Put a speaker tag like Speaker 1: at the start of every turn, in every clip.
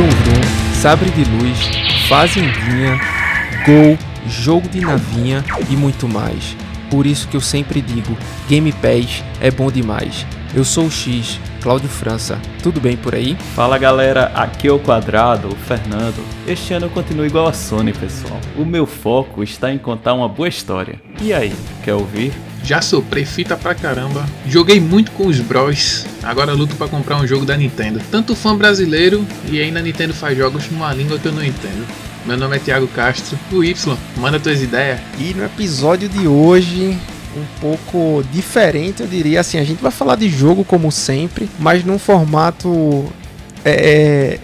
Speaker 1: Vrum Vrum, Sabre de Luz, Fazendinha, Gol, Jogo de Navinha e muito mais. Por isso que eu sempre digo, Game Pass é bom demais. Eu sou o X, Cláudio França. Tudo bem por aí?
Speaker 2: Fala galera, aqui é o Quadrado, o Fernando. Este ano eu continuo igual a Sony, pessoal. O meu foco está em contar uma boa história. E aí, quer ouvir?
Speaker 3: Já soprei fita pra caramba, joguei muito com os bros, agora luto pra comprar um jogo da Nintendo. Tanto fã brasileiro e ainda a Nintendo faz jogos numa língua que eu não entendo. Meu nome é Thiago Castro, o Y, manda tuas ideias.
Speaker 1: E no episódio de hoje, um pouco diferente, eu diria assim, a gente vai falar de jogo como sempre, mas num formato é,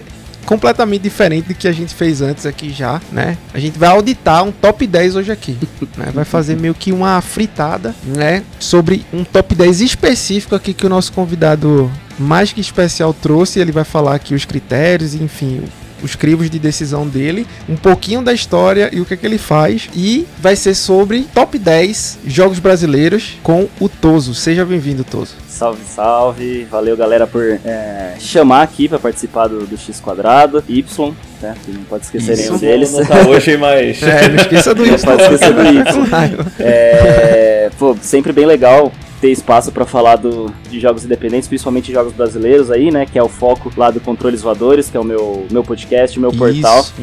Speaker 1: completamente diferente do que a gente fez antes aqui já, né? A gente vai auditar um top 10 hoje aqui, né? Vai fazer meio que uma fritada, né? Sobre um top 10 específico aqui que o nosso convidado mais que especial trouxe, ele vai falar aqui os critérios, enfim, os crivos de decisão dele, um pouquinho da história e o que é que ele faz. E vai ser sobre top 10 jogos brasileiros com o Toso. Seja bem-vindo, Toso.
Speaker 4: Salve, salve. Valeu, galera, por é, chamar aqui para participar do, do X Quadrado. Y, né? Não pode esquecer
Speaker 2: Isso,
Speaker 4: nenhum deles.
Speaker 2: Não tá hoje, mas...
Speaker 1: É, não esqueça do
Speaker 4: Não
Speaker 1: Y.
Speaker 4: pode esquecer do Y. É, pô, sempre bem legal ter espaço para falar do, de jogos independentes, principalmente jogos brasileiros aí, né? Que é o foco lá do Controles Voadores, que é o meu, meu podcast, meu portal.
Speaker 1: Isso.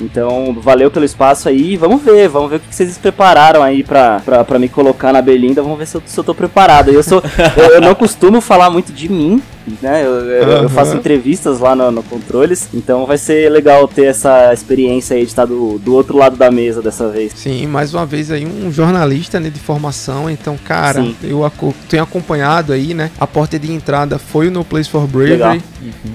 Speaker 4: Então, valeu pelo espaço aí. Vamos ver, vamos ver o que vocês prepararam aí pra, pra, pra me colocar na berlinda. Vamos ver se eu, se eu tô preparado. Eu, sou, eu, eu não costumo falar muito de mim, né? Eu, eu- eu faço entrevistas lá no, no Controles. Então vai ser legal ter essa experiência aí de estar do, do outro lado da mesa dessa vez.
Speaker 1: Sim, mais uma vez aí um jornalista né, de formação. Então, cara,
Speaker 4: Sim.
Speaker 1: eu aco- tenho acompanhado aí, né? A porta de entrada foi o No Place for Bravery.
Speaker 4: Legal.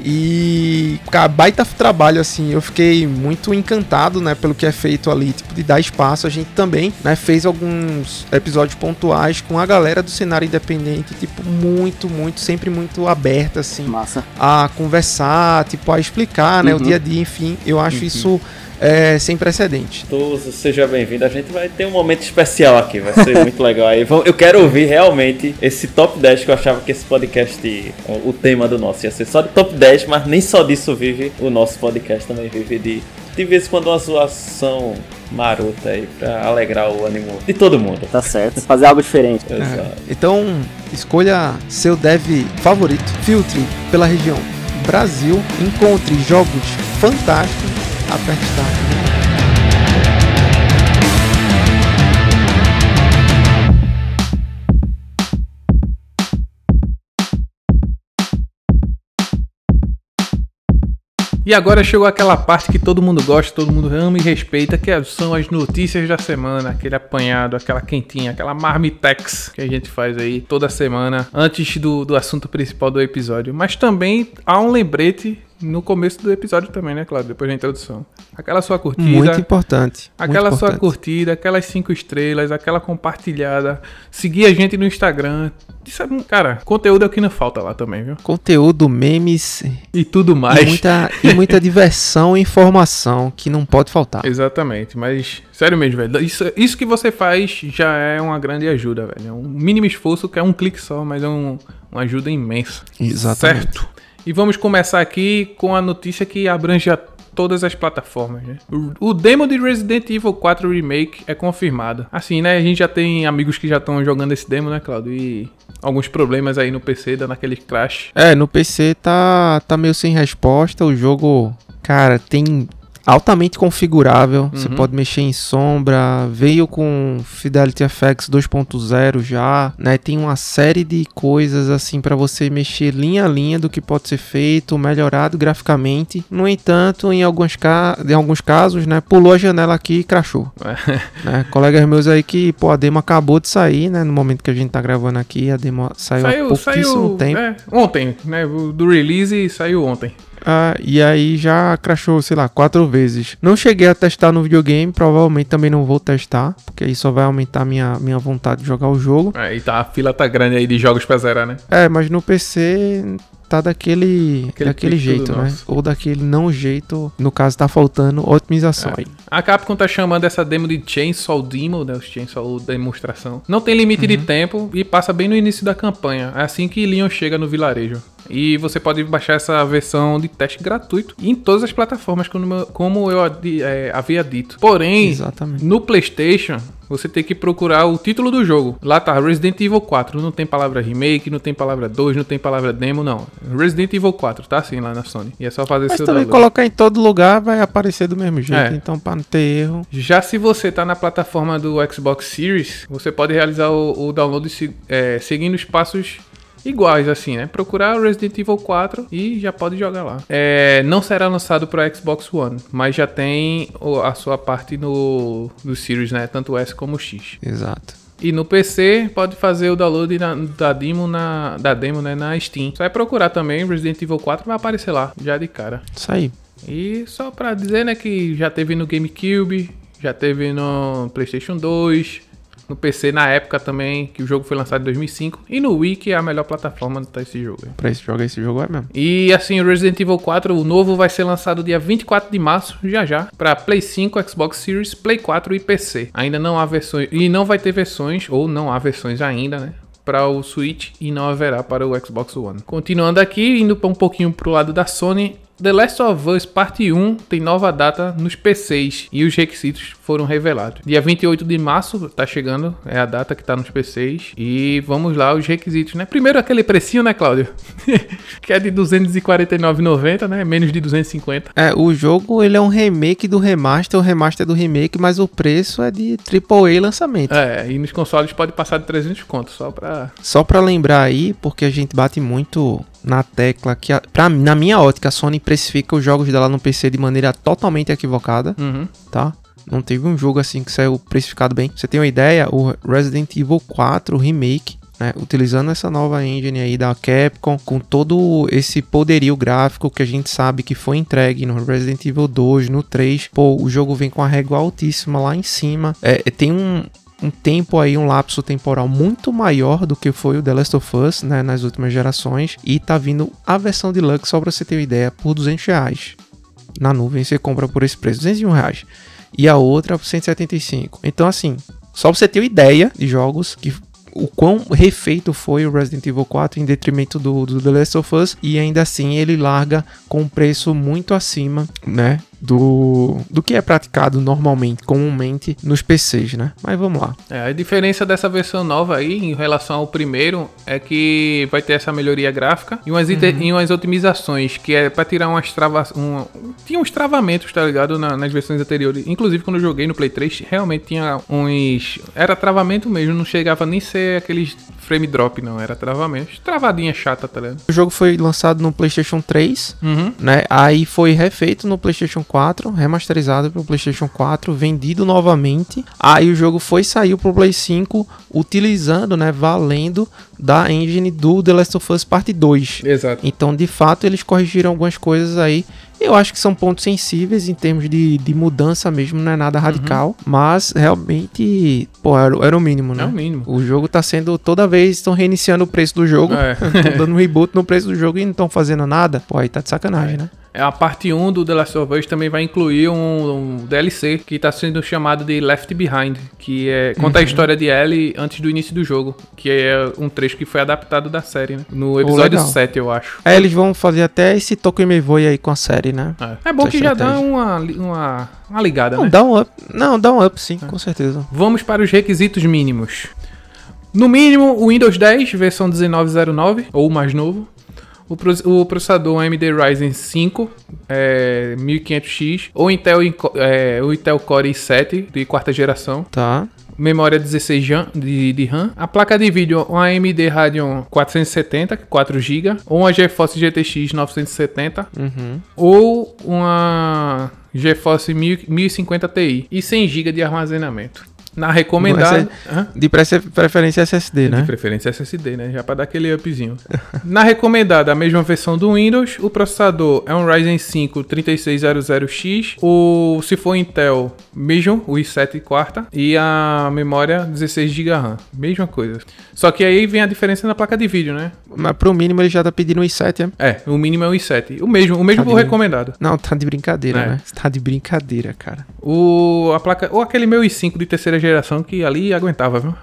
Speaker 1: E, cara, baita trabalho, assim. Eu fiquei muito encantado, né, pelo que é feito ali, tipo, de dar espaço. A gente também, né, fez alguns episódios pontuais com a galera do cenário independente, tipo, muito, muito, sempre muito aberta, assim
Speaker 4: Massa.
Speaker 1: a conversar, tipo, a explicar, né, o
Speaker 4: Uhum.
Speaker 1: dia a dia, enfim, eu acho isso é, sem precedente.
Speaker 2: Toso, seja bem-vindo. A gente vai ter um momento especial aqui, vai ser muito legal aí. Eu quero ouvir realmente esse top 10 que eu achava que esse podcast, o o tema do nosso ia ser só de top 10, mas nem só disso vive o nosso podcast, também vive de, de vez em quando uma zoação marota aí pra alegrar o ânimo de todo mundo.
Speaker 4: Tá certo. Fazer algo diferente.
Speaker 1: É. Então, escolha seu dev favorito, filtre pela região Brasil, encontre jogos fantásticos, aperte start.
Speaker 5: E agora chegou aquela parte que todo mundo gosta, todo mundo ama e respeita, que é- são as notícias da semana, aquele apanhado, aquela quentinha, aquela marmitex que a gente faz aí toda semana antes do, do assunto principal do episódio. Mas também há um lembrete no começo do episódio também, né, claro, depois da introdução. Aquela sua curtida,
Speaker 1: Muito importante. muito
Speaker 5: Aquela sua
Speaker 1: importante.
Speaker 5: curtida, aquelas cinco estrelas, aquela compartilhada. Seguir a gente no Instagram. Isso é, cara, conteúdo é o que não falta lá também, viu?
Speaker 1: Conteúdo, memes
Speaker 5: E tudo mais.
Speaker 1: e muita, e muita diversão e informação que não pode faltar.
Speaker 5: Exatamente, mas sério mesmo, velho. Isso, isso que você faz já é uma grande ajuda, velho. É um mínimo esforço que é um clique só, mas é um, uma ajuda imensa.
Speaker 1: Exatamente.
Speaker 5: Certo? E vamos começar aqui com a notícia que abrange a todas as plataformas. Né? O, demo de Resident Evil 4 Remake é confirmado. Assim, né? A gente já tem amigos que já estão jogando esse demo, né, Claudio? E alguns problemas aí no PC, dando aquele crash.
Speaker 1: É, no PC tá, tá meio sem resposta. O jogo, cara, tem altamente configurável. Você
Speaker 5: Uhum.
Speaker 1: pode mexer em sombra. Veio com Fidelity FX 2.0 já, né? Tem uma série de coisas assim pra você mexer linha a linha do que pode ser feito, melhorado graficamente. No entanto, em alguns, ca em alguns casos, né, pulou a janela aqui e crashou. né? Colegas meus aí que, pô, a demo acabou de sair, né? No momento que a gente tá gravando aqui, a demo saiu, há pouquíssimo tempo.
Speaker 5: é, ontem, né? Do release saiu ontem.
Speaker 1: Ah, e aí já crashou, sei lá, quatro vezes. Não cheguei a testar no videogame, provavelmente também não vou testar, porque aí só vai aumentar minha, minha vontade de jogar o jogo.
Speaker 5: É, e tá, a fila tá grande aí de jogos pra zerar, né?
Speaker 1: É, mas no PC tá daquele,
Speaker 5: Aquele
Speaker 1: daquele jeito, né?
Speaker 5: nosso.
Speaker 1: Ou daquele não jeito. No caso, tá faltando otimização
Speaker 5: É.
Speaker 1: aí.
Speaker 5: A Capcom tá chamando essa demo de Chainsaw Demo, né? Os Chainsaw demonstração. Não tem limite de tempo e passa bem no início da campanha. É assim que Leon chega no vilarejo. E você pode baixar essa versão de teste gratuito em todas as plataformas, como, eu é, havia dito. Porém,
Speaker 1: Exatamente.
Speaker 5: no PlayStation, você tem que procurar o título do jogo. Lá tá Resident Evil 4. Não tem palavra remake, não tem palavra 2, não tem palavra demo, não. Resident Evil 4, tá assim lá na Sony. E é só fazer
Speaker 1: Mas
Speaker 5: seu
Speaker 1: também
Speaker 5: download.
Speaker 1: colocar em todo lugar vai aparecer do mesmo jeito.
Speaker 5: É.
Speaker 1: Então, pra não ter erro.
Speaker 5: Já se você tá na plataforma do Xbox Series, você pode realizar o, o download é, seguindo os passos iguais, assim, né? Procurar o Resident Evil 4 e já pode jogar lá. É, não será lançado para Xbox One, mas já tem a sua parte no, do Series, né? Tanto o S como o X.
Speaker 1: Exato.
Speaker 5: E no PC pode fazer o download na- da demo na da demo, né, na Steam. Só é procurar também Resident Evil 4 vai aparecer lá, já de cara.
Speaker 1: Isso aí.
Speaker 5: E só pra dizer, né, que já teve no GameCube, já teve no PlayStation 2, no PC na época também, que o jogo foi lançado em 2005, e no Wii, que é a melhor plataforma pra esse jogo. aí.
Speaker 1: Pra esse jogo, esse jogo é mesmo.
Speaker 5: E assim, o Resident Evil 4, o novo, vai ser lançado dia 24 de março, já já, pra Play 5, Xbox Series, Play 4 e PC. Ainda não há versões, e não vai ter versões, ou não há versões ainda, né? Para o Switch e não haverá para o Xbox One. Continuando aqui, indo um pouquinho pro lado da Sony, The Last of Us Parte 1 tem nova data nos PCs e os requisitos foram revelados. Dia 28 de março tá chegando, é a data que tá nos PCs. E vamos lá, os requisitos, né? Primeiro aquele precinho, né, Cláudio? que é de 249,90, né? Menos de 250.
Speaker 1: É, o jogo ele é um remake do remaster, o remaster é do remake, mas o preço é de AAA lançamento.
Speaker 5: É, e nos consoles pode passar de 300 contos, só pra...
Speaker 1: Só pra lembrar aí, porque a gente bate muito na tecla que, a, pra, na minha ótica, a Sony precifica os jogos dela no PC de maneira totalmente equivocada,
Speaker 5: Uhum.
Speaker 1: tá? Não teve um jogo assim que saiu precificado bem. Você tem uma ideia? O Resident Evil 4 Remake, né, utilizando essa nova engine aí da Capcom, com todo esse poderio gráfico que a gente sabe que foi entregue no Resident Evil 2, no 3. Pô, o jogo vem com a régua altíssima lá em cima. É, tem um, um tempo aí, um lapso temporal muito maior do que foi o The Last of Us, né, nas últimas gerações. E tá vindo a versão Deluxe, só pra você ter uma ideia, por 200 reais. Na nuvem você compra por esse preço, 201 reais. E a outra por 175. Então, assim, só pra você ter uma ideia de jogos que o quão refeito foi o Resident Evil 4 em detrimento do, do The Last of Us e ainda assim ele larga com um preço muito acima, né, do, do que é praticado normalmente, comumente nos PCs, né? Mas vamos lá.
Speaker 5: É, a diferença dessa versão nova aí em relação ao primeiro é que vai ter essa melhoria gráfica e umas, ite- e umas otimizações que é pra tirar umas travas. Um, tinha uns travamentos, tá ligado? Na- nas versões anteriores. Inclusive, quando eu joguei no Play 3, realmente tinha uns. Era travamento mesmo, não chegava nem ser aqueles frame drop, não. Era travamento. Travadinha chata, tá ligado?
Speaker 1: O jogo foi lançado no PlayStation 3,
Speaker 5: Uhum.
Speaker 1: né? Aí foi refeito no PlayStation 4, remasterizado pro PlayStation 4, vendido novamente. Aí o jogo foi sair pro Play 5 utilizando, né, valendo da engine do The Last of Us Parte 2.
Speaker 5: Exato.
Speaker 1: Então, de fato, eles corrigiram algumas coisas aí. Eu acho que são pontos sensíveis em termos de, de mudança mesmo, não é nada radical. Mas realmente, pô, era, era o mínimo, né?
Speaker 5: É o mínimo.
Speaker 1: O jogo tá sendo. Toda vez estão reiniciando o preço do jogo.
Speaker 5: É.
Speaker 1: Tão dando um reboot no preço do jogo e não estão fazendo nada. Pô, aí tá de sacanagem, né?
Speaker 5: É, A parte 1 do The Last of Us também vai incluir um, um DLC que está sendo chamado de Left Behind, que é, conta a história de Ellie antes do início do jogo, que é um trecho que foi adaptado da série, né? No episódio
Speaker 1: legal.
Speaker 5: 7, eu acho.
Speaker 1: Aí eles vão fazer até esse Tokyo Voy aí com a série, né?
Speaker 5: É, É bom
Speaker 1: Essa
Speaker 5: que já dá uma, uma, uma ligada,
Speaker 1: Não,
Speaker 5: né?
Speaker 1: dá um up. Não, dá um up sim, com certeza.
Speaker 5: Vamos para os requisitos mínimos. No mínimo, o Windows 10, versão 1909, ou mais novo. O, pro- o processador AMD Ryzen 5 é, 1500X, ou Intel, é, o Intel Core i7 de quarta geração.
Speaker 1: Tá.
Speaker 5: Memória 16 jam- de, de RAM. A placa de vídeo, uma AMD Radeon 470, 4GB, ou uma GeForce GTX 970,
Speaker 1: Uhum.
Speaker 5: ou uma GeForce 1000 1050 Ti e 100 GB de armazenamento. Na recomendada.
Speaker 1: De preferência SSD, né?
Speaker 5: De preferência SSD, né? Já para dar aquele upzinho. Na recomendada, a mesma versão do Windows. O processador é um Ryzen 5 3600X. O, se for Intel, mesmo, o i7 quarta. E a memória 16GB RAM. Mesma coisa. Só que aí vem a diferença na placa de vídeo, né?
Speaker 1: Mas pro mínimo ele já tá pedindo um i7,
Speaker 5: é? É, o mínimo é o i7. O mesmo, o mesmo tá recomendado.
Speaker 1: Não, tá de brincadeira, é. né? Tá de brincadeira, cara.
Speaker 5: O, a placa, ou aquele meu i5 de terceira geração que ali aguentava, viu?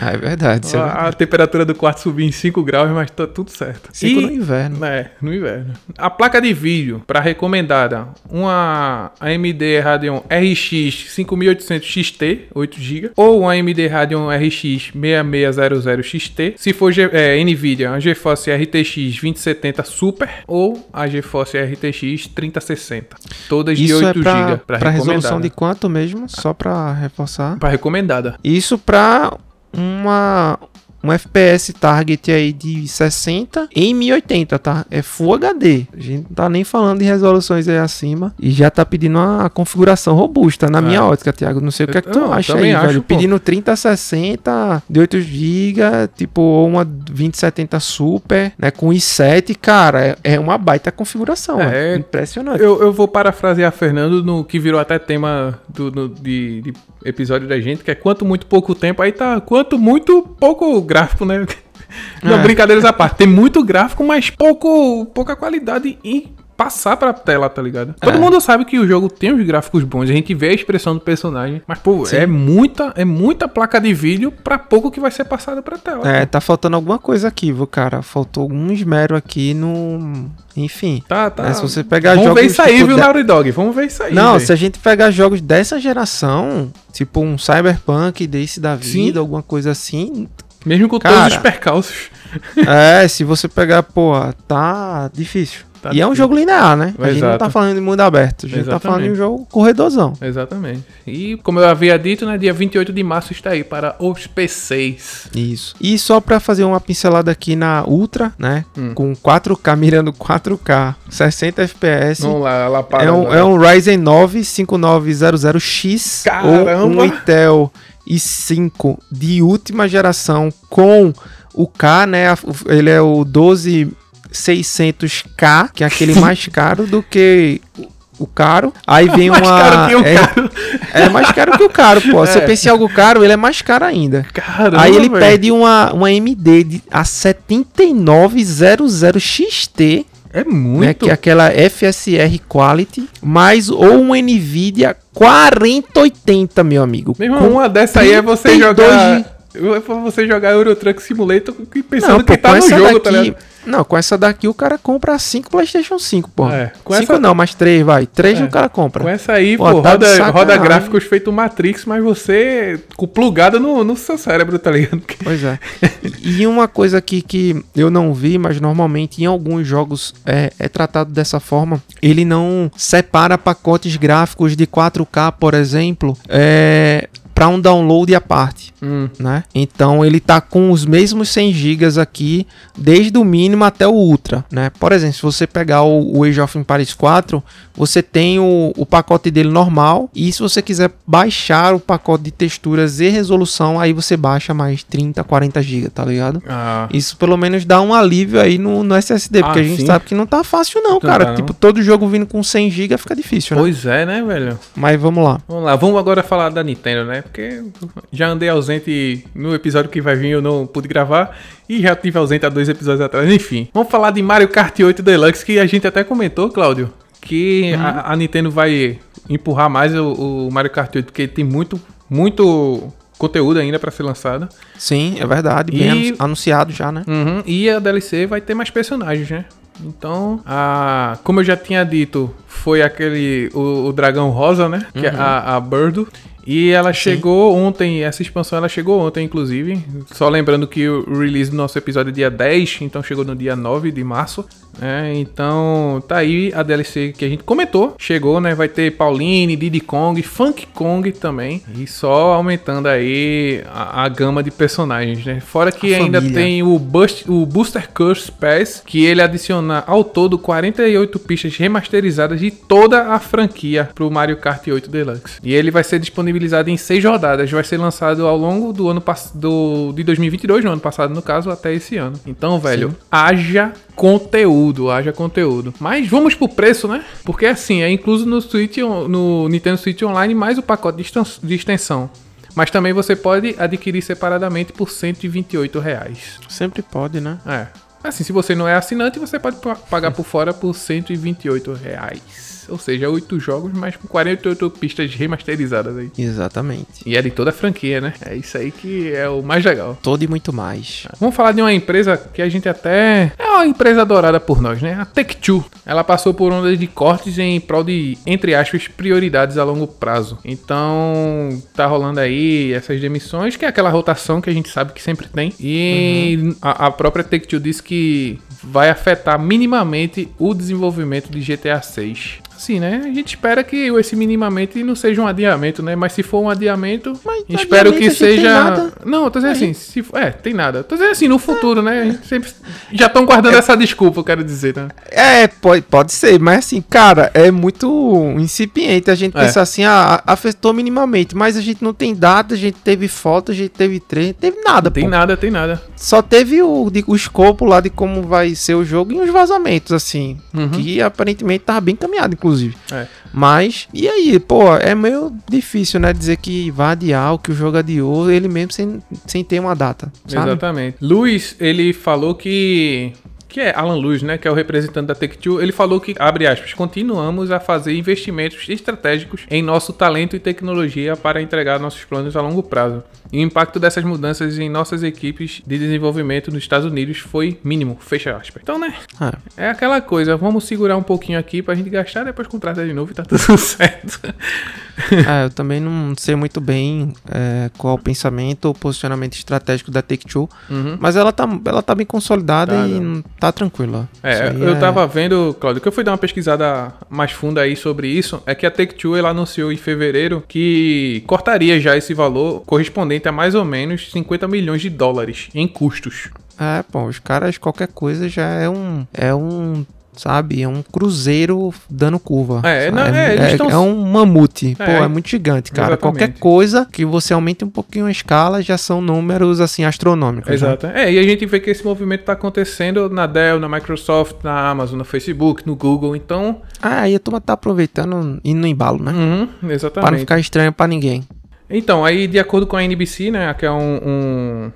Speaker 1: Ah, é verdade.
Speaker 5: A, é verdade. a, temperatura do quarto subiu em 5 graus, mas tá tudo certo.
Speaker 1: 5 no inverno.
Speaker 5: É, no inverno. A placa de vídeo, para recomendada, uma AMD Radeon RX 5800 XT, 8 GB, ou uma AMD Radeon RX 6600 XT. Se for é, NVIDIA, a GeForce RTX 2070 Super ou a GeForce RTX 3060. Todas
Speaker 1: Isso
Speaker 5: de 8
Speaker 1: é
Speaker 5: GB.
Speaker 1: Para resolução de quanto mesmo? Só para reforçar.
Speaker 5: Para recomendada.
Speaker 1: E isso para uma um FPS target aí de 60 em 1080, tá? É Full HD. A gente não tá nem falando de resoluções aí acima e já tá pedindo uma configuração robusta na é. minha ótica, Thiago. Não sei o que é que tu não, acha aí, acho, velho. Pô. Pedindo 3060 de 8 GB, tipo uma 2070 Super, né, com i7, cara, é, é uma baita configuração, é, impressionante.
Speaker 5: Eu, eu vou parafrasear Fernando no que virou até tema do, no, de, de episódio da gente, que é quanto muito pouco tempo, aí tá quanto muito pouco gráfico, né? Não, é. brincadeiras à parte. Tem muito gráfico, mas pouco, pouca qualidade em passar pra tela, tá ligado? É. Todo mundo sabe que o jogo tem os gráficos bons, a gente vê a expressão do personagem, mas, pô, Sim. é muita, é muita placa de vídeo pra pouco que vai ser passado pra tela.
Speaker 1: É, tá faltando alguma coisa aqui, viu, cara? Faltou algum esmero aqui no... Enfim.
Speaker 5: Tá, tá.
Speaker 1: Né, se você pegar
Speaker 5: vamos
Speaker 1: jogos...
Speaker 5: Vamos ver isso aí, tipo, viu, Naughty Dog? Vamos ver isso aí.
Speaker 1: Não, véio. se a gente pegar jogos dessa geração, tipo um Cyberpunk desse da vida, Sim. alguma coisa assim...
Speaker 5: Mesmo com cara, todos os percalços.
Speaker 1: É, se você pegar, pô, tá difícil. Tá e é um jogo linear, né? A gente não tá falando de mundo aberto, a gente Exatamente. tá falando de um jogo corredorzão.
Speaker 5: Exatamente. E como eu havia dito, né, dia 28 de março está aí para os PCs.
Speaker 1: Isso. E só para fazer uma pincelada aqui na Ultra, né, hum. com 4K, mirando 4K, 60 FPS.
Speaker 5: Vamos lá, lá para,
Speaker 1: é, um, é um Ryzen 9 5900X Caramba. ou um Intel i5 de última geração com o K, né? Ele é o 12 600K, que é aquele mais caro do que o caro. Aí vem mais uma. Caro que o é, caro. é mais caro que o caro, pô. É. Se eu pensei em algo caro, ele é mais caro ainda. Caramba, Aí ele véio. pede uma, uma AMD de, a 7900XT.
Speaker 5: É muito.
Speaker 1: Né, que é aquela FSR Quality, mais ou um Nvidia 4080, meu amigo.
Speaker 5: Meu irmão, uma dessa aí é você jogar. De... É pra você jogar Euro Truck Simulator pensando não, pô, que tá no jogo, tá daqui, tá ligado?
Speaker 1: Não, com essa daqui o cara compra 5 PlayStation 5, pô. É, com 5 essa... não, mas 3, vai. 3 é. o cara compra.
Speaker 5: Com essa aí, pô, pô tá roda, roda gráficos feito Matrix, mas você com plugada no, no seu cérebro, tá ligado?
Speaker 1: Pois é. e uma coisa aqui que eu não vi, mas normalmente em alguns jogos é, é tratado dessa forma, ele não separa pacotes gráficos de 4K, por exemplo, é, para um download à parte, hum. né? Então ele tá com os mesmos 100 GB aqui, desde o mínimo até o ultra, né? Por exemplo, se você pegar o, o Age of Empires 4, você tem o, o pacote dele normal e se você quiser baixar o pacote de texturas e resolução, aí você baixa mais 30, 40 GB, tá ligado? Ah. Isso pelo menos dá um alívio aí no, no SSD, porque ah, a gente sim? sabe que não tá fácil não, cara. Não. Tipo, todo jogo vindo com 100 GB fica difícil,
Speaker 5: né? Pois é, né, velho?
Speaker 1: Mas vamos lá.
Speaker 5: Vamos lá, vamos agora falar da Nintendo, né? Porque já andei ausente no episódio que vai vir, eu não pude gravar. E já tive ausente há dois episódios atrás. Enfim, vamos falar de Mario Kart 8 Deluxe, que a gente até comentou, Cláudio, que hum. a, a, Nintendo vai empurrar mais o, o Mario Kart 8, porque tem muito, muito conteúdo ainda para ser lançado.
Speaker 1: Sim, é verdade. Bem e... anunciado já, né?
Speaker 5: Uhum, e a DLC vai ter mais personagens, né? Então, a, como eu já tinha dito, foi aquele. O, o dragão rosa, né? Que é uhum. é a, a Birdo. E ela Sim. chegou ontem, essa expansão ela chegou ontem, inclusive. Só lembrando que o release do nosso episódio é dia 10, então chegou no dia 9 de março. É, então tá aí a DLC que a gente comentou. Chegou, né? Vai ter Pauline, Diddy Kong, Funk Kong também. E só aumentando aí a, a gama de personagens, né? Fora que
Speaker 1: A
Speaker 5: ainda
Speaker 1: família.
Speaker 5: tem o, Bust, o Booster Curse Pass, que ele adiciona ao todo 48 pistas remasterizadas de toda a franquia pro Mario Kart 8 Deluxe. E ele vai ser disponibilizado em seis rodadas. Vai ser lançado ao longo do ano pass- do, de 2022, no ano passado, no caso, até esse ano. Então, velho, haja conteúdo, haja conteúdo. Mas vamos pro preço, né? Porque assim, é incluso no Switch, no Nintendo Switch Online mais o pacote de extens- de extensão. Mas também você pode adquirir separadamente por 128 reais.
Speaker 1: Sempre pode, né?
Speaker 5: É. Assim, se você não é assinante, você pode pa- pagar por fora por 128 reais. Ou seja, 8 jogos, mas com 48 pistas remasterizadas aí.
Speaker 1: Exatamente.
Speaker 5: E é de toda a franquia, né? É isso aí que é o mais legal.
Speaker 1: Todo e muito mais.
Speaker 5: Vamos falar de uma empresa que a gente até. É uma empresa adorada por nós, né? A Take-Two. Ela passou por ondas de cortes em prol de, entre aspas, prioridades a longo prazo. Então, tá rolando aí essas demissões, que é aquela rotação que a gente sabe que sempre tem. E a, a própria Take-Two disse que vai afetar minimamente o desenvolvimento de GTA 6. Assim, né? A gente espera que esse minimamente não seja um adiamento, né? Mas se for um adiamento,
Speaker 1: Mas
Speaker 5: espero
Speaker 1: adiamento
Speaker 5: que
Speaker 1: a gente tem
Speaker 5: seja.
Speaker 1: nada.
Speaker 5: Não, eu tô dizendo assim, se... é, tem nada. Tô dizendo assim, no futuro, né? A gente sempre. Já estão guardando essa desculpa, eu quero dizer, né?
Speaker 1: É, pode, pode ser, mas assim, cara, é muito incipiente a gente
Speaker 5: É.
Speaker 1: pensar assim, ah, afetou minimamente, mas a gente não tem data, a gente teve foto, a gente teve treino, teve nada,
Speaker 5: Tem
Speaker 1: pô.
Speaker 5: nada, tem nada.
Speaker 1: Só teve o, de- o escopo lá de como vai ser o jogo e os vazamentos, assim,
Speaker 5: Uhum.
Speaker 1: que aparentemente tava bem caminhado, inclusive.
Speaker 5: É.
Speaker 1: Mas, e aí, pô, é meio difícil, né, dizer que vai adiar o que o jogo adiou, ele mesmo sem, sem ter uma data, sabe?
Speaker 5: Exatamente. Luiz, ele falou que. Que é Alan Luz, né? Que é o representante da Take-Two. Ele falou que, abre aspas, continuamos a fazer investimentos estratégicos em nosso talento e tecnologia para entregar nossos planos a longo prazo. E o impacto dessas mudanças em nossas equipes de desenvolvimento nos Estados Unidos foi mínimo. Fecha aspas. Então, né?
Speaker 1: Ah,
Speaker 5: É aquela coisa, vamos segurar um pouquinho aqui pra gente gastar, depois contrata de novo e tá tudo certo.
Speaker 1: É, eu também não sei muito bem é, qual o pensamento ou posicionamento estratégico da Take-Two,
Speaker 5: Uhum.
Speaker 1: mas ela tá, ela tá bem consolidada
Speaker 5: Tá,
Speaker 1: e
Speaker 5: né?
Speaker 1: não tá tranquila.
Speaker 5: É, eu tava vendo, Claudio, que eu fui dar uma pesquisada mais funda aí sobre isso, é que a Take-Two ela anunciou em fevereiro que cortaria já esse valor correspondente a mais ou menos 50 milhões de dólares em custos.
Speaker 1: É, pô, os caras, qualquer coisa já é um. É um. Sabe? É um cruzeiro dando curva.
Speaker 5: É, não, é, eles tão-
Speaker 1: é um mamute.
Speaker 5: É,
Speaker 1: pô, é muito gigante, cara.
Speaker 5: exatamente.
Speaker 1: Qualquer coisa que você aumente um pouquinho a escala já são números, assim, astronômicos. né?
Speaker 5: Exato. É, e a gente vê que esse movimento tá acontecendo na Dell, na Microsoft, na Amazon, no Facebook, no Google, então.
Speaker 1: Ah, e a turma tá aproveitando e no embalo, né?
Speaker 5: Uhum,
Speaker 1: Pra não
Speaker 5: exatamente.
Speaker 1: ficar estranho pra ninguém.
Speaker 5: Então, aí de acordo com a NBC, né, que é um, um-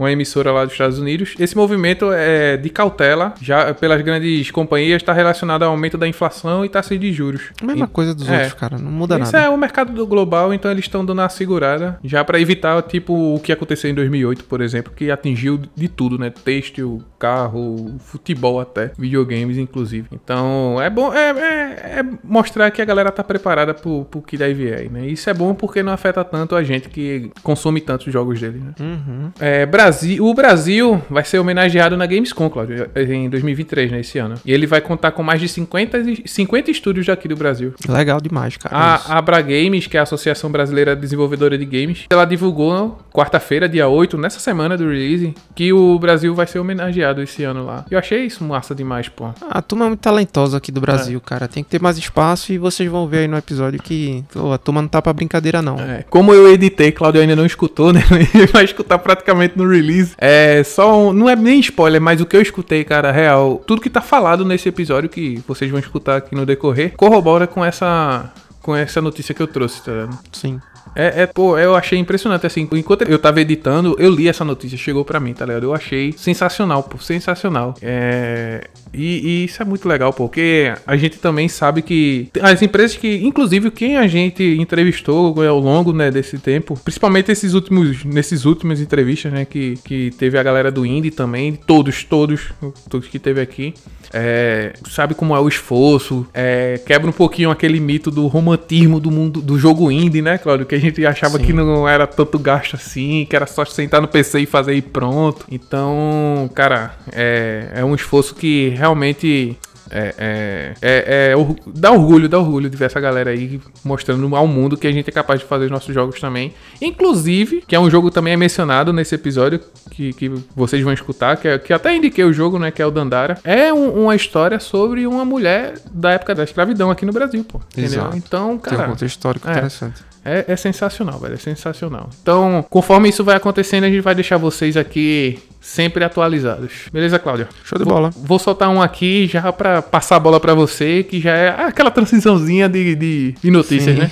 Speaker 5: uma emissora lá dos Estados Unidos, esse movimento é de cautela, já pelas grandes companhias, está relacionado ao aumento da inflação e taxas de juros.
Speaker 1: A mesma
Speaker 5: E-
Speaker 1: coisa dos
Speaker 5: é.
Speaker 1: outros, cara. Não muda
Speaker 5: Isso
Speaker 1: nada.
Speaker 5: é o mercado do global, então eles estão dando uma segurada já para evitar tipo o que aconteceu em 2008, por exemplo, que atingiu de tudo, né? Têxtil, carro, futebol até, videogames inclusive. Então é bom é, é- é mostrar que a galera tá preparada pro, pro que daí vier, né? Isso é bom porque não afeta tanto a gente que consome tanto os jogos dele, né?
Speaker 1: Uhum.
Speaker 5: É, Brasil, o Brasil vai ser homenageado na Gamescom, Claudio, em 2023, né, esse ano. E ele vai contar com mais de 50, e- 50 estúdios daqui do Brasil.
Speaker 1: Legal demais, cara.
Speaker 5: A Abra Games, que é a Associação Brasileira Desenvolvedora de Games, ela divulgou quarta-feira, dia 8, nessa semana do release, que o Brasil vai ser homenageado esse ano lá. Eu achei isso massa demais, pô.
Speaker 1: A turma é muito talentosa aqui do Brasil, cara. Tem que ter mais espaço e vocês vão ver aí no episódio que pô, a turma não tá pra brincadeira, não.
Speaker 5: É, como eu editei, Claudio ainda não escutou, né? Ele vai escutar praticamente no release. É só um, não é nem spoiler, mas o que eu escutei, cara, real, tudo que tá falado nesse episódio que vocês vão escutar aqui no decorrer, corrobora com essa com essa notícia que eu trouxe, tá ligado?
Speaker 1: Sim.
Speaker 5: É, é, pô, eu achei impressionante, assim, enquanto eu tava editando, eu li essa notícia, chegou pra mim, tá ligado? Eu achei sensacional, pô, sensacional. É, e, e isso é muito legal, porque a gente também sabe que as empresas que, inclusive, quem a gente entrevistou ao longo, né, desse tempo, principalmente esses últimos, nesses últimos entrevistas, né, que, que teve a galera do Indie também, todos, todos, todos que teve aqui, é, sabe como é o esforço, é, quebra um pouquinho aquele mito do romantismo do mundo do jogo indie, né, Claudio? Que gente achava Sim. que não era tanto gasto assim, que era só sentar no PC e fazer e pronto. Então, cara, é, é um esforço que realmente é, é, é, é, dá orgulho, dá orgulho de ver essa galera aí mostrando ao mundo que a gente é capaz de fazer os nossos jogos também. Inclusive, que é um jogo também é mencionado nesse episódio que, que vocês vão escutar, que, é, que até indiquei o jogo, né? Que é o Dandara. É um, uma história sobre uma mulher da época da escravidão aqui no Brasil, pô. Entendeu?
Speaker 1: Exato. Então, cara. Tem um contexto histórico é, interessante.
Speaker 5: É, é sensacional, velho. É sensacional. Então, conforme isso vai acontecendo, a gente vai deixar vocês aqui sempre atualizados. Beleza, Cláudio?
Speaker 1: Show de bola.
Speaker 5: Vou, vou soltar um aqui já para passar a bola para você, que já é aquela transiçãozinha de, de, de notícias, Sim. né?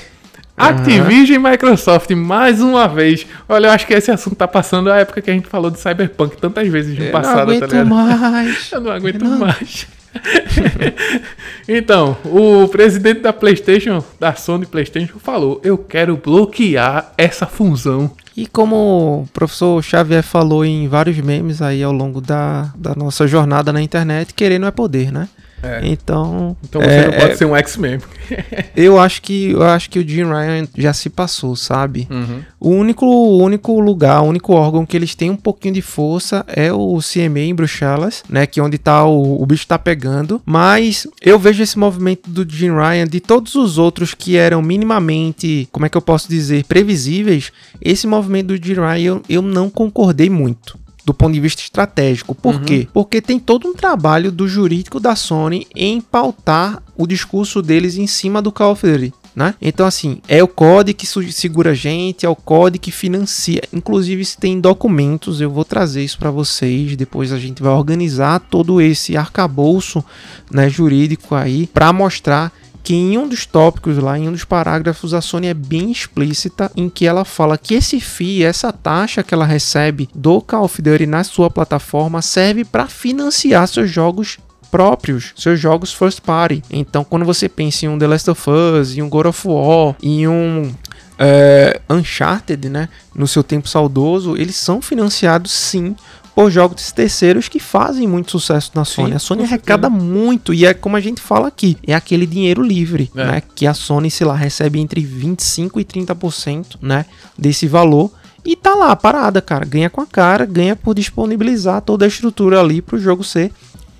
Speaker 5: Activision e Microsoft, mais uma vez. Olha, eu acho que esse assunto tá passando a época que a gente falou de Cyberpunk tantas vezes no eu passado,
Speaker 1: não aguento
Speaker 5: tá
Speaker 1: mais.
Speaker 5: eu não aguento não. mais. então, o presidente da PlayStation, da Sony PlayStation, falou: Eu quero bloquear essa função.
Speaker 1: E como o professor Xavier falou em vários memes aí ao longo da, da nossa jornada na internet, querer não é poder, né? É. Então.
Speaker 5: Então você é, não pode é, ser um X-Men.
Speaker 1: eu acho que eu acho que o Jim Ryan já se passou, sabe? Uhum. O único, o único lugar, o único órgão que eles têm um pouquinho de força é o CMA em Bruxelas, né? Que é onde tá o, o bicho tá pegando. Mas eu vejo esse movimento do Jim Ryan, de todos os outros que eram minimamente, como é que eu posso dizer, previsíveis. Esse movimento do Jim Ryan eu, eu não concordei muito do ponto de vista estratégico. Por uhum. quê? Porque tem todo um trabalho do jurídico da Sony em pautar o discurso deles em cima do Call of Duty. Né? Então, assim, é o COD que segura a gente, é o COD que financia. Inclusive, se tem documentos, eu vou trazer isso para vocês. Depois a gente vai organizar todo esse arcabouço né, jurídico aí para mostrar que em um dos tópicos lá, em um dos parágrafos, a Sony é bem explícita em que ela fala que esse FII, essa taxa que ela recebe do Call of Duty na sua plataforma serve para financiar seus jogos próprios, seus jogos first party. Então, quando você pensa em um The Last of Us, em um God of War, em um é, Uncharted, né, no seu tempo saudoso, eles são financiados sim por jogos terceiros que fazem muito sucesso na Sony. Sim, a Sony arrecada muito e é como a gente fala aqui, é aquele dinheiro livre, é. né? Que a Sony, sei lá, recebe entre 25 e 30%, né? Desse valor. E tá lá, parada, cara. Ganha com a cara, ganha por disponibilizar toda a estrutura ali pro jogo ser,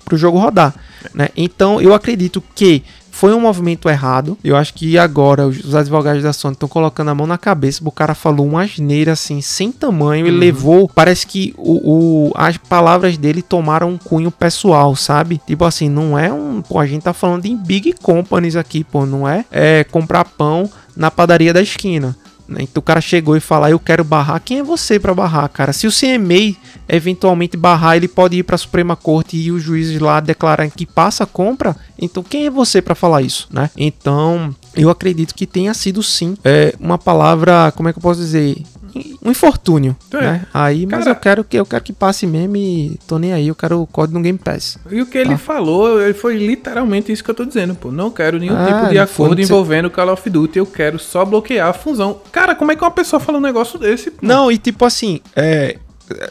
Speaker 1: pro jogo rodar. Né? Então eu acredito que foi um movimento errado. Eu acho que agora os advogados da Sony estão colocando a mão na cabeça. O cara falou uma asneira assim, sem tamanho. Ele uhum. levou. Parece que o, o, as palavras dele tomaram um cunho pessoal, sabe? Tipo assim, não é um. Pô, a gente tá falando em big companies aqui, pô. Não é, é comprar pão na padaria da esquina. Né? Então o cara chegou e falar, eu quero barrar. Quem é você para barrar, cara? Se o CMA eventualmente barrar, ele pode ir para a Suprema Corte e os juízes lá declararem que passa a compra. Então quem é você para falar isso, né? Então eu acredito que tenha sido sim é, uma palavra, como é que eu posso dizer, um infortúnio, é. né? Aí, mas Cara, eu quero que eu quero que passe mesmo e tô nem aí, eu quero o código no Game Pass.
Speaker 5: E o que tá? ele falou, ele foi literalmente isso que eu tô dizendo, pô. Não quero nenhum ah, tipo de acordo envolvendo Call of Duty, eu quero só bloquear a fusão. Cara, como é que uma pessoa fala um negócio desse? Pô?
Speaker 1: Não, e tipo assim, é,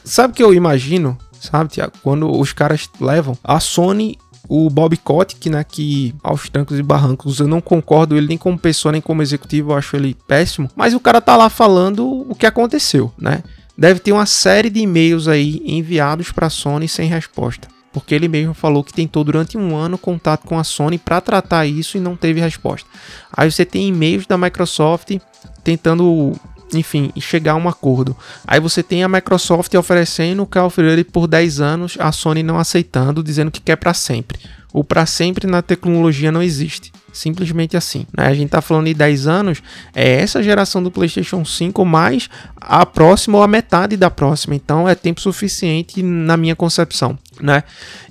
Speaker 1: sabe o que eu imagino? Sabe, Tiago? Quando os caras levam a Sony o Bob Kotick, né, que aos trancos e barrancos eu não concordo ele nem como pessoa nem como executivo, eu acho ele péssimo, mas o cara tá lá falando o que aconteceu, né? Deve ter uma série de e-mails aí enviados para a Sony sem resposta, porque ele mesmo falou que tentou durante um ano contato com a Sony para tratar isso e não teve resposta. Aí você tem e-mails da Microsoft tentando enfim, chegar a um acordo. Aí você tem a Microsoft oferecendo o Call of Duty por 10 anos, a Sony não aceitando, dizendo que quer para sempre. O para sempre na tecnologia não existe. Simplesmente assim. Né? A gente tá falando de 10 anos, é essa geração do PlayStation 5 mais a próxima ou a metade da próxima. Então é tempo suficiente na minha concepção né?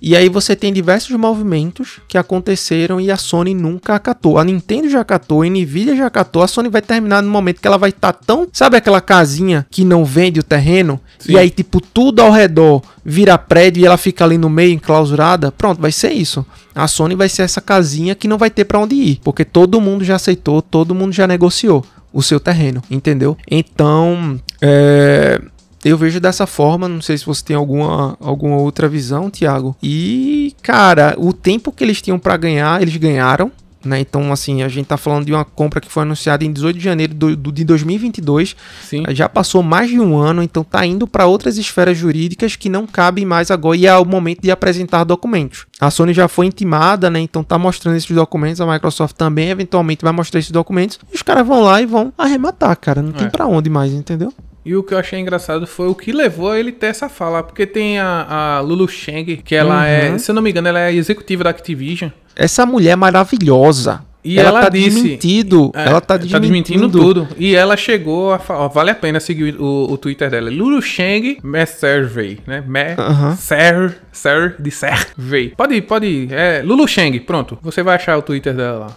Speaker 1: E aí você tem diversos movimentos que aconteceram e a Sony nunca acatou. A Nintendo já acatou, a Nvidia já acatou, a Sony vai terminar no momento que ela vai estar tá tão, sabe aquela casinha que não vende o terreno Sim. e aí tipo tudo ao redor vira prédio e ela fica ali no meio enclausurada? Pronto, vai ser isso. A Sony vai ser essa casinha que não vai ter para onde ir, porque todo mundo já aceitou, todo mundo já negociou o seu terreno, entendeu? Então, é eu vejo dessa forma, não sei se você tem alguma, alguma outra visão, Thiago. E, cara, o tempo que eles tinham para ganhar, eles ganharam, né? Então, assim, a gente tá falando de uma compra que foi anunciada em 18 de janeiro do, do de 2022.
Speaker 5: Sim.
Speaker 1: Já passou mais de um ano, então tá indo para outras esferas jurídicas que não cabem mais agora e é o momento de apresentar documentos. A Sony já foi intimada, né? Então tá mostrando esses documentos, a Microsoft também eventualmente vai mostrar esses documentos. E os caras vão lá e vão arrematar, cara. Não tem
Speaker 5: É.
Speaker 1: pra onde mais, entendeu?
Speaker 5: E o que eu achei engraçado foi o que levou a ele ter essa fala. Porque tem a, a Lulu Sheng, que ela
Speaker 1: Uhum.
Speaker 5: é, se eu não me engano, ela é executiva da Activision.
Speaker 1: Essa mulher é maravilhosa.
Speaker 5: E ela
Speaker 1: tá
Speaker 5: disse-
Speaker 1: desmentido.
Speaker 5: É,
Speaker 1: ela tá desmentindo,
Speaker 5: desmentindo tudo. E ela chegou a falar, ó, vale a pena seguir o, o Twitter dela. Lulu Sheng Messervey, né?
Speaker 1: Aham.
Speaker 5: Messer, Ser, de Servey. Pode ir, pode ir. É, Lulu Sheng, pronto. Você vai achar o Twitter dela lá.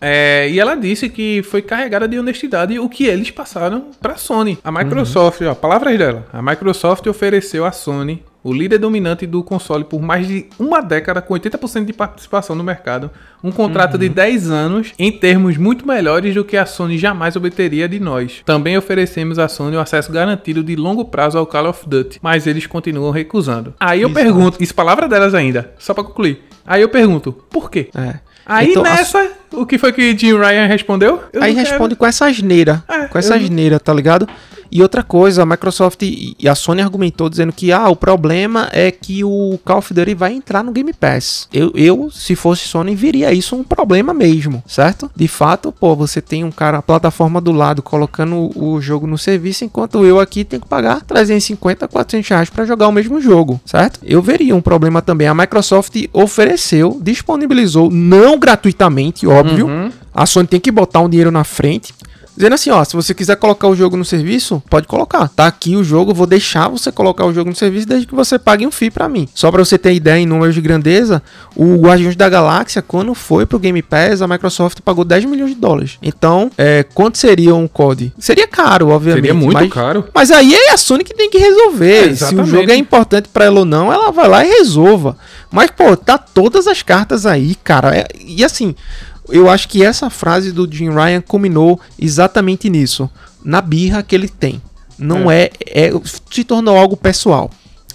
Speaker 5: É, e ela disse que foi carregada de honestidade o que eles passaram pra Sony. A Microsoft, ó, palavras dela. A Microsoft ofereceu à Sony, o líder dominante do console por mais de uma década, com 80% de participação no mercado, um contrato de 10 anos em termos muito melhores do que a Sony jamais obteria de nós. Também oferecemos à Sony o acesso garantido de longo prazo ao Call of Duty, mas eles continuam recusando. Aí eu
Speaker 1: Exato.
Speaker 5: pergunto, isso palavra delas ainda, só pra concluir. Aí eu pergunto, por quê?
Speaker 1: É.
Speaker 5: Aí
Speaker 1: Então, a-
Speaker 5: nessa, o que foi que Jim Ryan respondeu? Eu
Speaker 1: Aí responde com essa asneira.
Speaker 5: É,
Speaker 1: com essa
Speaker 5: eu
Speaker 1: asneira, tá ligado? E outra coisa, a Microsoft e a Sony argumentou dizendo que ah, o problema é que o Call of Duty vai entrar no Game Pass. Eu, eu, se fosse Sony, viria isso um problema mesmo, certo? De fato, pô, você tem um cara, a plataforma do lado, colocando o, jogo no serviço, enquanto eu aqui tenho que pagar 350, 400 reais pra jogar o mesmo jogo, certo? Eu veria um problema também. A Microsoft ofereceu, disponibilizou, não gratuitamente, óbvio,
Speaker 5: Uhum.
Speaker 1: a Sony tem que botar um dinheiro na frente. Dizendo assim, ó, se você quiser colocar o jogo no serviço, pode colocar. Tá aqui o jogo, vou deixar você colocar o jogo no serviço desde que você pague um FII pra mim. Só pra você ter ideia em números de grandeza, o Guardiões da Galáxia, quando foi pro Game Pass, a Microsoft pagou 10 milhões de dólares. Então, é, quanto seria um COD? Seria caro, obviamente.
Speaker 5: Seria muito
Speaker 1: mas,
Speaker 5: caro.
Speaker 1: Mas aí é a Sony que tem que resolver.
Speaker 5: É,
Speaker 1: Se o jogo é importante pra ela ou não, ela vai lá e resolva. Mas, pô, tá todas as cartas aí, cara. É- e assim, eu acho que essa frase do Jim Ryan culminou exatamente nisso. Na birra que ele tem. Não é. é se tornou algo pessoal.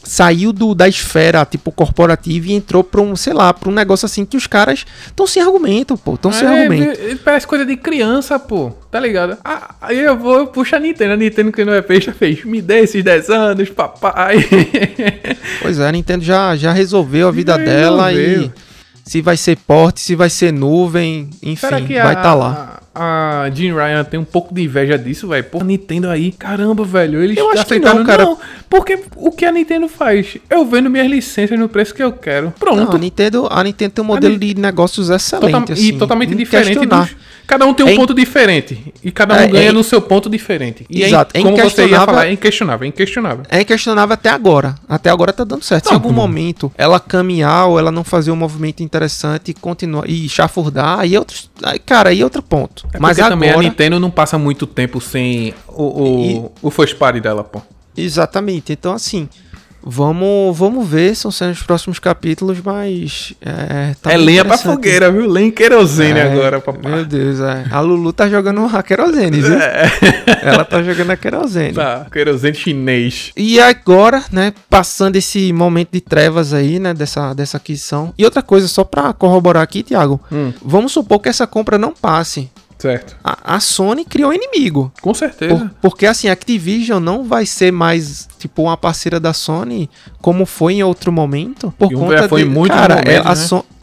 Speaker 1: Saiu do, da esfera, tipo, corporativa e entrou pra um, sei lá, pra um negócio assim que os caras estão sem argumento, pô. Estão sem
Speaker 5: É,
Speaker 1: argumento.
Speaker 5: vê- Parece coisa de criança, pô. Tá ligado? Ah, aí eu vou, eu puxo a Nintendo. A Nintendo que não é peixe, fez. Me dê esses 10 anos, papai.
Speaker 1: Pois é, a Nintendo já, já resolveu a vida
Speaker 5: Já
Speaker 1: dela
Speaker 5: resolveu.
Speaker 1: e se vai ser porte, se vai ser nuvem, enfim, vai estar lá.
Speaker 5: A, Jim Ryan tem um pouco de inveja disso, velho? A Nintendo aí, caramba, velho. Eles
Speaker 1: Eu acho que não, cara.
Speaker 5: porque o que a Nintendo faz? Eu vendo minhas licenças no preço que eu quero.
Speaker 1: Não,
Speaker 5: Pronto.
Speaker 1: a Nintendo, a Nintendo tem um modelo de negócios excelente,
Speaker 5: Total-
Speaker 1: assim,
Speaker 5: e totalmente
Speaker 1: não
Speaker 5: diferente dos. Cada um tem um
Speaker 1: É
Speaker 5: ponto diferente. E cada um
Speaker 1: É,
Speaker 5: ganha
Speaker 1: é-
Speaker 5: no seu ponto diferente. E
Speaker 1: Exato, é
Speaker 5: é, in- como você ia falar, é inquestionável, é inquestionável.
Speaker 1: É inquestionável até agora. Até agora tá dando certo. Se em
Speaker 5: Não,
Speaker 1: algum momento ela caminhar ou ela não fazer um movimento interessante e continuar e chafurdar, aí é outro, aí, cara, aí é outro ponto.
Speaker 5: É
Speaker 1: Mas
Speaker 5: porque também a
Speaker 1: agora,
Speaker 5: Nintendo não passa muito tempo sem o, o, o first party dela, pô.
Speaker 1: exatamente. Então assim, vamos, vamos ver, são sendo os próximos capítulos, mas é, tá
Speaker 5: é lenha pra fogueira, viu? Lenha em querosene
Speaker 1: É,
Speaker 5: agora, papai.
Speaker 1: Meu Deus, é. A Lulu tá jogando a querosene, viu? Ela tá jogando a querosene.
Speaker 5: É. Tá, querosene chinês.
Speaker 1: E agora, né, passando esse momento de trevas aí, né, dessa, dessa aquisição. E outra coisa, só pra corroborar aqui, Thiago.
Speaker 5: Hum.
Speaker 1: Vamos supor que essa compra não passe.
Speaker 5: Certo.
Speaker 1: A, a Sony criou inimigo.
Speaker 5: Com certeza.
Speaker 1: Por- porque assim, a Activision não vai ser mais, tipo, uma parceira da Sony como foi em outro momento. Por
Speaker 5: E
Speaker 1: conta
Speaker 5: foi em
Speaker 1: de,
Speaker 5: muitos
Speaker 1: cara, é, a
Speaker 5: né?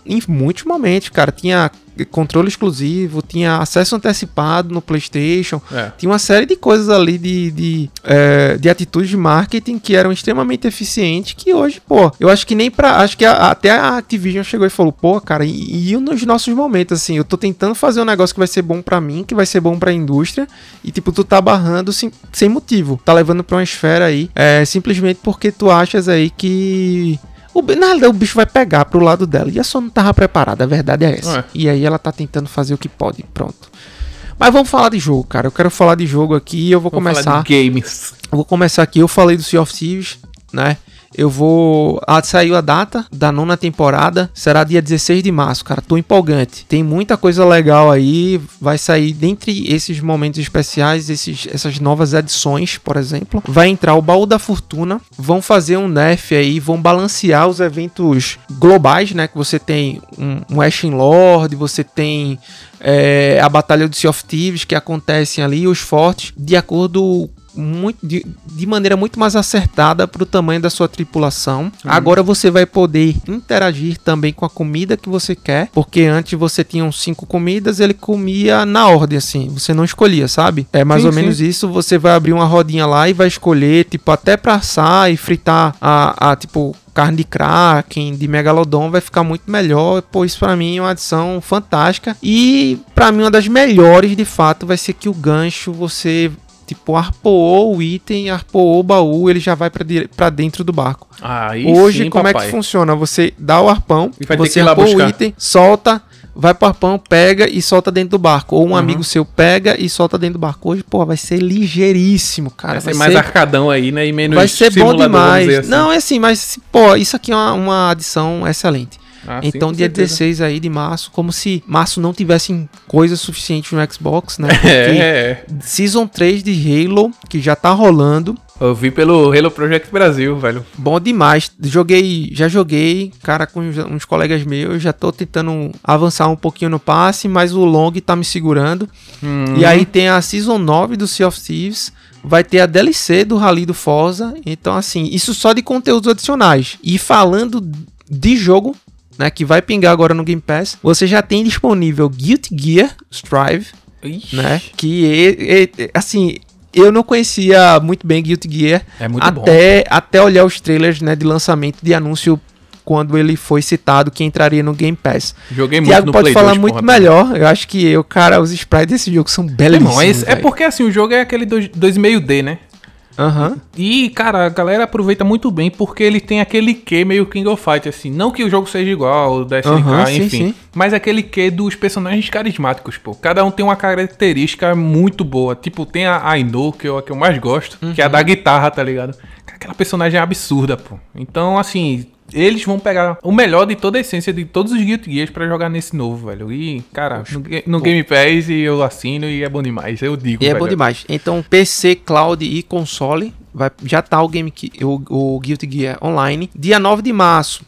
Speaker 1: Em muitos momentos, cara, tinha controle exclusivo, tinha acesso antecipado no PlayStation,
Speaker 5: É.
Speaker 1: tinha uma série de coisas ali de, de, é, de atitudes de marketing que eram extremamente eficientes. Que hoje, pô, eu acho que nem pra. Acho que a- até a Activision chegou e falou, pô, cara, e, e nos nossos momentos, assim, eu tô tentando fazer um negócio que vai ser bom pra mim, que vai ser bom pra indústria, e tipo, tu tá barrando sem, sem motivo. Tá levando pra uma esfera aí, é, simplesmente porque tu achas aí que. O, na realidade, o bicho vai pegar pro lado dela. E a Sony não tava preparada, a verdade é essa.
Speaker 5: É.
Speaker 1: E aí ela tá tentando fazer o que pode, pronto. Mas vamos falar de jogo, cara. Eu quero falar de jogo aqui e eu vou
Speaker 5: Vamos
Speaker 1: começar.
Speaker 5: falar de games.
Speaker 1: Eu vou começar aqui. Eu falei do Sea of Thieves, né? Eu vou. Ah, saiu a data da nona temporada. Será dia 16 de março, cara. Tô empolgante. Tem muita coisa legal aí. Vai sair dentre esses momentos especiais, esses, essas novas edições, por exemplo. Vai entrar o baú da fortuna. Vão fazer um nerf aí. Vão balancear os eventos globais, né? Que você tem um, um Ashen Lord, você tem é, a Batalha do Sea of Thieves que acontecem ali, os fortes, de acordo muito, de, de maneira muito mais acertada para o tamanho da sua tripulação. Uhum. Agora você vai poder interagir também com a comida que você quer, porque antes você tinha cinco comidas, ele comia na ordem assim, você não escolhia, sabe? É mais sim, ou sim. menos isso. Você vai abrir uma rodinha lá e vai escolher, tipo, até para assar e fritar a, a tipo carne de Kraken, de Megalodon vai ficar muito melhor, pois para mim é uma adição fantástica e para mim uma das melhores de fato vai ser que o gancho você tipo, arpoou o item, arpoou o baú, ele já vai para dentro do barco.
Speaker 5: Aí
Speaker 1: Hoje,
Speaker 5: sim,
Speaker 1: como
Speaker 5: papai.
Speaker 1: é que funciona? Você dá o arpão, você
Speaker 5: arpou
Speaker 1: o item, solta, vai pro arpão, pega e solta dentro do barco. Ou um uhum. amigo seu pega e solta dentro do barco. Hoje, pô, vai ser ligeiríssimo, cara.
Speaker 5: Vai, vai ser mais arcadão aí, né? E menos
Speaker 1: Vai ser bom demais. Assim. Não, é assim, mas, pô, isso aqui é uma, uma adição excelente. Ah, então, sim, dia certeza. 16 aí de março, como se março não tivesse coisa suficiente no Xbox, né?
Speaker 5: é.
Speaker 1: Season 3 de Halo, que já tá rolando.
Speaker 5: Eu vi pelo Halo Project Brasil, velho.
Speaker 1: Bom demais. Joguei, já joguei, cara, com uns colegas meus. Já tô tentando avançar um pouquinho no passe, mas o long tá me segurando. Uhum. E aí tem a Season 9 do Sea of Thieves. Vai ter a DLC do Rally do Forza. Então, assim, isso só de conteúdos adicionais. E falando de jogo, né, que vai pingar agora no Game Pass, você já tem disponível Guilty Gear Strive, Ixi. né, que é, é, assim, eu não conhecia muito bem Guilty Gear
Speaker 5: é muito
Speaker 1: até,
Speaker 5: bom.
Speaker 1: até olhar os trailers né, de lançamento de anúncio quando ele foi citado que entraria no Game Pass.
Speaker 5: Joguei
Speaker 1: muito
Speaker 5: Thiago
Speaker 1: no pode
Speaker 5: Play
Speaker 1: falar
Speaker 5: 2,
Speaker 1: muito
Speaker 5: porra,
Speaker 1: melhor. Eu acho que eu, cara, os sprites desse jogo são belíssimos.
Speaker 5: É, é porque assim, o jogo é aquele 2,5D, né?
Speaker 1: Uhum.
Speaker 5: E, cara, a galera aproveita muito bem porque ele tem aquele que meio King of Fight, assim. Não que o jogo seja igual, da SNK, uhum, enfim. Sim, sim. Mas aquele que dos personagens carismáticos, pô. Cada um tem uma característica muito boa. Tipo, tem a Aino, que é a que eu mais gosto, uhum. que é a da uhum. guitarra, tá ligado? Aquela personagem é absurda, pô. Então, assim, eles vão pegar o melhor de toda a essência de todos os Guilty Gears pra jogar nesse novo, velho. E, cara, no, no Game Pass eu assino e é bom demais, eu digo,
Speaker 1: E velho. é bom demais. Então, PC, cloud e console, vai, já tá o Game o, o Guilty Gear online. Dia 9 de março,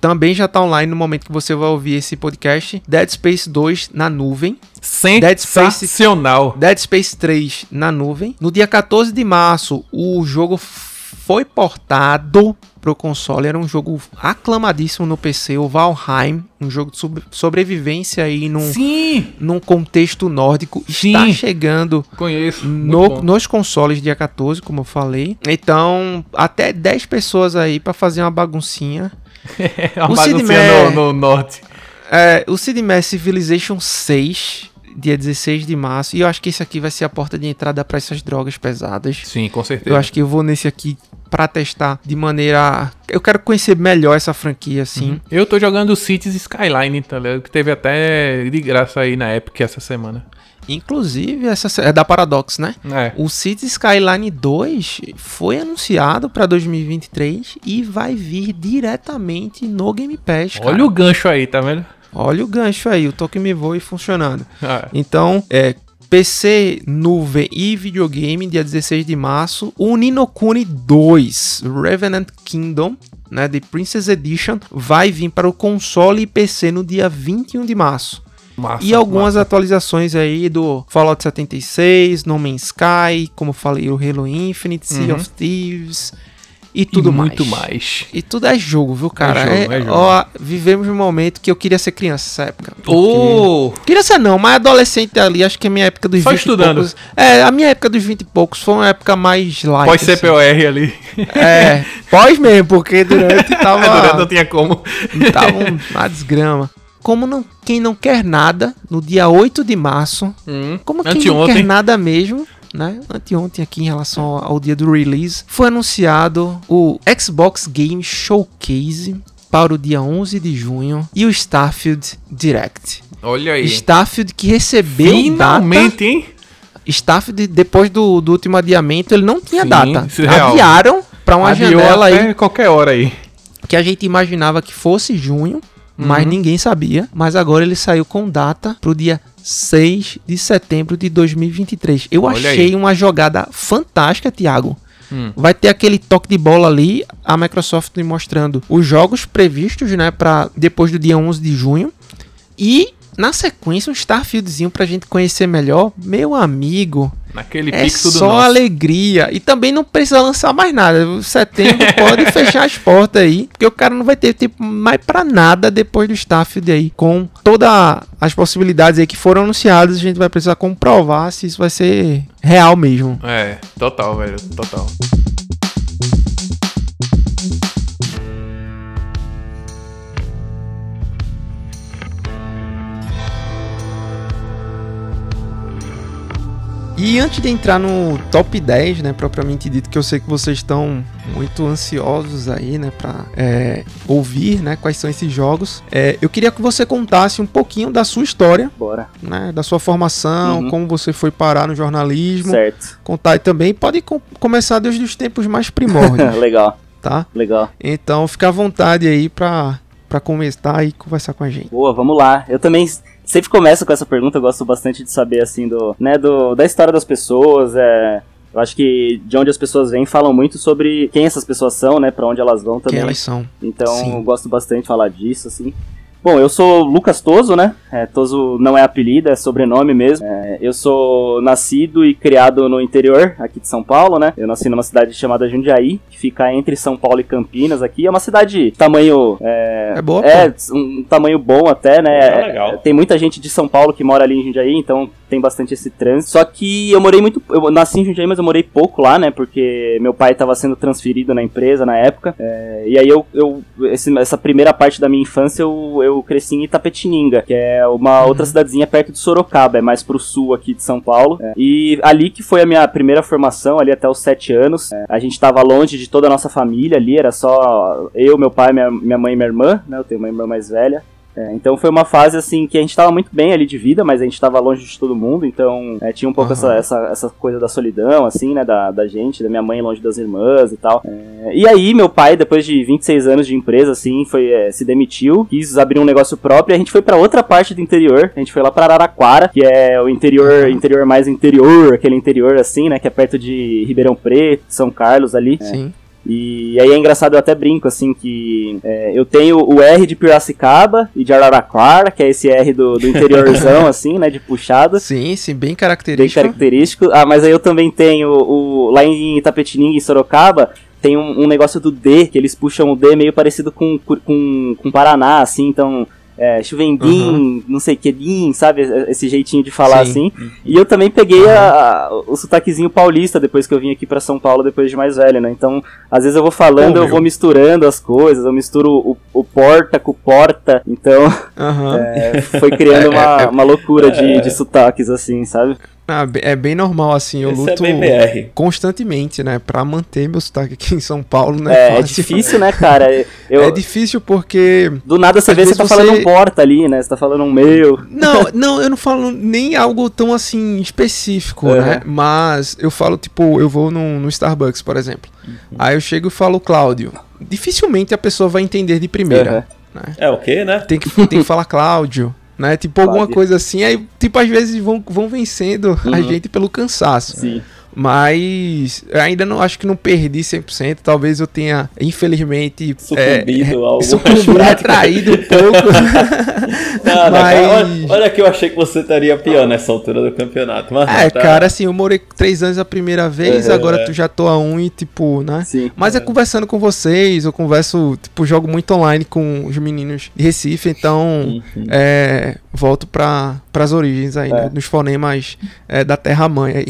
Speaker 1: também já tá online no momento que você vai ouvir esse podcast. Dead Space 2 na nuvem.
Speaker 5: Sensacional.
Speaker 1: Dead Space, Dead Space 3 na nuvem. No dia 14 de março, o jogo foi portado pro console. Era um jogo aclamadíssimo no PC, o Valheim, um jogo de sobrevivência aí num,
Speaker 5: Sim.
Speaker 1: num contexto nórdico.
Speaker 5: Sim.
Speaker 1: Está chegando
Speaker 5: Conheço.
Speaker 1: No, nos consoles dia 14, como eu falei. Então, até 10 pessoas aí para fazer uma baguncinha.
Speaker 5: uma o baguncinha no, no norte.
Speaker 1: É, o Sid Meier Civilization 6 dia 16 de março. E eu acho que esse aqui vai ser a porta de entrada para essas drogas pesadas.
Speaker 5: Sim, com certeza.
Speaker 1: Eu acho que eu vou nesse aqui para testar de maneira. Eu quero conhecer melhor essa franquia, assim. Uhum.
Speaker 5: Eu tô jogando Cities Skyline, tá ligado? Que teve até de graça aí na Epic essa semana.
Speaker 1: Inclusive, essa é da Paradox, né?
Speaker 5: É.
Speaker 1: O Cities Skyline 2 foi anunciado para 2023 e vai vir diretamente no Game Pass.
Speaker 5: Olha o gancho aí, tá vendo?
Speaker 1: Olha o gancho aí, o Toque Me Voe funcionando.
Speaker 5: Ah.
Speaker 1: Então, é, PC, nuvem e videogame, dia 16 de março. O Ninokuni 2, Revenant Kingdom, né, The Princess Edition, vai vir para o console e PC no dia 21 de março.
Speaker 5: Massa,
Speaker 1: e algumas
Speaker 5: massa.
Speaker 1: atualizações aí do Fallout 76, No Man's Sky, como falei, o Halo Infinite, Sea
Speaker 5: Uhum.
Speaker 1: of Thieves e tudo
Speaker 5: e
Speaker 1: mais.
Speaker 5: muito mais.
Speaker 1: E tudo é jogo, viu, cara?
Speaker 5: É jogo, é jogo.
Speaker 1: Ó, vivemos um momento que eu queria ser criança nessa época. porque-
Speaker 5: Ô!
Speaker 1: Queria ser não, mas adolescente ali, acho que a minha época dos
Speaker 5: Só
Speaker 1: 20
Speaker 5: estudando.
Speaker 1: e poucos. É, a minha época dos 20 e poucos foi uma época mais light.
Speaker 5: Pós CPOR ali.
Speaker 1: assim. É, pós mesmo, porque durante tava,
Speaker 5: Durante não tinha como.
Speaker 1: tava um- uma desgrama. Como não, quem não quer nada, no dia 8 de março,
Speaker 5: Hum.
Speaker 1: como quem não quer nada mesmo, né? Anteontem aqui em relação ao, dia do release, foi anunciado o Xbox Game Showcase para o dia 11 de junho e o Starfield Direct.
Speaker 5: Olha aí.
Speaker 1: Starfield que recebeu
Speaker 5: Finalmente, hein?
Speaker 1: data. Starfield depois do, do último adiamento ele não tinha
Speaker 5: Sim,
Speaker 1: data. Adiaram para uma
Speaker 5: Adiou
Speaker 1: janela
Speaker 5: até
Speaker 1: aí
Speaker 5: qualquer hora aí.
Speaker 1: que a gente imaginava que fosse junho, mas
Speaker 5: Uhum.
Speaker 1: ninguém sabia. Mas agora ele saiu com data pro dia 6 de setembro de 2023. Eu
Speaker 5: Olha
Speaker 1: achei
Speaker 5: aí.
Speaker 1: uma jogada fantástica, Thiago.
Speaker 5: Hum.
Speaker 1: Vai ter aquele toque de bola ali, a Microsoft mostrando os jogos previstos, né, para depois do dia 11 de junho. E na sequência um Starfieldzinho pra gente conhecer melhor. Meu amigo,
Speaker 5: Naquele
Speaker 1: é
Speaker 5: pixel do
Speaker 1: só
Speaker 5: nosso.
Speaker 1: alegria. E também não precisa lançar mais nada. Setembro pode fechar as portas aí. Porque o cara não vai ter tempo mais pra nada depois do Starfield aí. Com todas as possibilidades aí que foram anunciadas, a gente vai precisar comprovar se isso vai ser real mesmo.
Speaker 5: É, total, velho, total.
Speaker 1: E antes de entrar no top 10, né, propriamente dito, que eu sei que vocês estão muito ansiosos aí, né, pra é, ouvir, né, quais são esses jogos, é, eu queria que você contasse um pouquinho da sua história,
Speaker 4: Bora.
Speaker 1: né, da sua formação,
Speaker 4: Uhum.
Speaker 1: como você foi parar no jornalismo,
Speaker 4: Certo.
Speaker 1: contar aí também, pode com- começar desde os tempos mais primórdios,
Speaker 4: legal,
Speaker 1: tá?
Speaker 4: legal.
Speaker 1: Então fica à vontade aí pra, pra começar e conversar com a gente.
Speaker 4: Boa, vamos lá. Eu também sempre começo com essa pergunta, eu gosto bastante de saber, assim, do, né, do, da história das pessoas, é... Eu acho que de onde as pessoas vêm falam muito sobre quem essas pessoas são, né, pra onde elas vão também.
Speaker 1: Quem elas são?
Speaker 4: Então
Speaker 1: Sim.
Speaker 4: eu gosto bastante de falar disso, assim. Bom, eu sou Lucas Toso, né? É, Toso não é apelido, é sobrenome mesmo. É, eu sou nascido e criado no interior aqui de São Paulo, né? Eu nasci numa cidade chamada Jundiaí, que fica entre São Paulo e Campinas aqui. É uma cidade de tamanho. É,
Speaker 1: É boa,
Speaker 4: é
Speaker 1: pô.
Speaker 4: um tamanho bom até, né? É,
Speaker 2: legal.
Speaker 4: Tem muita gente de São Paulo que mora ali em Jundiaí, então tem bastante esse trânsito. Só que eu morei muito. Eu nasci em Jundiaí, mas eu morei pouco lá, né? Porque meu pai estava sendo transferido na empresa na época. É, e aí eu. eu esse- essa primeira parte da minha infância eu, eu cresci em Itapetininga, que é uma outra cidadezinha perto de Sorocaba, é mais pro sul aqui de São Paulo. É, e ali que foi a minha primeira formação, ali até os sete anos. É, a gente tava longe de toda a nossa família ali, era só eu, meu pai, minha, minha mãe e minha irmã, né? Eu tenho uma irmã mais velha. É, então foi uma fase assim que a gente tava muito bem ali de vida, mas a gente tava longe de todo mundo, então é, tinha um pouco
Speaker 1: Aham.
Speaker 4: essa, essa, essa coisa da solidão, assim, né, da, da gente, da minha mãe longe das irmãs e tal. É, e aí meu pai, depois de 26 anos de empresa, assim, foi é, se demitiu, quis abrir um negócio próprio, e a gente foi pra outra parte do interior, a gente foi lá pra Araraquara, que é o interior, interior mais interior, aquele interior assim, né, que é perto de Ribeirão Preto, São Carlos ali.
Speaker 1: Sim.
Speaker 4: E aí é engraçado, eu até brinco, assim, que é, eu tenho o R de Piracicaba e de Araraquara, que é esse R do, do interiorzão, assim, né, de puxada.
Speaker 1: Sim, sim, bem
Speaker 4: Bem
Speaker 1: característico.
Speaker 4: característico. Ah, mas aí eu também tenho o. Lá em Itapetininga, em Sorocaba, tem um, um negócio do D, que eles puxam o D meio parecido com, com, com Paraná, assim, então. É, chuvendim, não sei que din, sabe? Esse jeitinho de falar
Speaker 1: Sim.
Speaker 4: assim. E eu também peguei a- a- o sotaquezinho paulista depois que eu vim aqui pra São Paulo, depois de mais velho, né? Então, às vezes eu vou falando,
Speaker 5: Pô,
Speaker 4: eu
Speaker 5: meu.
Speaker 4: vou misturando as coisas, eu misturo o, o porta com o porta, então
Speaker 1: Aham.
Speaker 4: é, foi criando uma, uma loucura de, de sotaques, assim, sabe?
Speaker 1: Ah, é bem normal, assim. Eu
Speaker 2: Esse
Speaker 1: luto
Speaker 2: é bem BR.
Speaker 1: constantemente, né? Pra manter meu sotaque aqui em São Paulo, né?
Speaker 4: É, é difícil, né, cara? Eu,
Speaker 1: É difícil porque.
Speaker 4: Do nada você vê, você
Speaker 1: vezes
Speaker 4: tá
Speaker 1: você-
Speaker 4: falando um porta ali, né? Você tá falando um meu.
Speaker 1: Não, não, eu não falo nem algo tão assim específico,
Speaker 4: Uhum.
Speaker 1: né? Mas eu falo, tipo, eu vou no, no Starbucks, por exemplo. Aí eu chego e falo Cláudio. Dificilmente a pessoa vai entender de primeira.
Speaker 2: É o quê, né?
Speaker 1: Tem, que, tem que falar Cláudio. Né? Tipo, alguma coisa assim, aí, tipo, às vezes vão, vão vencendo a
Speaker 4: Uhum.
Speaker 1: gente pelo cansaço.
Speaker 4: Sim.
Speaker 1: Mas ainda não acho que não perdi 100%. Talvez eu tenha, infelizmente,
Speaker 2: Sucumbido
Speaker 1: é, sucumbido, retraído um pouco.
Speaker 2: Nada,
Speaker 1: Mas-
Speaker 2: cara, olha, olha que eu achei que você estaria pior nessa altura do campeonato. Mas
Speaker 1: é,
Speaker 2: não, tá-
Speaker 1: cara, assim, eu morei três anos a primeira vez,
Speaker 2: Uhum,
Speaker 1: agora
Speaker 2: é.
Speaker 1: tu já tô a um e, tipo, né?
Speaker 4: Sim.
Speaker 1: Mas é conversando com vocês, eu converso, tipo, jogo muito online com os meninos de Recife, então
Speaker 2: Uhum.
Speaker 1: é, volto pra, pras origens aí,
Speaker 4: É.
Speaker 1: né, nos fonemas é, da terra-mãe aí.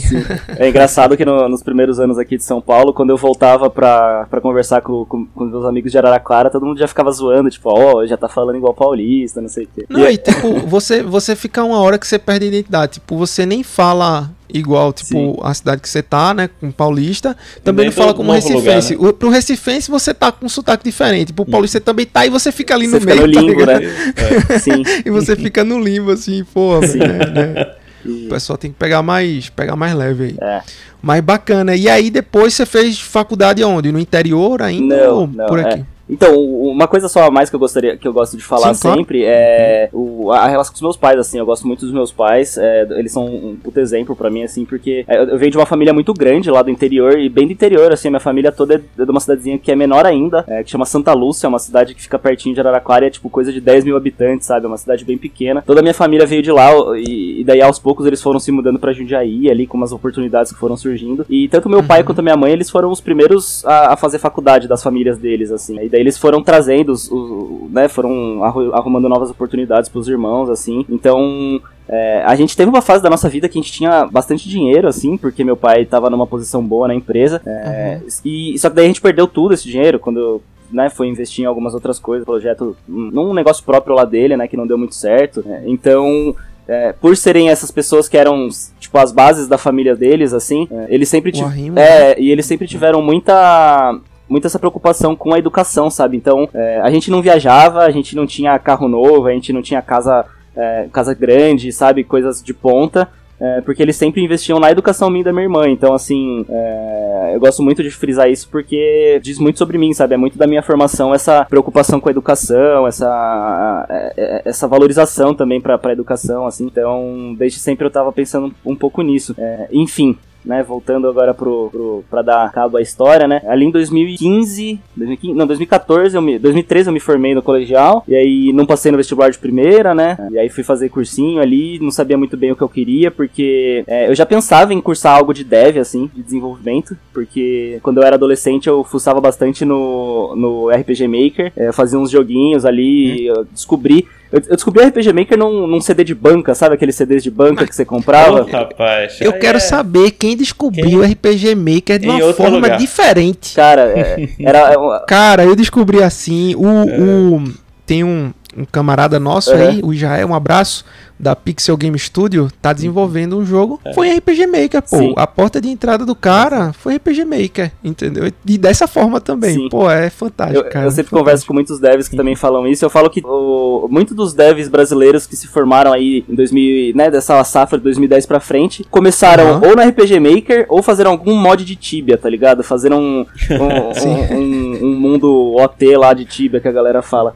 Speaker 4: É engraçado que no- nos primeiros anos aqui de São Paulo, quando eu voltava pra, pra conversar com, com, com meus amigos de Araraquara, todo mundo já ficava zoando, tipo, ó, já tá falando igual paulista, não sei o quê.
Speaker 1: Não, e tipo, você, você fica uma hora que você perde a identidade. Tipo, você nem fala igual, tipo,
Speaker 4: Sim.
Speaker 1: a cidade que você tá, né? Com paulista. Também não fala como recifense.
Speaker 2: lugar,
Speaker 1: O- Pro recifense você tá com um sotaque diferente. Pro paulista você também tá e você fica ali
Speaker 4: Você
Speaker 1: no
Speaker 4: fica
Speaker 1: meio.
Speaker 4: no
Speaker 1: tá
Speaker 4: limbo,
Speaker 1: ligado?
Speaker 4: né? Sim.
Speaker 1: E você fica no limbo, assim, pô, né, né? O pessoal tem que pegar mais, pegar mais leve aí.
Speaker 4: É.
Speaker 1: Mas bacana. E aí depois você fez faculdade onde? No interior ainda
Speaker 4: Não,
Speaker 1: ou
Speaker 4: não,
Speaker 1: por aqui?
Speaker 4: é. Então, uma coisa só a mais que eu gostaria, que eu gosto de falar
Speaker 1: Sim, claro.
Speaker 4: sempre é o, a relação com os meus pais, assim, eu gosto muito dos meus pais, é, eles são um puto exemplo pra mim, assim, porque é, eu eu venho de uma família muito grande lá do interior, e bem do interior, assim, minha família toda é de uma cidadezinha que é menor ainda, é, que chama Santa Lúcia, é uma cidade que fica pertinho de Araraquara, é tipo coisa de 10 mil habitantes, sabe, é uma cidade bem pequena. Toda a minha família veio de lá, e, e daí aos poucos eles foram se mudando pra Jundiaí, ali, com umas oportunidades que foram surgindo, e tanto meu pai quanto a minha mãe, eles foram os primeiros a, a fazer faculdade das famílias deles, assim, e daí eles foram trazendo, os, os- né, foram arru- arrumando novas oportunidades pros irmãos, assim, então... é, a gente teve uma fase da nossa vida que a gente tinha bastante dinheiro, assim, porque meu pai tava numa posição boa na empresa. é, e Só que daí a gente perdeu tudo esse dinheiro quando né, foi investir em algumas outras coisas, projeto, num negócio próprio lá dele, né, que não deu muito certo. né. então, é, por serem essas pessoas que eram, tipo, as bases da família deles, assim, é, eles sempre
Speaker 1: arrimo,
Speaker 4: É, e eles sempre tiveram muita. Muita essa preocupação com a educação, sabe? Então, é, a gente não viajava, a gente não tinha carro novo, a gente não tinha casa, é, casa grande, sabe? Coisas de ponta. é, porque eles sempre investiam na educação minha e da minha irmã. Então, assim, é, eu gosto muito de frisar isso porque diz muito sobre mim, sabe? É muito da minha formação essa preocupação com a educação, essa, é, é, essa valorização também pra, pra educação, assim. Então, desde sempre eu tava pensando um pouco nisso. É, enfim, né, voltando agora pro, pro, pra dar cabo à história, né, ali em 2015, 2015 não, 2014, eu me, 2013 eu me formei no colegial, e aí não passei no vestibular de primeira, né, e aí fui fazer cursinho ali, não sabia muito bem o que eu queria, porque é, eu já pensava em cursar algo de dev, assim, de desenvolvimento, porque quando eu era adolescente eu fuçava bastante no, no RPG Maker, é, fazia uns joguinhos ali, eu descobri eu, eu descobri o RPG Maker num, num CD de banca, sabe aqueles CDs de banca que você comprava?
Speaker 2: Ô, rapaz.
Speaker 1: Eu quero
Speaker 2: é-
Speaker 1: saber quem descobriu o RPG Maker de
Speaker 2: Em
Speaker 1: uma forma
Speaker 2: lugar.
Speaker 1: diferente.
Speaker 4: Cara, é, era. é uma-
Speaker 1: Cara, eu descobri assim, o, o tem um, um camarada nosso
Speaker 4: Uhum.
Speaker 1: aí, o Israel, um abraço, da Pixel Game Studio, tá desenvolvendo um jogo, foi em RPG Maker, pô.
Speaker 4: Sim.
Speaker 1: A porta de entrada do cara foi RPG Maker, entendeu? E dessa forma também,
Speaker 4: Sim.
Speaker 1: pô, é fantástico,
Speaker 4: Eu,
Speaker 1: cara.
Speaker 4: eu sempre
Speaker 1: fantástico.
Speaker 4: converso com muitos devs que também falam isso. Eu falo que o, muito dos devs brasileiros que se formaram aí em 2000, né, dessa safra de 2010 pra frente, começaram
Speaker 1: Aham.
Speaker 4: ou no RPG Maker ou fazeram algum mod de Tibia, tá ligado? Fazeram um,
Speaker 1: Sim.
Speaker 4: um, um- um mundo OT lá de Tibia que a galera fala.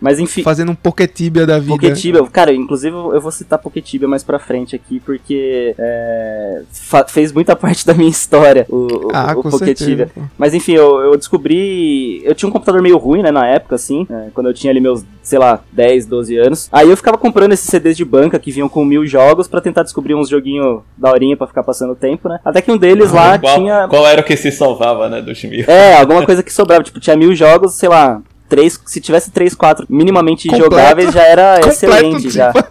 Speaker 4: Mas enfim,
Speaker 1: Fazendo um Poketibia da vida.
Speaker 4: Poketibia, cara, inclusive eu vou citar Poketibia mais pra frente aqui, porque é, fez muita parte da minha história, o, o-
Speaker 1: Ah,
Speaker 4: o
Speaker 1: com
Speaker 4: Poketibia.
Speaker 1: certeza.
Speaker 4: Mas enfim, eu, eu descobri. Eu tinha um computador meio ruim, né, na época, assim, é, quando eu tinha ali meus, sei lá, 10, 12 anos. Aí eu ficava comprando esses CDs de banca que vinham com mil jogos pra tentar descobrir uns joguinhos daorinha pra ficar passando o tempo, né? Até que um deles lá
Speaker 2: qual,
Speaker 4: tinha.
Speaker 2: qual era o que se salvava, né, dos mil?
Speaker 4: É, alguma coisa que sobrava. Tipo, tinha mil jogos, sei lá. Três, se tivesse três, quatro minimamente
Speaker 1: Completo.
Speaker 4: jogáveis, já era
Speaker 1: Completo,
Speaker 4: excelente já.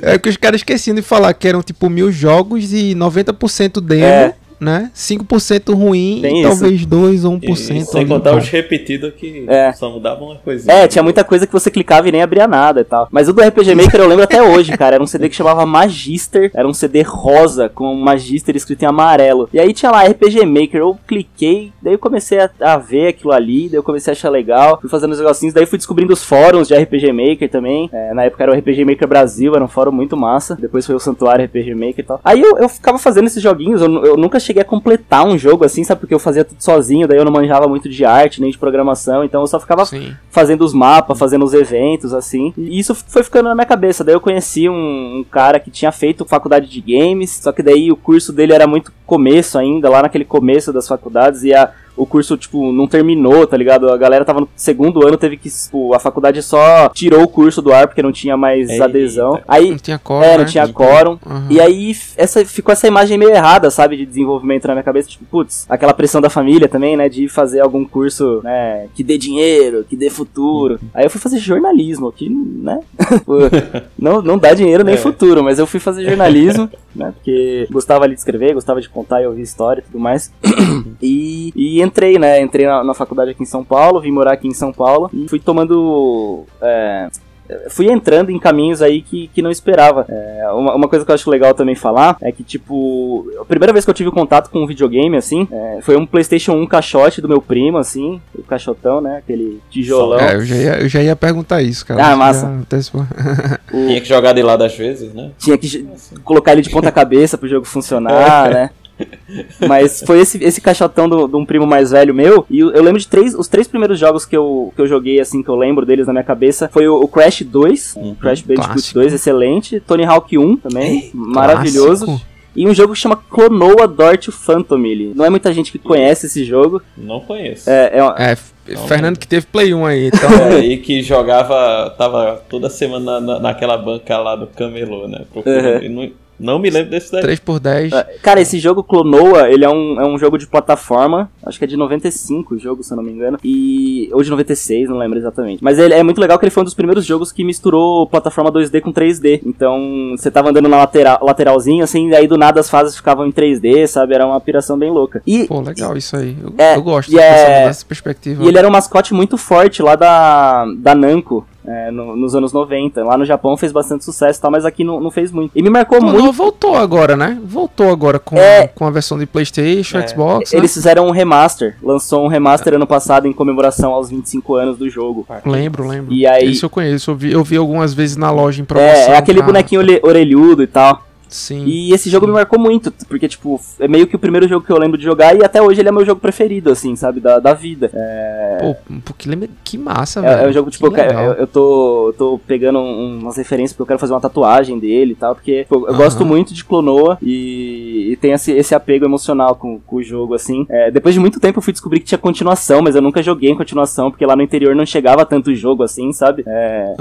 Speaker 1: É que os caras esqueciam de falar que eram tipo mil jogos e 90% demo,
Speaker 4: É.
Speaker 1: né? 5% ruim
Speaker 4: Tem
Speaker 1: e
Speaker 4: isso.
Speaker 1: talvez 2 ou
Speaker 2: E
Speaker 1: 1%.
Speaker 2: sem
Speaker 1: ali
Speaker 2: contar
Speaker 1: bom.
Speaker 2: os repetidos que
Speaker 4: É.
Speaker 2: só mudavam uma coisinha.
Speaker 4: É, tinha muita coisa que você clicava e nem abria nada e tal. Mas o do RPG Maker eu lembro até hoje, cara. Era um CD que chamava Magister. Era um CD rosa com Magister escrito em amarelo. E aí tinha lá RPG Maker. Eu cliquei, daí eu comecei a, a ver aquilo ali. Daí eu comecei a achar legal. Fui fazendo os negocinhos. Daí fui descobrindo os fóruns de RPG Maker também. É, na época era o RPG Maker Brasil, era um fórum muito massa. Depois foi o Santuário RPG Maker e tal. Aí eu, eu ficava fazendo esses joguinhos. Eu, eu nunca cheguei a completar um jogo assim, sabe? Porque eu fazia tudo sozinho. Daí eu não manjava muito de arte nem de programação. Então eu só ficava
Speaker 1: Sim.
Speaker 4: fazendo os mapas, fazendo os eventos, assim. E isso foi ficando na minha cabeça. Daí eu conheci um, um cara que tinha feito faculdade de games, só que daí o curso dele era muito começo ainda, lá naquele começo das faculdades, e a, o curso, tipo, não terminou, tá ligado? A galera tava no segundo ano, teve que, tipo, a faculdade só tirou o curso do ar porque não tinha mais
Speaker 2: Eita.
Speaker 4: adesão. Aí,
Speaker 1: Não tinha cor,
Speaker 4: é,
Speaker 1: né?
Speaker 4: não tinha quórum.
Speaker 1: Aham.
Speaker 4: E aí essa, ficou essa imagem meio errada, sabe, de desenvolvimento na minha cabeça. Tipo, putz, aquela pressão da família também, né, de fazer algum curso, né, que dê dinheiro, que dê futuro. Aí eu fui fazer jornalismo, que, né, não, não dá dinheiro nem
Speaker 2: É.
Speaker 4: futuro, mas eu fui fazer jornalismo, né, porque gostava ali de escrever, gostava de contar e ouvir história e tudo mais. E, e entrei, né, entrei na, na faculdade aqui em São Paulo, vim morar aqui em São Paulo e fui tomando... é, fui entrando em caminhos aí que, que não esperava. É, uma, uma coisa que eu acho legal também falar é que, tipo, a primeira vez que eu tive contato com um videogame, assim, é, foi um PlayStation 1 caixote do meu primo, assim, o caixotão, né? Aquele tijolão.
Speaker 1: É, eu já ia, eu já ia perguntar isso, cara.
Speaker 4: Ah, massa.
Speaker 2: o... Tinha que jogar de lado às vezes, né?
Speaker 4: Tinha que colocar ele de ponta cabeça pro jogo funcionar, né? Mas foi esse, esse caixotão de um primo mais velho meu. E eu, eu, lembro de três. Os três primeiros jogos que eu, que eu joguei, assim, que eu lembro deles na minha cabeça, foi o, o Crash 2. Uhum, Crash Bandicoot 2, excelente. Tony Hawk 1 também, Ei, maravilhoso. Clássico. E um jogo que chama Clonoa Dort Family. Não é muita gente que conhece esse jogo.
Speaker 2: Não conheço.
Speaker 1: É, é, uma... é Fernando que teve Play 1 aí, então.
Speaker 2: É, e que jogava, tava toda semana na, naquela banca lá do Camelô, né? Procurando, uhum. Não me lembro desse daí.
Speaker 1: 3 por 10
Speaker 4: é, Cara, esse jogo Clonoa, ele é um, é um jogo de plataforma. Acho que é de 95 o jogo, se eu não me engano. E. Ou de 96, não lembro exatamente. Mas ele é muito legal que ele foi um dos primeiros jogos que misturou plataforma 2D com 3D. Então, você tava andando na lateral, lateralzinho, assim, e aí do nada as fases ficavam em 3D, sabe? Era uma piração bem louca. E,
Speaker 1: Pô, legal isso aí. Eu,
Speaker 4: é,
Speaker 1: eu gosto
Speaker 4: é,
Speaker 1: dessa perspectiva.
Speaker 4: E ele era um mascote muito forte lá da, da Namco é, no, nos anos 90. Lá no Japão fez bastante sucesso e tal, mas aqui não, não fez muito. E me marcou
Speaker 1: não,
Speaker 4: muito.
Speaker 1: Não, voltou agora, né? Voltou agora com, é, com a versão de PlayStation, é, Xbox.
Speaker 4: Eles né? fizeram um remaster. Lançou um remaster ano passado em comemoração aos 25 anos do jogo.
Speaker 1: Lembro, lembro.
Speaker 4: E aí,
Speaker 1: Isso eu conheço. Eu vi, eu vi algumas vezes na loja em promoção.
Speaker 4: É, é aquele bonequinho orelhudo e tal.
Speaker 1: Sim.
Speaker 4: E esse jogo me marcou muito, porque, tipo, é meio que o primeiro jogo que eu lembro de jogar e até hoje ele é meu jogo preferido, assim, sabe, da, da vida. É...
Speaker 1: Pô, que, lembra... que massa,
Speaker 4: é,
Speaker 1: velho.
Speaker 4: É um jogo, tipo, eu, eu, eu, tô, eu tô pegando um, umas referências porque eu quero fazer uma tatuagem dele e tal, porque eu gosto muito de Clonoa e, e tem esse, esse apego emocional com, com o jogo, assim. É, depois de muito tempo eu fui descobrir que tinha continuação, mas eu nunca joguei em continuação, porque lá no interior não chegava tanto jogo assim, sabe? É,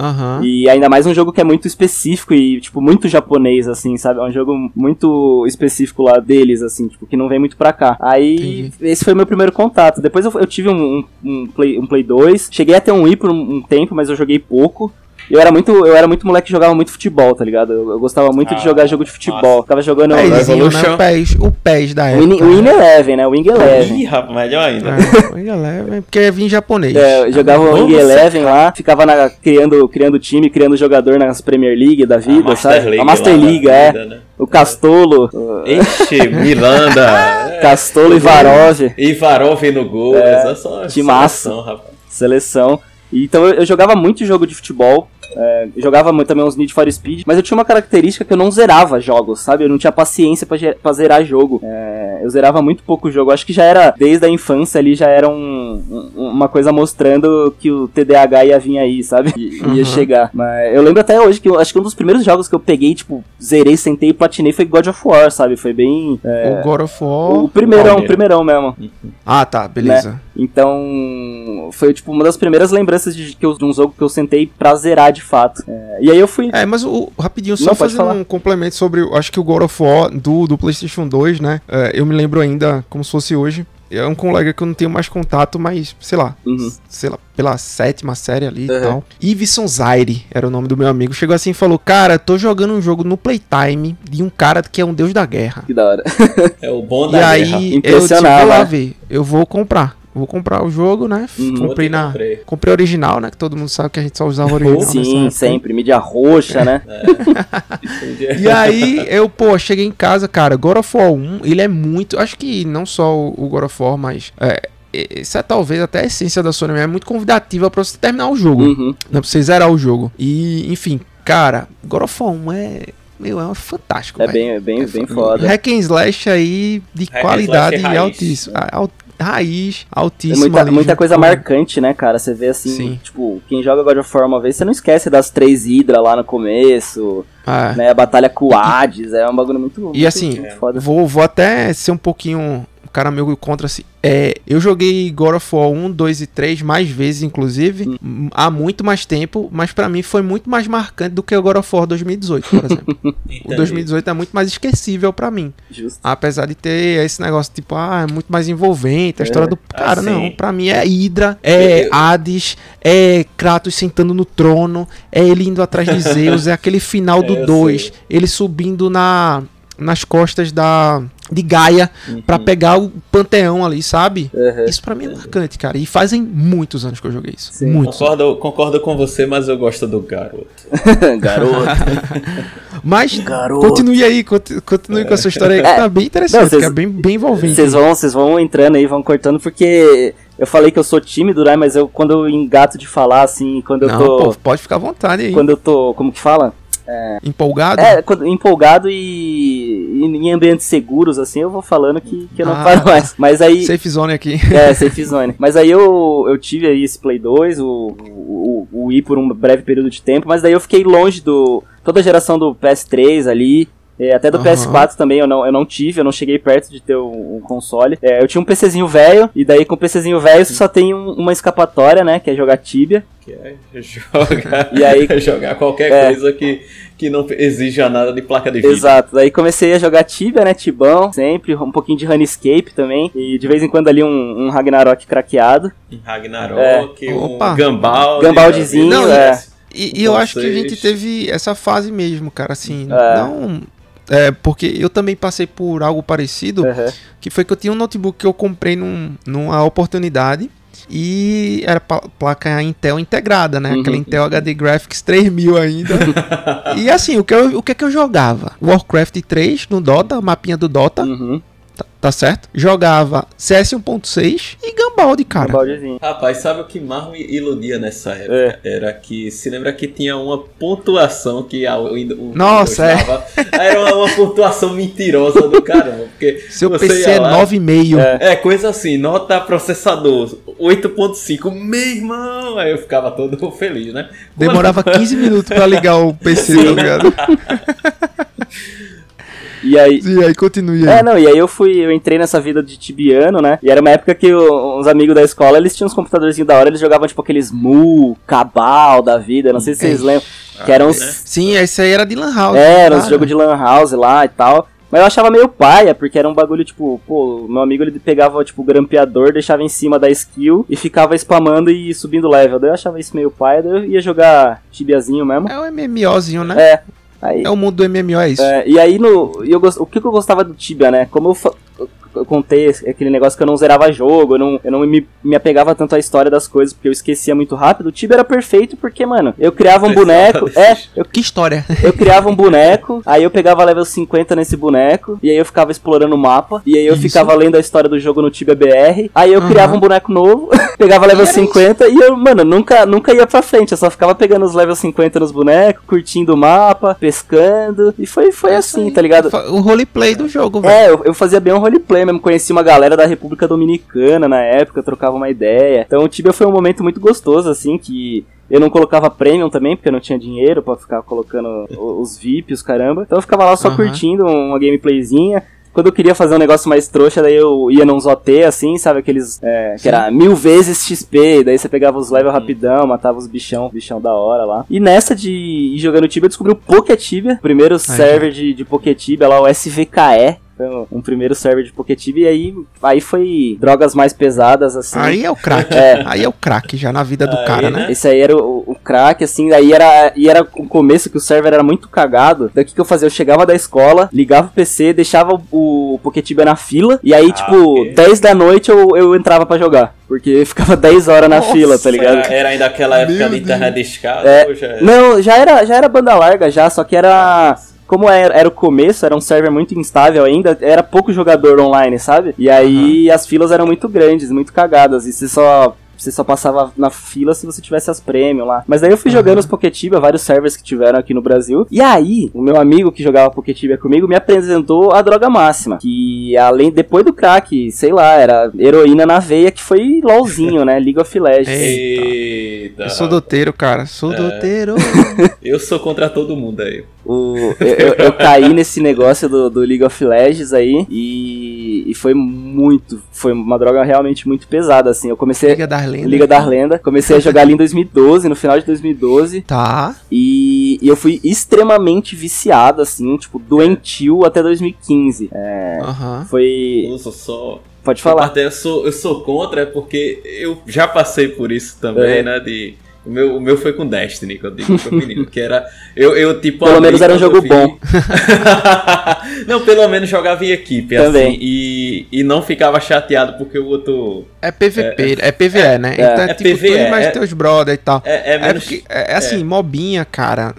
Speaker 4: E ainda mais um jogo que é muito específico e, tipo, muito japonês, assim, sabe? É um jogo muito específico lá deles, assim, tipo, que não vem muito pra cá. Aí, esse foi o meu primeiro contato. Depois eu, eu tive um, um, um, Play, um Play 2. Cheguei a ter um Wii por um, um tempo, mas eu joguei pouco. Eu era muito, eu era muito moleque que jogava muito futebol, tá ligado? Eu, eu gostava muito ah, de jogar jogo de futebol. Nossa. Ficava jogando
Speaker 1: PES, né? o PES, o PES da época.
Speaker 4: Win, Win Eleven, né? Wing Eleven.
Speaker 2: Ih, rapaz, melhor ainda.
Speaker 1: É, Wing Eleven, porque é em japonês.
Speaker 4: É, eu jogava o Wing Eleven lá, ficava na, criando, criando time, criando jogador nas Premier League da vida, a sabe? League a Master League, é. Vida, né? O Castolo.
Speaker 2: Ixi, Milanda.
Speaker 4: Castolo é. e Varov.
Speaker 2: E Varov no gol. É, essa só
Speaker 4: seleção, rapaz. Seleção. Então eu, eu jogava muito jogo de futebol. É, jogava também uns Need for Speed, mas eu tinha uma característica que eu não zerava jogos, sabe? Eu não tinha paciência para zerar jogo. É, eu zerava muito pouco jogo. Acho que já era, desde a infância ali, já era um, um, uma coisa mostrando que o TDAH ia vir aí, sabe? I, uhum. Ia chegar. Mas eu lembro até hoje que eu, acho que um dos primeiros jogos que eu peguei, tipo, zerei, sentei e platinei foi God of War, sabe? Foi bem.
Speaker 1: É, o God of War.
Speaker 4: O primeirão, o primeirão mesmo.
Speaker 1: Ah, tá, beleza.
Speaker 4: Né? Então, foi tipo uma das primeiras lembranças de, que eu, de um jogo que eu sentei pra zerar de fato. É, e aí eu fui.
Speaker 1: É, mas o, rapidinho, só fazer um complemento sobre. Acho que o God of War do, do PlayStation 2, né? É, eu me lembro ainda como se fosse hoje. É um colega que eu não tenho mais contato, mas, sei lá, uhum. sei lá, pela sétima série ali uhum. e tal. Iveson Zaire era o nome do meu amigo. Chegou assim e falou: Cara, tô jogando um jogo no Playtime de um cara que é um deus da guerra.
Speaker 4: Que da hora.
Speaker 2: é o bom da
Speaker 1: e guerra. E aí, eu vou lá ver, eu vou comprar vou comprar o jogo, né? Hum, comprei na. Comprei. comprei original, né? Que todo mundo sabe que a gente só usava original.
Speaker 4: Sim, sempre. Mídia roxa, né?
Speaker 1: É. e aí, eu, pô, cheguei em casa, cara. God of War 1, ele é muito. Acho que não só o God of War, mas. É, essa é talvez até a essência da Sony é muito convidativa para você terminar o jogo. Uhum. Né, pra você zerar o jogo. E, enfim, cara, God of War 1 é. Meu, é fantástico.
Speaker 4: É bem, é bem, é bem foda.
Speaker 1: Hack and Slash aí de Hack qualidade altíssima raiz, altíssima.
Speaker 4: Muita, muita coisa marcante, né, cara? Você vê assim, Sim. tipo, quem joga God of War uma vez, você não esquece das três Hydra lá no começo. Ah. Né, a batalha com o Hades, é um bagulho muito.
Speaker 1: E assim, muito foda. Vou, vou até ser um pouquinho cara meu contra assim. É, eu joguei God of War 1, 2 e 3 mais vezes, inclusive, hum. há muito mais tempo, mas para mim foi muito mais marcante do que o God of War 2018, por exemplo. o 2018 é muito mais esquecível para mim. Justo. Apesar de ter esse negócio, tipo, ah, é muito mais envolvente, a é. história do. Cara, assim. não, pra mim é Hydra, é Hades, é Kratos sentando no trono, é ele indo atrás de Zeus, é aquele final do 2, ele subindo na nas costas da de Gaia uhum. para pegar o panteão ali, sabe? Uhum. Isso para mim é marcante, cara. E fazem muitos anos que eu joguei isso. Sim. Muitos.
Speaker 2: Concordo, concordo com você, mas eu gosto do garoto.
Speaker 4: garoto.
Speaker 1: mas garoto. continue aí, continue é. com a sua história aí, que é. tá bem interessante, Não, cês, é bem, bem envolvente.
Speaker 4: Vocês vão, vocês vão entrando aí, vão cortando, porque eu falei que eu sou tímido, né? Mas eu quando eu engato de falar, assim, quando eu Não, tô. Pô,
Speaker 1: pode ficar à vontade aí.
Speaker 4: Quando eu tô. Como que fala?
Speaker 1: É, empolgado?
Speaker 4: É, empolgado e, e, em ambientes seguros, assim, eu vou falando que, que eu não ah, paro mais. Mas aí.
Speaker 1: Safe zone aqui.
Speaker 4: É, safe zone. Mas aí eu, eu tive aí esse Play 2, o, o, o Wii por um breve período de tempo, mas daí eu fiquei longe do. toda a geração do PS3 ali. É, até do uhum. PS4 também eu não, eu não tive, eu não cheguei perto de ter um, um console. É, eu tinha um PCzinho velho, e daí com o PCzinho velho você só tem um, uma escapatória, né? Que é jogar Tibia.
Speaker 2: Que é jogar, e aí, jogar qualquer é, coisa que, que não exija nada de placa de vídeo.
Speaker 4: Exato, daí comecei a jogar Tibia, né? Tibão, sempre, um pouquinho de Runescape também. E de vez em quando ali um, um Ragnarok craqueado.
Speaker 2: Ragnarok, é. um Opa. Gambaldi.
Speaker 4: Gambaldizinho, não, é.
Speaker 1: E, e eu acho que a gente teve essa fase mesmo, cara, assim, é. não é, porque eu também passei por algo parecido, uhum. que foi que eu tinha um notebook que eu comprei num, numa oportunidade e era placa Intel integrada, né? Uhum. Aquela Intel HD Graphics 3000 ainda. e assim, o que, eu, o que é que eu jogava? Warcraft 3 no Dota, mapinha do Dota. Uhum tá certo? Jogava CS 1.6 e Gambaldi, cara.
Speaker 2: Gambaldizinho. Rapaz, sabe o que mais me iludia nessa época? É. Era que, se lembra que tinha uma pontuação que a, o, o
Speaker 1: Nossa, é.
Speaker 2: Era uma, uma, pontuação mentirosa do caramba. Porque
Speaker 1: Seu PC é 9,5.
Speaker 2: É. é, coisa assim, nota processador 8.5. Meu irmão! Aí eu ficava todo feliz, né?
Speaker 1: Demorava 15 minutos pra ligar o PC, tá ligado?
Speaker 4: E aí.
Speaker 1: E aí continue.
Speaker 4: É, não, e aí eu fui, eu entrei nessa vida de tibiano, né? E era uma época que os amigos da escola, eles tinham uns computadorzinhos da hora, eles jogavam tipo aqueles Mu, Cabal da vida, não sei se vocês lembram. Que eram uns...
Speaker 1: Sim, esse aí era de Lan House.
Speaker 4: É, era uns jogos de Lan House lá e tal. Mas eu achava meio paia, porque era um bagulho, tipo, pô, meu amigo ele pegava, tipo, o grampeador, deixava em cima da skill e ficava spamando e subindo level. Daí eu achava isso meio paia, daí eu ia jogar tibiazinho mesmo.
Speaker 1: É o MMOzinho, né?
Speaker 4: É.
Speaker 1: Aí, é o mundo do MMO, é isso.
Speaker 4: É, e aí, no, eu, o que, que eu gostava do Tibia, né? Como eu, eu contei aquele negócio que eu não zerava jogo, eu não, eu não me, me apegava tanto à história das coisas, porque eu esquecia muito rápido. O Tibia era perfeito porque, mano, eu criava um boneco. É, eu,
Speaker 1: que história.
Speaker 4: Eu criava um boneco, aí eu pegava level 50 nesse boneco, e aí eu ficava explorando o mapa, e aí eu isso. ficava lendo a história do jogo no Tibia BR, aí eu uhum. criava um boneco novo, pegava level 50 isso. e eu, mano, nunca, nunca ia pra frente, eu só ficava pegando os level 50 nos bonecos, curtindo o mapa, pescando, e foi, foi é assim, tá ligado?
Speaker 1: O roleplay do jogo,
Speaker 4: velho. É, eu, eu fazia bem um roleplay mesmo, conheci uma galera da República Dominicana na época, trocava uma ideia. Então o Tibia foi um momento muito gostoso, assim, que eu não colocava premium também, porque eu não tinha dinheiro para ficar colocando os VIPs, caramba. Então eu ficava lá só uhum. curtindo uma gameplayzinha. Quando eu queria fazer um negócio mais trouxa, daí eu ia nos OT, assim, sabe? Aqueles. É, que era mil vezes XP, daí você pegava os levels rapidão, matava os bichão, bichão da hora lá. E nessa de ir jogando Tibia, eu descobri o Poketibia, primeiro server de, de Poketibia lá, o SVKE. Foi um, primeiro server de Poketib e aí, aí foi drogas mais pesadas, assim.
Speaker 1: Aí é o crack. É. Aí é o crack já na vida do aí, cara, né?
Speaker 4: Esse aí era o, o crack, assim, aí era, e era o começo que o server era muito cagado. Daí o que eu fazia? Eu chegava da escola, ligava o PC, deixava o, o Poketibia na fila, e aí, ah, tipo, okay. 10 da noite eu, eu entrava para jogar. Porque ficava 10 horas na Nossa, fila, tá ligado?
Speaker 2: Era, era ainda aquela época de internet de escada?
Speaker 4: É, já Não, já era, já era banda larga já, só que era como era, era, o começo, era um server muito instável ainda, era pouco jogador online, sabe? E aí uhum. as filas eram muito grandes, muito cagadas, e você só você só passava na fila se você tivesse as prêmios lá. Mas aí eu fui uhum. jogando os Poketibia, vários servers que tiveram aqui no Brasil. E aí, o meu amigo que jogava Poketibia comigo me apresentou a droga máxima. Que além, depois do crack, sei lá, era heroína na veia, que foi LOLzinho, né? League of Legends.
Speaker 1: Eita. Eu sou doteiro, cara. Sou é. doteiro.
Speaker 2: eu sou contra todo mundo aí.
Speaker 4: O, eu, eu, caí nesse negócio do, do, League of Legends aí e, e, foi muito. Foi uma droga realmente muito pesada, assim. Eu comecei.
Speaker 1: Liga da Lenda.
Speaker 4: Liga da Lenda. Comecei a jogar ali em 2012, no final de 2012.
Speaker 1: Tá.
Speaker 4: E, e eu fui extremamente viciado, assim, tipo, doentio até 2015. É.
Speaker 1: Uhum.
Speaker 4: Foi.
Speaker 2: Nossa, só.
Speaker 4: Pode falar.
Speaker 2: Eu sou, eu sou contra, é porque eu já passei por isso também, é. né? De o meu, o meu foi com Destiny, que eu digo pro menino, que era. Eu, eu tipo.
Speaker 4: Pelo menos era um jogo bom.
Speaker 2: Não, pelo menos jogava em equipe, Também. assim, e, e não ficava chateado porque o outro...
Speaker 1: É PVP, é, é PVE, é, né? É, então é, é tipo, PVE, mais é, teus brother e tal. É, é, menos, é, porque, é, assim, mobinha, cara,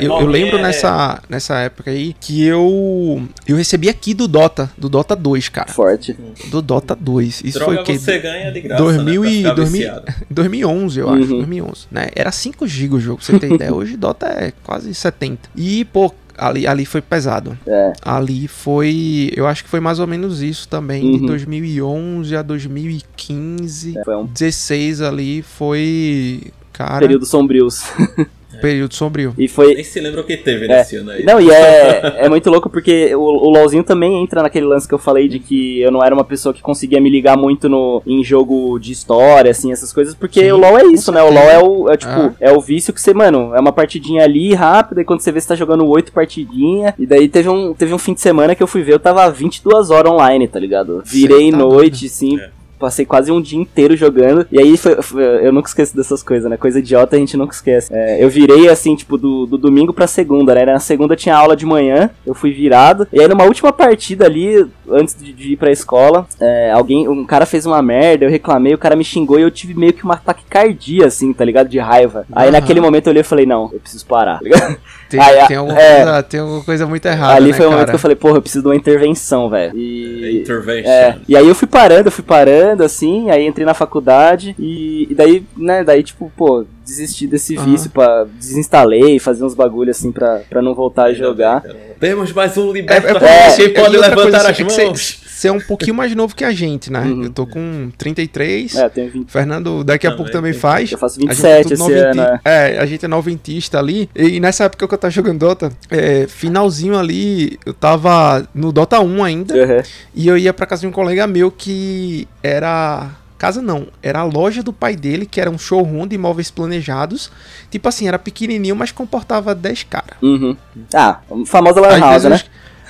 Speaker 1: eu, mobinha eu, lembro nessa, nessa época aí que eu eu recebi aqui do Dota, do Dota 2, cara.
Speaker 4: Forte.
Speaker 1: Do Dota 2. Isso
Speaker 2: Droga
Speaker 1: foi o que?
Speaker 2: você ganha de graça,
Speaker 1: 2000 né, e, 2000, 2011, eu uhum. acho, 2011, né? Era 5 GB o jogo, pra você ter ideia. Hoje Dota é quase 70. E, pô, Ali, ali foi pesado. É. Ali foi. Eu acho que foi mais ou menos isso também. Uhum. De 2011 a 2015. É, foi um... 16 ali foi. Cara.
Speaker 4: Período sombrios.
Speaker 1: período sombrio.
Speaker 4: E foi...
Speaker 2: Nem se lembra o que teve é. nesse ano aí.
Speaker 4: Não, e é, é muito louco porque o, o LoLzinho também entra naquele lance que eu falei de que eu não era uma pessoa que conseguia me ligar muito no, em jogo de história, assim, essas coisas, porque Sim, o LoL é isso, né? O LoL é o, é, tipo, ah. é o vício que você, mano, é uma partidinha ali rápida e quando você vê você tá jogando oito partidinhas. E daí teve um, teve um fim de semana que eu fui ver, eu tava 22 horas online, tá ligado? Virei tá noite, sim. É passei quase um dia inteiro jogando. E aí foi, foi, eu nunca esqueço dessas coisas, né? Coisa idiota a gente nunca esquece. É, eu virei assim, tipo, do, do domingo pra segunda, né? Na segunda tinha aula de manhã, eu fui virado. E aí numa última partida ali, antes de, de ir pra escola, é, alguém, um cara fez uma merda, eu reclamei, o cara me xingou e eu tive meio que um ataque cardíaco, assim, tá ligado? De raiva. Aí uhum. naquele momento eu olhei e falei, não, eu preciso parar, tá ligado?
Speaker 1: Tem, aí, tem, alguma é, coisa, tem alguma coisa muito errada.
Speaker 4: Ali
Speaker 1: né,
Speaker 4: foi o momento que eu falei, porra, eu preciso de uma intervenção, velho.
Speaker 2: E. É, intervention.
Speaker 4: É, e aí eu fui parando, eu fui parando, assim, aí entrei na faculdade e, e daí, né, daí, tipo, pô, desisti desse uhum. vício, pra, desinstalei, fazer uns bagulho assim pra, pra não voltar a jogar.
Speaker 2: Temos mais um libertador, é, é, pode levantar as mãos.
Speaker 1: Você é um pouquinho mais novo que a gente, né? Uhum. Eu tô com 33.
Speaker 4: É, tenho 20.
Speaker 1: Fernando daqui a pouco também faz.
Speaker 4: Eu faço 27 esse ano.
Speaker 1: Né? É, a gente é noventista ali. E nessa época que eu tava jogando Dota, é, finalzinho ali, eu tava no Dota 1 ainda. Uhum. E eu ia pra casa de um colega meu que era casa não, era a loja do pai dele, que era um showroom de imóveis planejados. Tipo assim, era pequenininho, mas comportava 10 caras.
Speaker 4: Uhum. Ah, famosa lan house, né?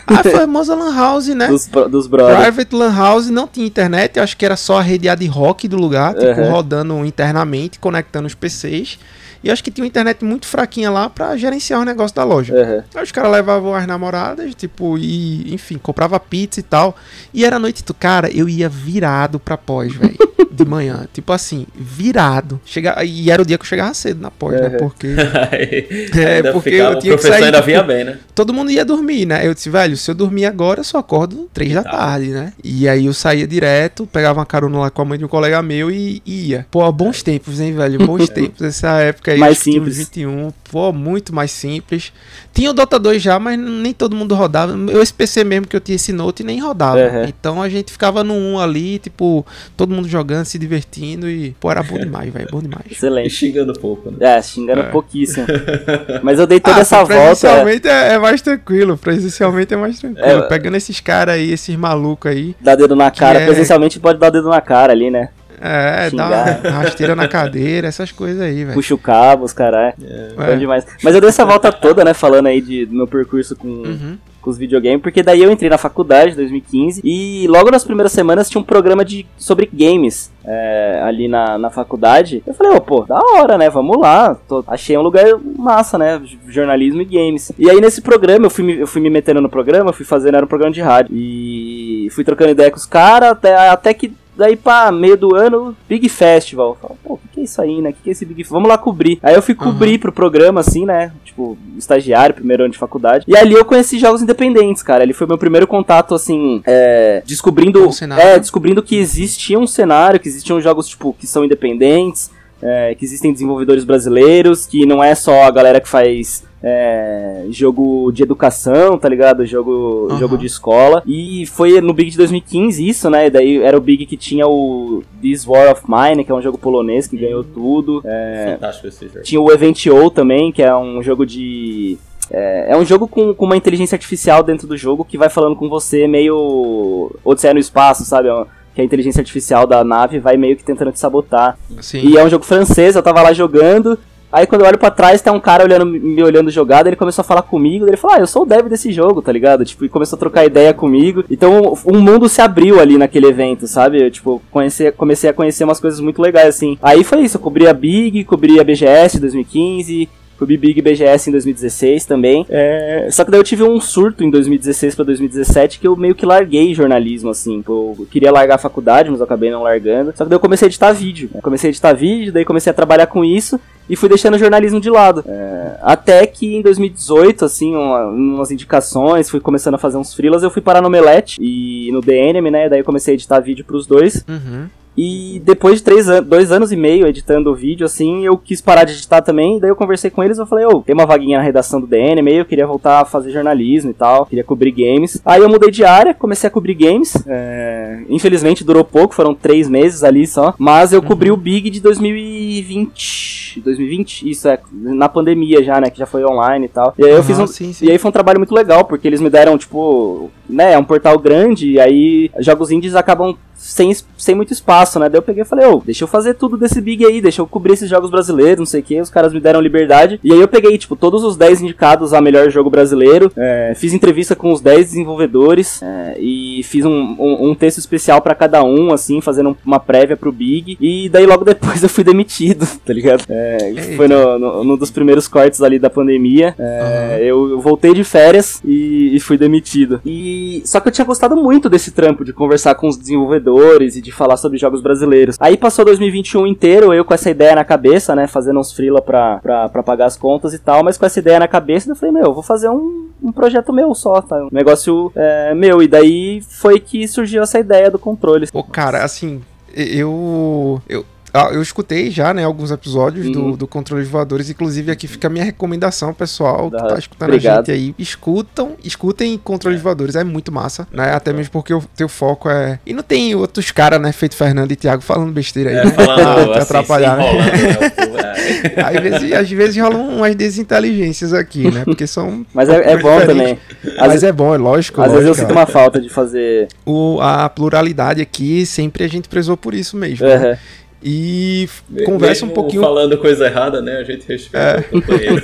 Speaker 1: A famosa Lan House, né?
Speaker 4: Dos, dos brothers.
Speaker 1: Private Lan House não tinha internet, eu acho que era só a rede ad hoc do lugar, tipo, uhum. rodando internamente, conectando os PCs. E acho que tinha uma internet muito fraquinha lá para gerenciar o negócio da loja. Uhum. Aí os caras levavam as namoradas, tipo, e, enfim, comprava pizza e tal. E era noite do cara, eu ia virado pra pós, velho. De manhã. Tipo assim, virado. Chega, e era o dia que eu chegava cedo na pós, uhum. né? Porque.
Speaker 2: é, porque ficava, eu tinha o professor que sair, ainda vinha tipo, bem, né?
Speaker 1: Todo mundo ia dormir, né? Eu disse, velho, se eu dormir agora, eu só acordo três da tá. tarde, né? E aí eu saía direto, pegava uma carona lá com a mãe de um colega meu e ia. Pô, bons tempos, hein, velho? Bons tempos. Essa época aí,
Speaker 4: mais simples.
Speaker 1: 21, pô, muito mais simples. Tinha o Dota 2 já, mas nem todo mundo rodava. Eu, PC mesmo que eu tinha esse Note, nem rodava. Uhum. Então a gente ficava no 1 ali, tipo, todo mundo jogando, se divertindo e, pô, era bom demais, velho, bom demais.
Speaker 4: Excelente. E
Speaker 2: xingando pouco, né?
Speaker 4: É, xingando é. pouquíssimo. Mas eu dei toda ah, essa volta. Presencialmente
Speaker 1: é... é... mais tranquilo, presencialmente é mais tranquilo. É, Pegando esses caras aí, esses malucos aí.
Speaker 4: Dá dedo na cara, é... presencialmente pode dar dedo na cara ali, né?
Speaker 1: É, Xingar. dá rasteira na cadeira, essas coisas aí, velho.
Speaker 4: Puxa o cabo, os caralho. É. demais. Mas eu dei essa volta toda, né, falando aí de, do meu percurso com, uhum. com os videogames, porque daí eu entrei na faculdade em 2015 e logo nas primeiras semanas tinha um programa de, sobre games é, ali na, na faculdade. Eu falei, oh, pô, da hora, né? Vamos lá. Tô, achei um lugar massa, né? Jornalismo e games. E aí nesse programa, eu fui, eu fui me metendo no programa, fui fazendo, era um programa de rádio. E fui trocando ideia com os caras, até, até que Daí, pá, meio do ano, Big Festival. Falo, Pô, o que, que é isso aí, né? O que, que é esse Big Festival? Vamos lá cobrir. Aí eu fui cobrir uhum. pro programa, assim, né? Tipo, estagiário, primeiro ano de faculdade. E ali eu conheci jogos independentes, cara. Ele foi meu primeiro contato, assim, é, descobrindo. Um é, descobrindo que existia um cenário, que existiam jogos, tipo, que são independentes. É, que existem desenvolvedores brasileiros, que não é só a galera que faz é, jogo de educação, tá ligado? Jogo, uhum. jogo de escola. E foi no Big de 2015 isso, né? Daí era o Big que tinha o This War of Mine, que é um jogo polonês que uhum. ganhou tudo. É, Fantástico esse jogo. Tinha o Event.o também, que é um jogo de é, é, um jogo com, com, uma inteligência artificial dentro do jogo que vai falando com você meio Odisseia no espaço, sabe? É que a inteligência artificial da nave vai meio que tentando te sabotar. Sim. E é um jogo francês, eu tava lá jogando, Aí quando eu olho pra trás, tem um cara olhando, me olhando jogada, ele começou a falar comigo, ele falou, ah, eu sou o dev desse jogo, tá ligado? Tipo, e começou a trocar ideia comigo. Então, um mundo se abriu ali naquele evento, sabe? Eu, tipo, conheci, comecei a conhecer umas coisas muito legais, assim. Aí foi isso, eu cobri a Big, cobri a BGS 2015, Fui Big BGS em 2016 também. É, só que daí eu tive um surto em 2016 para 2017 que eu meio que larguei jornalismo, assim. Eu queria largar a faculdade, mas eu acabei não largando. Só que daí eu comecei a editar vídeo. Né? Comecei a editar vídeo, daí comecei a trabalhar com isso e fui deixando o jornalismo de lado. É, até que em 2018, assim, uma, umas indicações, fui começando a fazer uns freelas, eu fui parar no Omelete e no DNM, né? Daí eu comecei a editar vídeo pros dois.
Speaker 1: Uhum.
Speaker 4: E depois de três anos, dois anos e meio editando o vídeo, assim, eu quis parar de editar também. Daí eu conversei com eles, eu falei, ô, oh, tem uma vaguinha na redação do DN, meio, eu queria voltar a fazer jornalismo e tal, queria cobrir games. Aí eu mudei de área, comecei a cobrir games. É... Infelizmente durou pouco, foram três meses ali só. Mas eu uhum. cobri o Big de 2020. 2020? Isso, é, na pandemia já, né? Que já foi online e tal. E aí eu uhum, fiz um. Sim, sim. E aí foi um trabalho muito legal, porque eles me deram, tipo, né, é um portal grande, e aí jogos indies acabam sem, sem muito espaço, né? Daí eu peguei e falei, ô, oh, deixa eu fazer tudo desse big aí, deixa eu cobrir esses jogos brasileiros, não sei o que. Os caras me deram liberdade. E aí eu peguei, tipo, todos os 10 indicados a melhor jogo brasileiro, é, fiz entrevista com os 10 desenvolvedores é, e fiz um, um, um texto especial para cada um, assim, fazendo uma prévia pro Big. E daí logo depois eu fui demitido, tá ligado? É, foi no, no, no, dos primeiros cortes ali da pandemia. Uhum. Eu, eu, voltei de férias e, e fui demitido. E só que eu tinha gostado muito desse trampo de conversar com os desenvolvedores e de falar sobre jogos brasileiros. Aí passou 2021 inteiro, eu com essa ideia na cabeça, né? Fazendo uns freela pra, pra, pra pagar as contas e tal, mas com essa ideia na cabeça, eu falei, meu, vou fazer um, um projeto meu só, tá? Um negócio é, meu. E daí foi que surgiu essa ideia do controle.
Speaker 1: Pô, cara, assim, eu. Eu, ah, eu escutei já, né, alguns episódios uhum. do, do Controle de Voadores. Inclusive, aqui fica a minha recomendação, pessoal, que tá escutando Obrigado. a gente aí. Escutam, escutem Controle de Voadores, é muito massa, né? Até mesmo porque o teu foco é. E não tem outros caras, né, feito Fernando e Thiago falando besteira aí. É,
Speaker 2: né? falando, assim,
Speaker 1: atrapalhar, né? né? às, vezes, às vezes rolam umas desinteligências aqui, né? Porque são.
Speaker 4: Mas é, é bom também.
Speaker 1: Mas vezes, é bom, é lógico.
Speaker 4: Às
Speaker 1: lógico,
Speaker 4: vezes eu sinto uma falta de fazer.
Speaker 1: O, a pluralidade aqui, sempre a gente prezou por isso mesmo. Uhum. Né? E conversa um pouquinho.
Speaker 2: Falando coisa errada, né? A gente respeita é. o companheiro.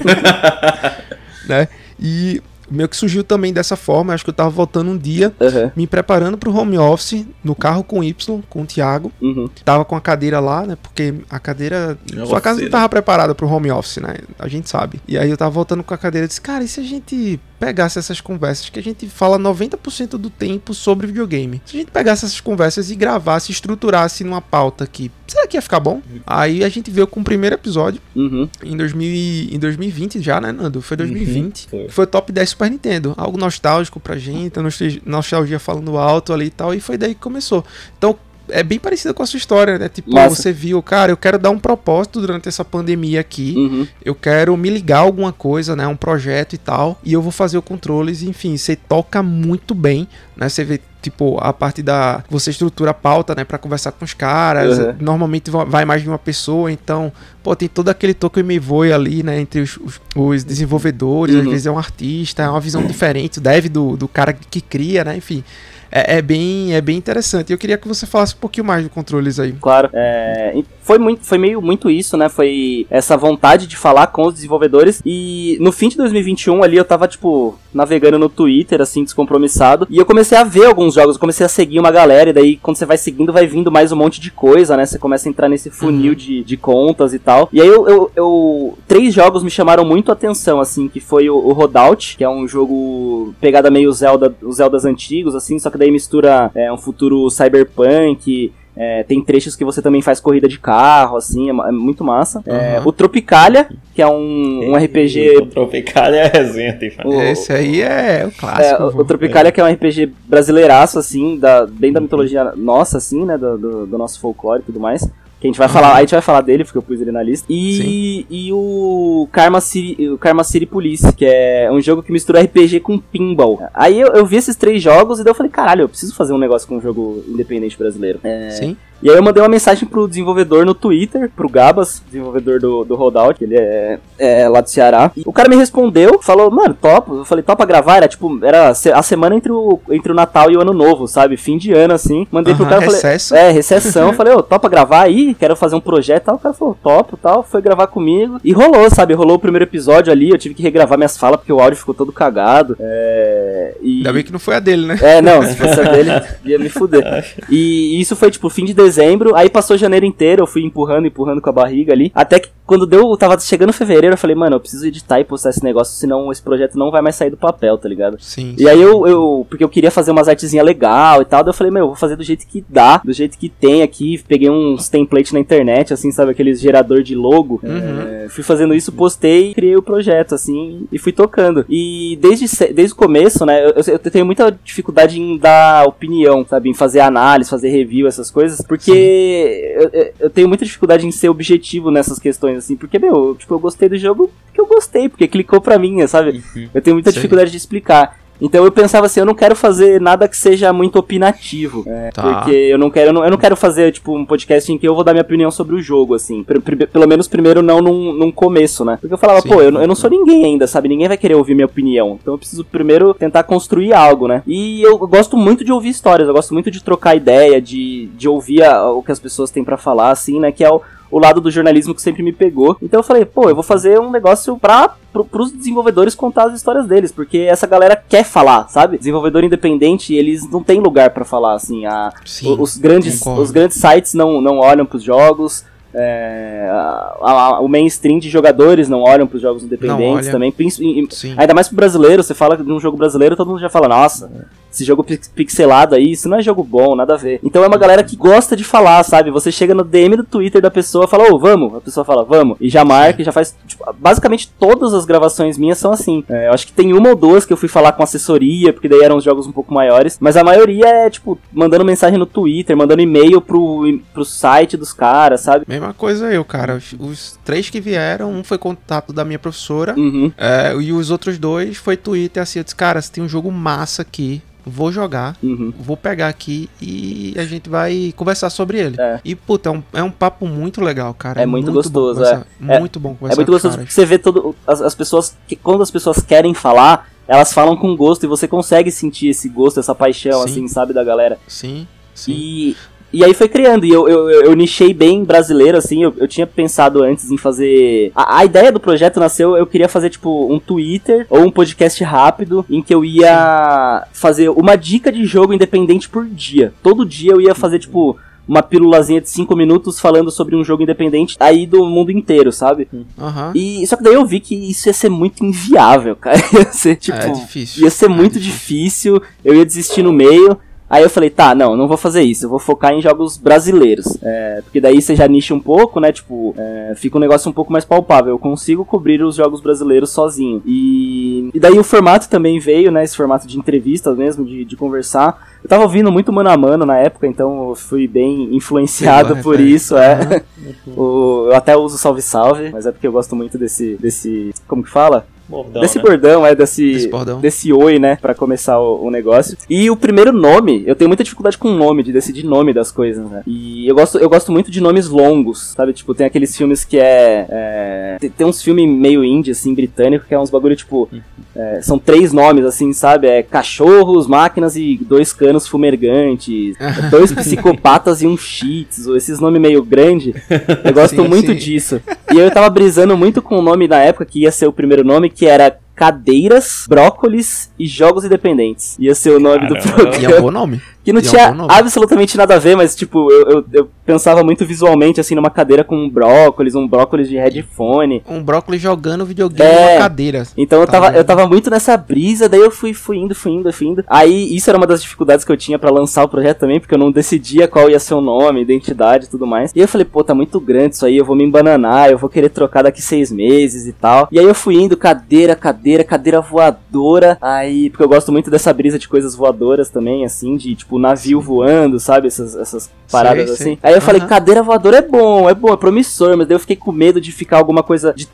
Speaker 1: né? E meio que surgiu também dessa forma. Acho que eu tava voltando um dia, uhum. me preparando pro home office, no carro com Y, com o Thiago. Uhum. Tava com a cadeira lá, né? Porque a cadeira. É sua casa não tava preparada pro home office, né? A gente sabe. E aí eu tava voltando com a cadeira e disse, cara, e se a gente pegasse essas conversas que a gente fala 90% do tempo sobre videogame? Se a gente pegasse essas conversas e gravasse, estruturasse numa pauta aqui, será que ia ficar bom? Aí a gente veio com o primeiro episódio uhum. em, 2000, em 2020 já, né, Nando? Foi 2020. Uhum. Foi. foi top 10 Super Nintendo. Algo nostálgico pra gente, nostalgia falando alto ali e tal, e foi daí que começou. Então, é bem parecida com a sua história, né? Tipo, Massa. você viu, cara, eu quero dar um propósito durante essa pandemia aqui. Uhum. Eu quero me ligar a alguma coisa, né? Um projeto e tal. E eu vou fazer o controles, enfim, você toca muito bem, né? Você vê tipo, a parte da. Você estrutura a pauta, né, para conversar com os caras. Uhum. Normalmente vai mais de uma pessoa, então, pô, tem todo aquele toque me voe ali, né, entre os, os, os desenvolvedores. Uhum. Às vezes é um artista, é uma visão diferente, deve do, do cara que cria, né, enfim é, é, bem, é bem interessante. Eu queria que você falasse um pouquinho mais do controles aí.
Speaker 4: Claro. É, foi, muito, foi meio muito isso, né? Foi essa vontade de falar com os desenvolvedores. E no fim de 2021 ali eu tava, tipo, navegando no Twitter, assim, descompromissado. E eu comecei a ver alguns jogos, eu comecei a seguir uma galera. E daí, quando você vai seguindo, vai vindo mais um monte de coisa, né? Você começa a entrar nesse funil uhum. de, de contas e tal. E aí eu, eu, eu, Três jogos me chamaram muito a atenção, assim, que foi o, o Rodout, que é um jogo pegada meio Zelda, os Zeldas antigos, assim, só que daí mistura é, um futuro cyberpunk, é, tem trechos que você também faz corrida de carro, assim, é, é muito massa. Uhum. É, o Tropicalia, que é um, um RPG.
Speaker 2: O Tropicalia é resenha, tem
Speaker 1: Esse aí é o clássico.
Speaker 4: É, o, o Tropicalia, que é um RPG brasileiraço, assim, da, bem da mitologia nossa, assim, né, do, do, do nosso folclore e tudo mais. Que a gente vai falar, a gente vai falar dele, porque eu pus ele na lista. E, e o Karma City, o Karma City Police, que é um jogo que mistura RPG com pinball. Aí eu, eu vi esses três jogos e daí eu falei, caralho, eu preciso fazer um negócio com um jogo independente brasileiro. É,
Speaker 1: Sim.
Speaker 4: E aí eu mandei uma mensagem pro desenvolvedor no Twitter, pro Gabas, desenvolvedor do, do Rollout, que ele é, é, lá do Ceará. E o cara me respondeu, falou, mano, topa. Eu falei, topa gravar? Era tipo, era a semana entre o, entre o Natal e o Ano Novo, sabe? Fim de ano, assim. Mandei pro cara,
Speaker 1: recesso.
Speaker 4: falei, é, recessão. falei, ô, topa gravar aí? Quero fazer um projeto tal. O cara falou, topo tal. Foi gravar comigo. E rolou, sabe? Rolou o primeiro episódio ali, eu tive que regravar minhas falas porque o áudio ficou todo cagado. É... E...
Speaker 1: Ainda bem que não foi a dele, né?
Speaker 4: É, não, se fosse a dele, ia me fuder. E isso foi, tipo, fim de dezembro aí passou janeiro inteiro, eu fui empurrando, empurrando com a barriga ali. Até que quando deu, tava chegando fevereiro, eu falei, mano, eu preciso editar e postar esse negócio, senão esse projeto não vai mais sair do papel, tá ligado?
Speaker 1: Sim.
Speaker 4: E aí eu, eu porque eu queria fazer umas artezinhas legal e tal, daí eu falei, meu, eu vou fazer do jeito que dá, do jeito que tem aqui. Peguei uns templates na internet, assim, sabe, aqueles gerador de logo.
Speaker 1: Uhum.
Speaker 4: É, fui fazendo isso, postei, criei o projeto, assim, e fui tocando. E desde, desde o começo, né, eu, eu tenho muita dificuldade em dar opinião, sabe, em fazer análise, fazer review, essas coisas, porque eu, eu, tenho muita dificuldade em ser objetivo nessas questões, assim, porque, meu, tipo, eu gostei do jogo porque eu gostei, porque clicou pra mim, sabe? Uhum. Eu tenho muita Sei. dificuldade de explicar. Então eu pensava assim, eu não quero fazer nada que seja muito opinativo. É, tá. Porque eu não quero, eu não, eu não, quero fazer, tipo, um podcast em que eu vou dar minha opinião sobre o jogo, assim. pelo menos primeiro não num, num começo, né? Porque eu falava, Sim. pô, eu, eu, não sou ninguém ainda, sabe? Ninguém vai querer ouvir minha opinião. Então eu preciso primeiro tentar construir algo, né? E eu gosto muito de ouvir histórias, eu gosto muito de trocar ideia, de, de ouvir a, o que as pessoas têm para falar, assim, né? Que é o, o lado do jornalismo que sempre me pegou. Então eu falei, pô, eu vou fazer um negócio pra pro, pros desenvolvedores contar as histórias deles, porque essa galera quer falar, sabe? Desenvolvedor independente, eles não têm lugar para falar, assim, a, Sim, os, grandes, os grandes sites não, não olham pros jogos, é, a, a, o mainstream de jogadores não olham para os jogos independentes também. Ainda mais pro brasileiro, você fala de um jogo brasileiro, todo mundo já fala, nossa, esse jogo pixelado aí, isso não é jogo bom, nada a ver. Então é uma galera que gosta de falar, sabe? Você chega no DM do Twitter da pessoa e fala, ô, oh, vamos. A pessoa fala, vamos. E já marca, e já faz. Tipo, basicamente todas as gravações minhas são assim. É, eu acho que tem uma ou duas que eu fui falar com assessoria, porque daí eram os jogos um pouco maiores. Mas a maioria é, tipo, mandando mensagem no Twitter, mandando e-mail pro, pro site dos caras, sabe?
Speaker 1: Mesma coisa eu, cara. Os, os, três que vieram, um foi contato da minha professora, uhum. é, e os outros dois foi Twitter, assim, eu disse, cara, você tem um jogo massa aqui vou jogar, uhum. vou pegar aqui e a gente vai conversar sobre ele. É. E, puta, é um, é um papo muito legal, cara.
Speaker 4: É, é muito, muito, gostoso, é.
Speaker 1: Muito bom
Speaker 4: conversar É muito gostoso porque você vê todo, as, as pessoas, que quando as pessoas querem falar, elas falam com gosto e você consegue sentir esse gosto, essa paixão, sim. assim, sabe, da galera.
Speaker 1: Sim. Sim.
Speaker 4: E e aí foi criando, e eu, eu, eu nichei bem brasileiro, assim, eu, eu tinha pensado antes em fazer... A, a, ideia do projeto nasceu, eu queria fazer, tipo, um Twitter ou um podcast rápido, em que eu ia fazer uma dica de jogo independente por dia. Todo dia eu ia fazer, tipo uma pílulazinha de 5 minutos falando sobre um jogo independente aí do mundo inteiro, sabe?
Speaker 1: Uhum.
Speaker 4: E só que daí eu vi que isso ia ser muito inviável, cara. ia ser, tipo, é difícil. ia ser é muito difícil. difícil, eu ia desistir no meio. Aí eu falei, tá, não, não vou fazer isso, eu vou focar em jogos brasileiros. É, porque daí você já nicha um pouco, né? Tipo, é, fica um negócio um pouco mais palpável. Eu consigo cobrir os jogos brasileiros sozinho. E, e daí o formato também veio, né? Esse formato de entrevistas mesmo, de, de conversar. Eu tava ouvindo muito mano a mano na época, então eu fui bem influenciado Sim, por isso, é. Uhum. o, eu até uso salve salve, mas é porque eu gosto muito desse. desse. Como que fala? Bordão, desse né? bordão, é, desse, desse, desse oi, né, para começar o, o, negócio. E o primeiro nome, eu tenho muita dificuldade com nome, de decidir nome das coisas, né? E eu gosto, eu gosto muito de nomes longos, sabe? Tipo, tem aqueles filmes que é. é tem, tem, uns filmes meio indie, assim, britânico, que é uns bagulho, tipo. É, são três nomes, assim, sabe? É cachorros, máquinas e dois canos fumergantes. dois psicopatas e um cheats, ou esses nomes meio grande. Eu gosto sim, muito sim. disso. E eu tava brisando muito com o nome na época, que ia ser o primeiro nome, que era Cadeiras, Brócolis e Jogos Independentes. Ia ser o nome Caramba. do programa.
Speaker 1: E é um bom nome.
Speaker 4: Que não e tinha é um absolutamente nada a ver, mas tipo, eu, eu, eu, pensava muito visualmente assim numa cadeira com um brócolis, um brócolis de headphone.
Speaker 1: Um brócolis jogando videogame é, numa cadeira.
Speaker 4: Então eu tá tava, eu tava muito nessa brisa, daí eu fui, fui indo, fui indo, fui indo. Aí isso era uma das dificuldades que eu tinha para lançar o projeto também, porque eu não decidia qual ia ser o nome, identidade e tudo mais. E eu falei, pô, tá muito grande isso aí, eu vou me embananar, eu vou querer trocar daqui seis meses e tal. E aí eu fui indo, cadeira, cadeira, cadeira voadora. Aí, porque eu gosto muito dessa brisa de coisas voadoras também, assim, de tipo navio voando, sabe? Essas, essas paradas sei, assim. Sei. Aí eu uhum. falei, cadeira voadora é bom, é bom, é promissor, mas daí eu fiquei com medo de ficar alguma coisa. de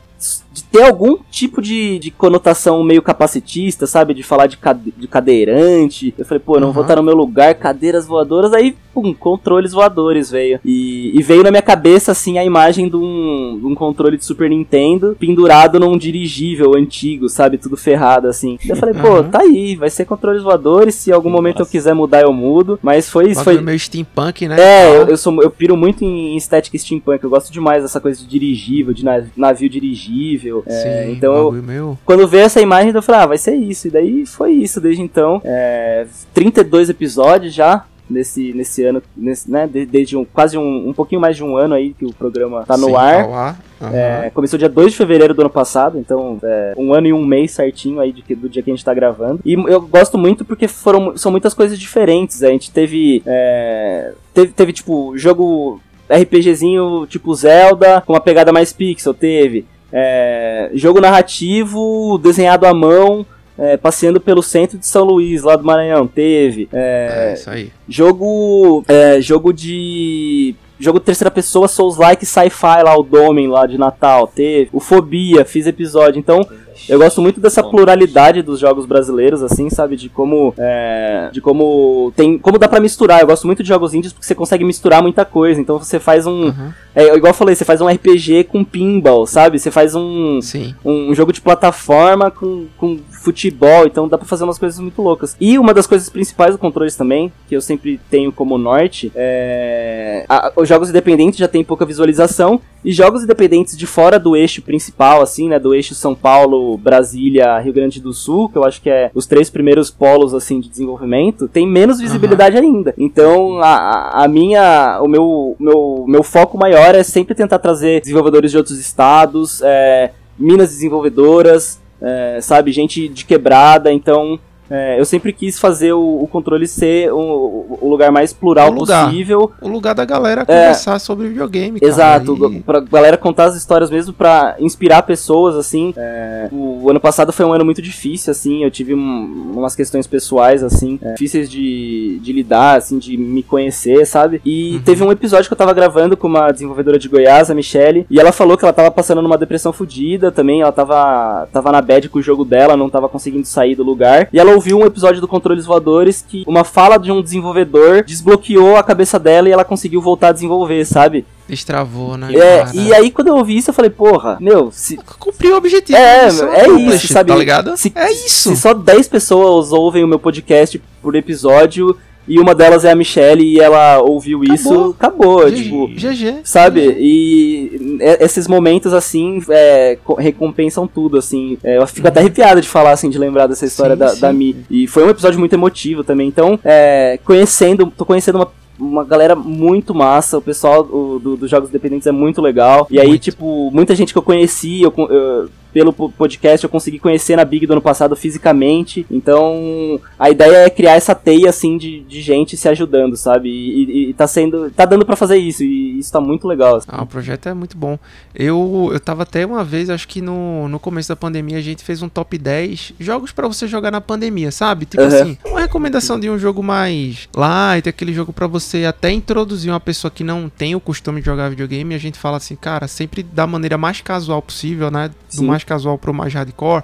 Speaker 4: ter algum tipo de, de conotação meio capacitista, sabe? De falar de, cade de cadeirante. Eu falei, pô, não uhum. vou estar no meu lugar, cadeiras voadoras. Aí, pum, controles voadores veio. E, e veio na minha cabeça, assim, a imagem de um, de um, controle de Super Nintendo pendurado num dirigível antigo, sabe? Tudo ferrado, assim. Eu falei, pô, uhum. tá aí, vai ser controles voadores. Se em algum Nossa. momento eu quiser mudar, eu mudo. Mas foi isso. Foi
Speaker 1: meio steampunk, né?
Speaker 4: É, eu, eu, sou, eu piro muito em estética steampunk. Eu gosto demais dessa coisa de dirigível, de navio dirigível é, Sim, então, eu, meu. quando veio essa imagem, eu falei, ah, vai ser isso. E daí foi isso desde então. É, 32 episódios já. nesse, nesse ano, nesse, né, desde um, quase um, um pouquinho mais de um ano aí que o programa tá no Sim, ar. Tá. Uhum. É, começou dia 2 de fevereiro do ano passado, então é, um ano e um mês certinho aí de, do dia que a gente tá gravando. E eu gosto muito porque foram, são muitas coisas diferentes. A gente teve, é, teve, teve tipo, jogo RPGzinho tipo Zelda, com uma pegada mais pixel, teve. É, jogo narrativo desenhado à mão, é, passeando pelo centro de São Luís, lá do Maranhão, teve. É,
Speaker 1: é isso aí.
Speaker 4: Jogo, é, jogo de jogo de terceira pessoa Souls-like sci-fi lá, o Domen lá de Natal, teve. O Fobia, fiz episódio. Então, eu gosto muito dessa pluralidade dos jogos brasileiros, assim, sabe? De como. É, de como. Tem. Como dá pra misturar. Eu gosto muito de jogos indies porque você consegue misturar muita coisa. Então você faz um. Uhum. É, igual eu falei, você faz um RPG com pinball, sabe? Você faz um.
Speaker 1: Sim.
Speaker 4: Um, um jogo de plataforma com, com futebol. Então dá pra fazer umas coisas muito loucas. E uma das coisas principais do controles também, que eu sempre tenho como norte, é. A, os jogos independentes já tem pouca visualização. E jogos independentes de fora do eixo principal, assim, né? Do eixo São Paulo, Brasília, Rio Grande do Sul, que eu acho que é os três primeiros polos, assim, de desenvolvimento, tem menos visibilidade uhum. ainda. Então, a, a minha, o meu, meu, meu foco maior é sempre tentar trazer desenvolvedores de outros estados, é, minas desenvolvedoras, é, sabe, gente de quebrada, então é, eu sempre quis fazer o, o controle ser o, o, lugar mais plural o lugar, possível.
Speaker 1: O lugar da galera é. conversar é, sobre videogame.
Speaker 4: Cara, exato, e... pra galera contar as histórias mesmo pra inspirar pessoas, assim. É, o, ano passado foi um ano muito difícil, assim. Eu tive um, umas questões pessoais, assim, é, difíceis de, de lidar, assim, de me conhecer, sabe? E uhum. teve um episódio que eu tava gravando com uma desenvolvedora de Goiás, a Michelle, e ela falou que ela tava passando numa depressão fodida também. Ela tava, tava na bad com o jogo dela, não tava conseguindo sair do lugar. E ela ouviu um episódio do Controles Voadores que uma fala de um desenvolvedor desbloqueou a cabeça dela e ela conseguiu voltar a desenvolver, sabe?
Speaker 1: Destravou, né?
Speaker 4: É, cara? e aí quando eu ouvi isso, eu falei, porra, meu, se.
Speaker 1: Cumpriu o objetivo.
Speaker 4: É, é, é isso, sabe?
Speaker 1: Tá ligado?
Speaker 4: Se,
Speaker 1: é isso.
Speaker 4: Se só 10 pessoas ouvem o meu podcast por episódio, e uma delas é a Michelle e ela ouviu acabou. isso, acabou, G tipo,
Speaker 1: GG.
Speaker 4: Sabe? E esses momentos assim é, recompensam tudo, assim. É, eu fico até arrepiado de falar assim, de lembrar dessa história sim, da, sim. da Mi. E foi um episódio muito emotivo também. Então, é, conhecendo, tô conhecendo uma uma galera muito massa, o pessoal dos do, do Jogos Independentes é muito legal. E aí, muito. tipo, muita gente que eu conheci, eu, eu pelo podcast eu consegui conhecer na Big do ano passado fisicamente. Então, a ideia é criar essa teia assim de, de gente se ajudando, sabe? E, e, e tá sendo. tá dando para fazer isso, e isso tá muito legal. Assim.
Speaker 1: Ah, o projeto é muito bom. Eu, eu tava até uma vez, acho que no, no começo da pandemia, a gente fez um top 10 jogos para você jogar na pandemia, sabe? Tipo uhum. assim, uma recomendação de um jogo mais light, aquele jogo para você até introduzir uma pessoa que não tem o costume de jogar videogame, a gente fala assim, cara, sempre da maneira mais casual possível, né? Do Sim. mais casual pro mais hardcore.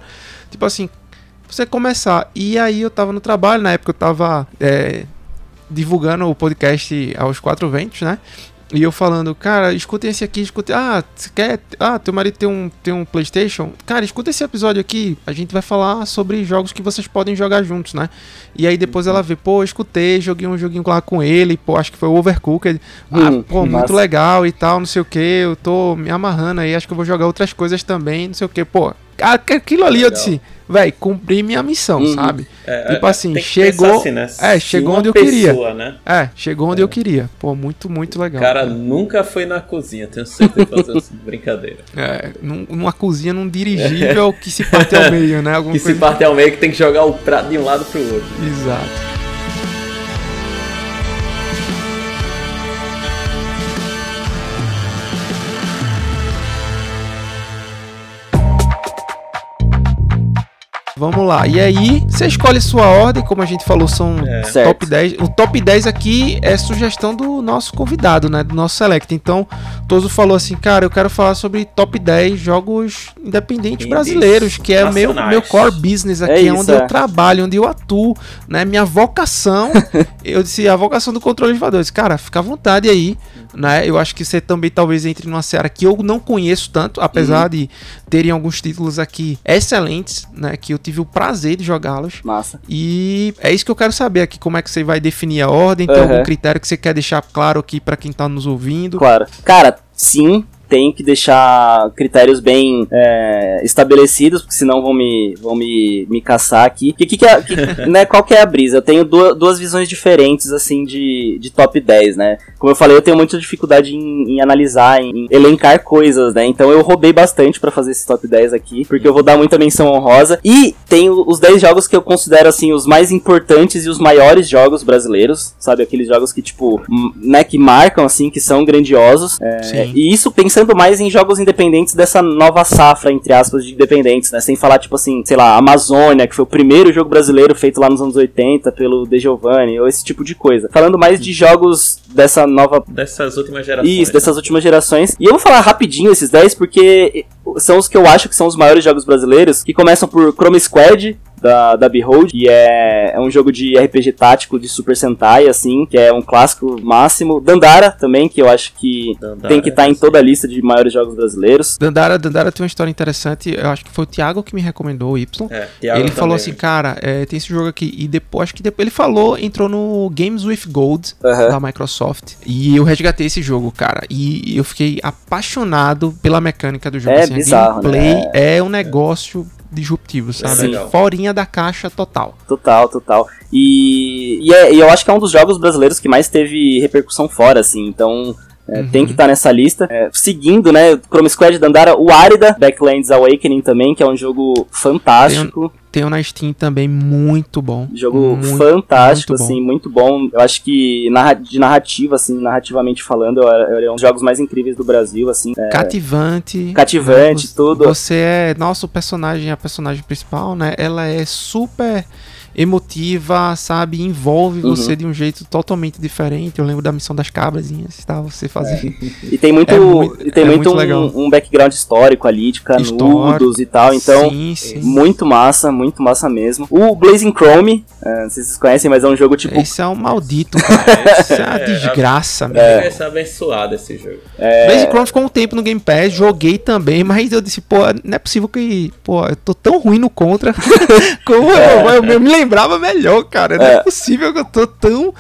Speaker 1: Tipo assim, você começar. E aí eu tava no trabalho, na época eu tava é, divulgando o podcast aos quatro ventos, né? E eu falando, cara, escutem esse aqui, escutem. Ah, você quer. Ah, teu marido tem um, tem um PlayStation? Cara, escuta esse episódio aqui. A gente vai falar sobre jogos que vocês podem jogar juntos, né? E aí depois ela vê, pô, escutei, joguei um joguinho lá com ele, pô, acho que foi Overcooked. Ah, hum, pô, muito legal e tal, não sei o que. Eu tô me amarrando aí, acho que eu vou jogar outras coisas também, não sei o que. Pô, aquilo ali legal. eu disse velho, cumpri minha missão, uhum. sabe? É, tipo é, assim, chegou. Assim, né? É, chegou onde eu pessoa, queria. Né? É, chegou onde é. eu queria. Pô, muito, muito legal.
Speaker 2: O cara, cara. nunca foi na cozinha, tenho certeza de fazer assim, brincadeira.
Speaker 1: É, num, numa cozinha num dirigível que se parte ao meio, né?
Speaker 2: Alguma que se parte ao meio que tem que jogar o prato de um lado pro outro.
Speaker 1: Exato. Vamos lá. E aí, você escolhe sua ordem, como a gente falou, são é. top 10. O top 10 aqui é sugestão do nosso convidado, né? Do nosso select. Então, Toso falou assim, cara, eu quero falar sobre top 10 jogos independentes brasileiros, que é o meu, meu core business aqui, é, é onde é. eu trabalho, onde eu atuo, né? Minha vocação. eu disse, a vocação do controle de voadores. Cara, fica à vontade aí, né? Eu acho que você também talvez entre numa seara que eu não conheço tanto, apesar uhum. de terem alguns títulos aqui excelentes, né? Que eu tive o prazer de jogá-los.
Speaker 4: Massa.
Speaker 1: E é isso que eu quero saber aqui, como é que você vai definir a ordem, tem uhum. algum critério que você quer deixar claro aqui para quem tá nos ouvindo?
Speaker 4: Claro. Cara, sim, tenho que deixar critérios bem é, estabelecidos, porque senão vão me, vão me, me caçar aqui. Que, que, que, é, que né, qual que é a brisa? Eu tenho duas, duas visões diferentes, assim, de, de top 10, né? Como eu falei, eu tenho muita dificuldade em, em analisar, em, em elencar coisas, né? Então eu roubei bastante para fazer esse top 10 aqui, porque eu vou dar muita menção honrosa. E tenho os 10 jogos que eu considero, assim, os mais importantes e os maiores jogos brasileiros, sabe? Aqueles jogos que, tipo, né, que marcam, assim, que são grandiosos. É, e isso pensando mais em jogos independentes dessa nova safra, entre aspas, de independentes, né? Sem falar, tipo assim, sei lá, Amazônia, que foi o primeiro jogo brasileiro feito lá nos anos 80 pelo De Giovanni, ou esse tipo de coisa. Falando mais de jogos dessa nova.
Speaker 2: Dessas últimas gerações.
Speaker 4: Isso, dessas últimas gerações. E eu vou falar rapidinho esses 10, porque são os que eu acho que são os maiores jogos brasileiros, que começam por Chrome Squad, da, da Behold, que é, é um jogo de RPG tático de Super Sentai, assim, que é um clássico máximo. Dandara também, que eu acho que Dandara, tem que estar tá em toda a lista de maiores jogos brasileiros.
Speaker 1: Dandara, Dandara tem uma história interessante, eu acho que foi o Thiago que me recomendou o Y. É, ele também. falou assim, cara, é, tem esse jogo aqui, e depois, acho que depois ele falou, entrou no Games with Gold da Microsoft, e eu resgatei esse jogo, cara, e eu fiquei apaixonado pela mecânica do jogo.
Speaker 4: É assim, bizarro,
Speaker 1: a gameplay né? é um negócio disruptivo, sabe? É Forinha da caixa total.
Speaker 4: Total, total. E, e, é, e, eu acho que é um dos jogos brasileiros que mais teve repercussão fora, assim. Então, é, uhum. Tem que estar tá nessa lista. É, seguindo, né? Chrome Squad Dandara, o Arida, Backlands Awakening também, que é um jogo fantástico.
Speaker 1: Tem, um na Steam também muito bom.
Speaker 4: Jogo muito, fantástico, muito assim, muito bom. Eu acho que de narrativa, assim, narrativamente falando, é um dos jogos mais incríveis do Brasil, assim.
Speaker 1: É, cativante.
Speaker 4: Cativante,
Speaker 1: você,
Speaker 4: tudo.
Speaker 1: Você é. Nosso personagem, a personagem principal, né? Ela é super emotiva, sabe? Envolve uhum. você de um jeito totalmente diferente. Eu lembro da missão das cabrazinhas, tá? Você fazia.
Speaker 4: É. E tem muito, é muito, e tem é muito, muito um, um, background histórico ali, de canudos e tal. Então, sim, sim. muito massa, muito massa mesmo. O Blazing Chrome, uh, não sei se vocês conhecem, mas é um jogo tipo.
Speaker 1: Esse é um maldito, cara. Isso é uma desgraça,
Speaker 2: velho. É. Esse é abençoado esse jogo.
Speaker 1: É... Blazing Chrome ficou um tempo no Game Pass, joguei também, mas eu disse, pô, não é possível que. Pô, eu tô tão ruim no contra. como é. eu, eu, eu me lembro lembrava melhor, cara. Não é, é possível que eu tô tão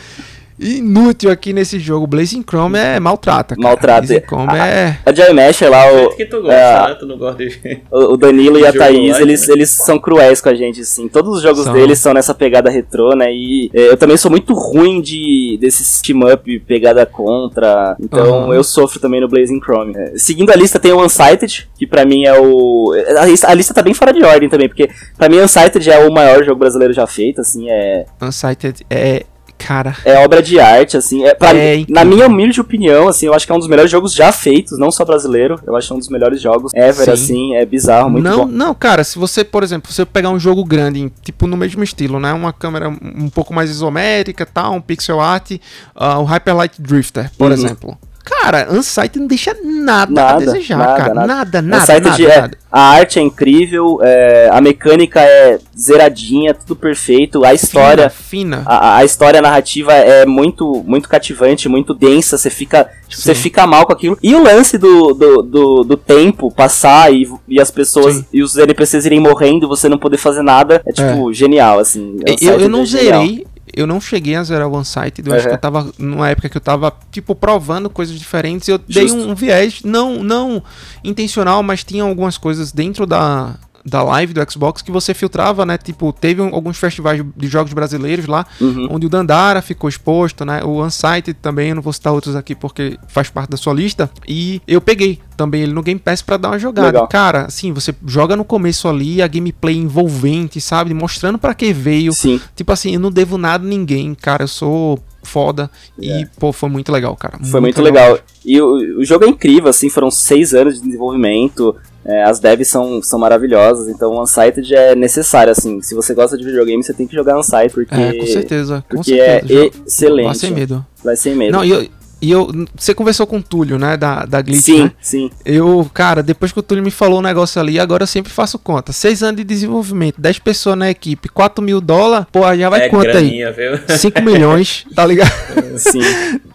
Speaker 1: inútil aqui nesse jogo. Blazing Chrome é maltrata. Cara.
Speaker 4: Maltrata.
Speaker 1: Blazing Chrome é.
Speaker 4: A Joy Mesh lá, o.
Speaker 2: Que tu gosta, é, né? Tu não gosta de...
Speaker 4: o, Danilo e a Thaís, eles, né? eles são cruéis com a gente, assim. Todos os jogos são. deles são nessa pegada retrô, né? E é, eu também sou muito ruim de desses team-up pegada contra. Então uhum. eu sofro também no Blazing Chrome. É, seguindo a lista tem o Unsighted, que pra mim é o. A lista, a lista tá bem fora de ordem também, porque pra mim Unsighted é o maior jogo brasileiro já feito, assim. É...
Speaker 1: Unsighted é Cara.
Speaker 4: É obra de arte, assim. É, pra, é na minha humilde opinião, assim, eu acho que é um dos melhores jogos já feitos, não só brasileiro. Eu acho que é um dos melhores jogos ever, Sim. assim. É bizarro, muito
Speaker 1: não,
Speaker 4: bom.
Speaker 1: Não, cara, se você, por exemplo, você pegar um jogo grande, tipo no mesmo estilo, né? Uma câmera um pouco mais isométrica, tal, um pixel art, uh, o Hyper Light Drifter, por uhum. exemplo. Cara, Unsight não deixa nada, nada a desejar, nada, cara. Nada, nada, nada. nada,
Speaker 4: é,
Speaker 1: nada.
Speaker 4: A arte é incrível, é, a mecânica é zeradinha, tudo perfeito. A história.
Speaker 1: Fina. fina.
Speaker 4: A, a, história narrativa é muito, muito cativante, muito densa. Você fica, tipo, você fica mal com aquilo. E o lance do, do, do, do tempo passar e, e as pessoas Sim. e os NPCs irem morrendo, você não poder fazer nada, é tipo é. genial, assim.
Speaker 1: Eu, eu não é zerei, eu não cheguei a zerar o OneSite, eu uhum. acho que eu tava numa época que eu tava, tipo, provando coisas diferentes. Eu Justo. dei um, um, viés, não, não intencional, mas tinha algumas coisas dentro da, da live do Xbox que você filtrava, né? Tipo, teve um, alguns festivais de jogos brasileiros lá, uhum. onde o Dandara ficou exposto, né? O Unsighted também, eu não vou citar outros aqui porque faz parte da sua lista. E eu peguei também ele no Game Pass para dar uma jogada. Legal. Cara, assim, você joga no começo ali a gameplay envolvente, sabe? Mostrando para que veio.
Speaker 4: Sim.
Speaker 1: Tipo assim, eu não devo nada a ninguém, cara. Eu sou foda. E, é. pô, foi muito legal, cara.
Speaker 4: Foi muito, legal. legal. E o, o jogo é incrível, assim, foram seis anos de desenvolvimento. É, as devs são, são maravilhosas, então o Unsighted é necessário, assim. Se você gosta de videogame, você tem que jogar Unsighted, porque.
Speaker 1: É, com certeza. Com
Speaker 4: porque
Speaker 1: certeza.
Speaker 4: é excelente. Vai
Speaker 1: sem medo.
Speaker 4: Vai sem medo.
Speaker 1: Não, e eu, e eu, você conversou com o Túlio, né, da, da Glitch,
Speaker 4: sim,
Speaker 1: né?
Speaker 4: Sim,
Speaker 1: Eu, cara, depois que o Túlio me falou o um negócio ali, agora eu sempre faço conta. Seis anos de desenvolvimento, 10 pessoas na equipe, 4 mil dólares, pô, já vai
Speaker 2: é
Speaker 1: quanto
Speaker 2: graninha, aí?
Speaker 1: Viu? 5 milhões, tá ligado?
Speaker 4: Sim.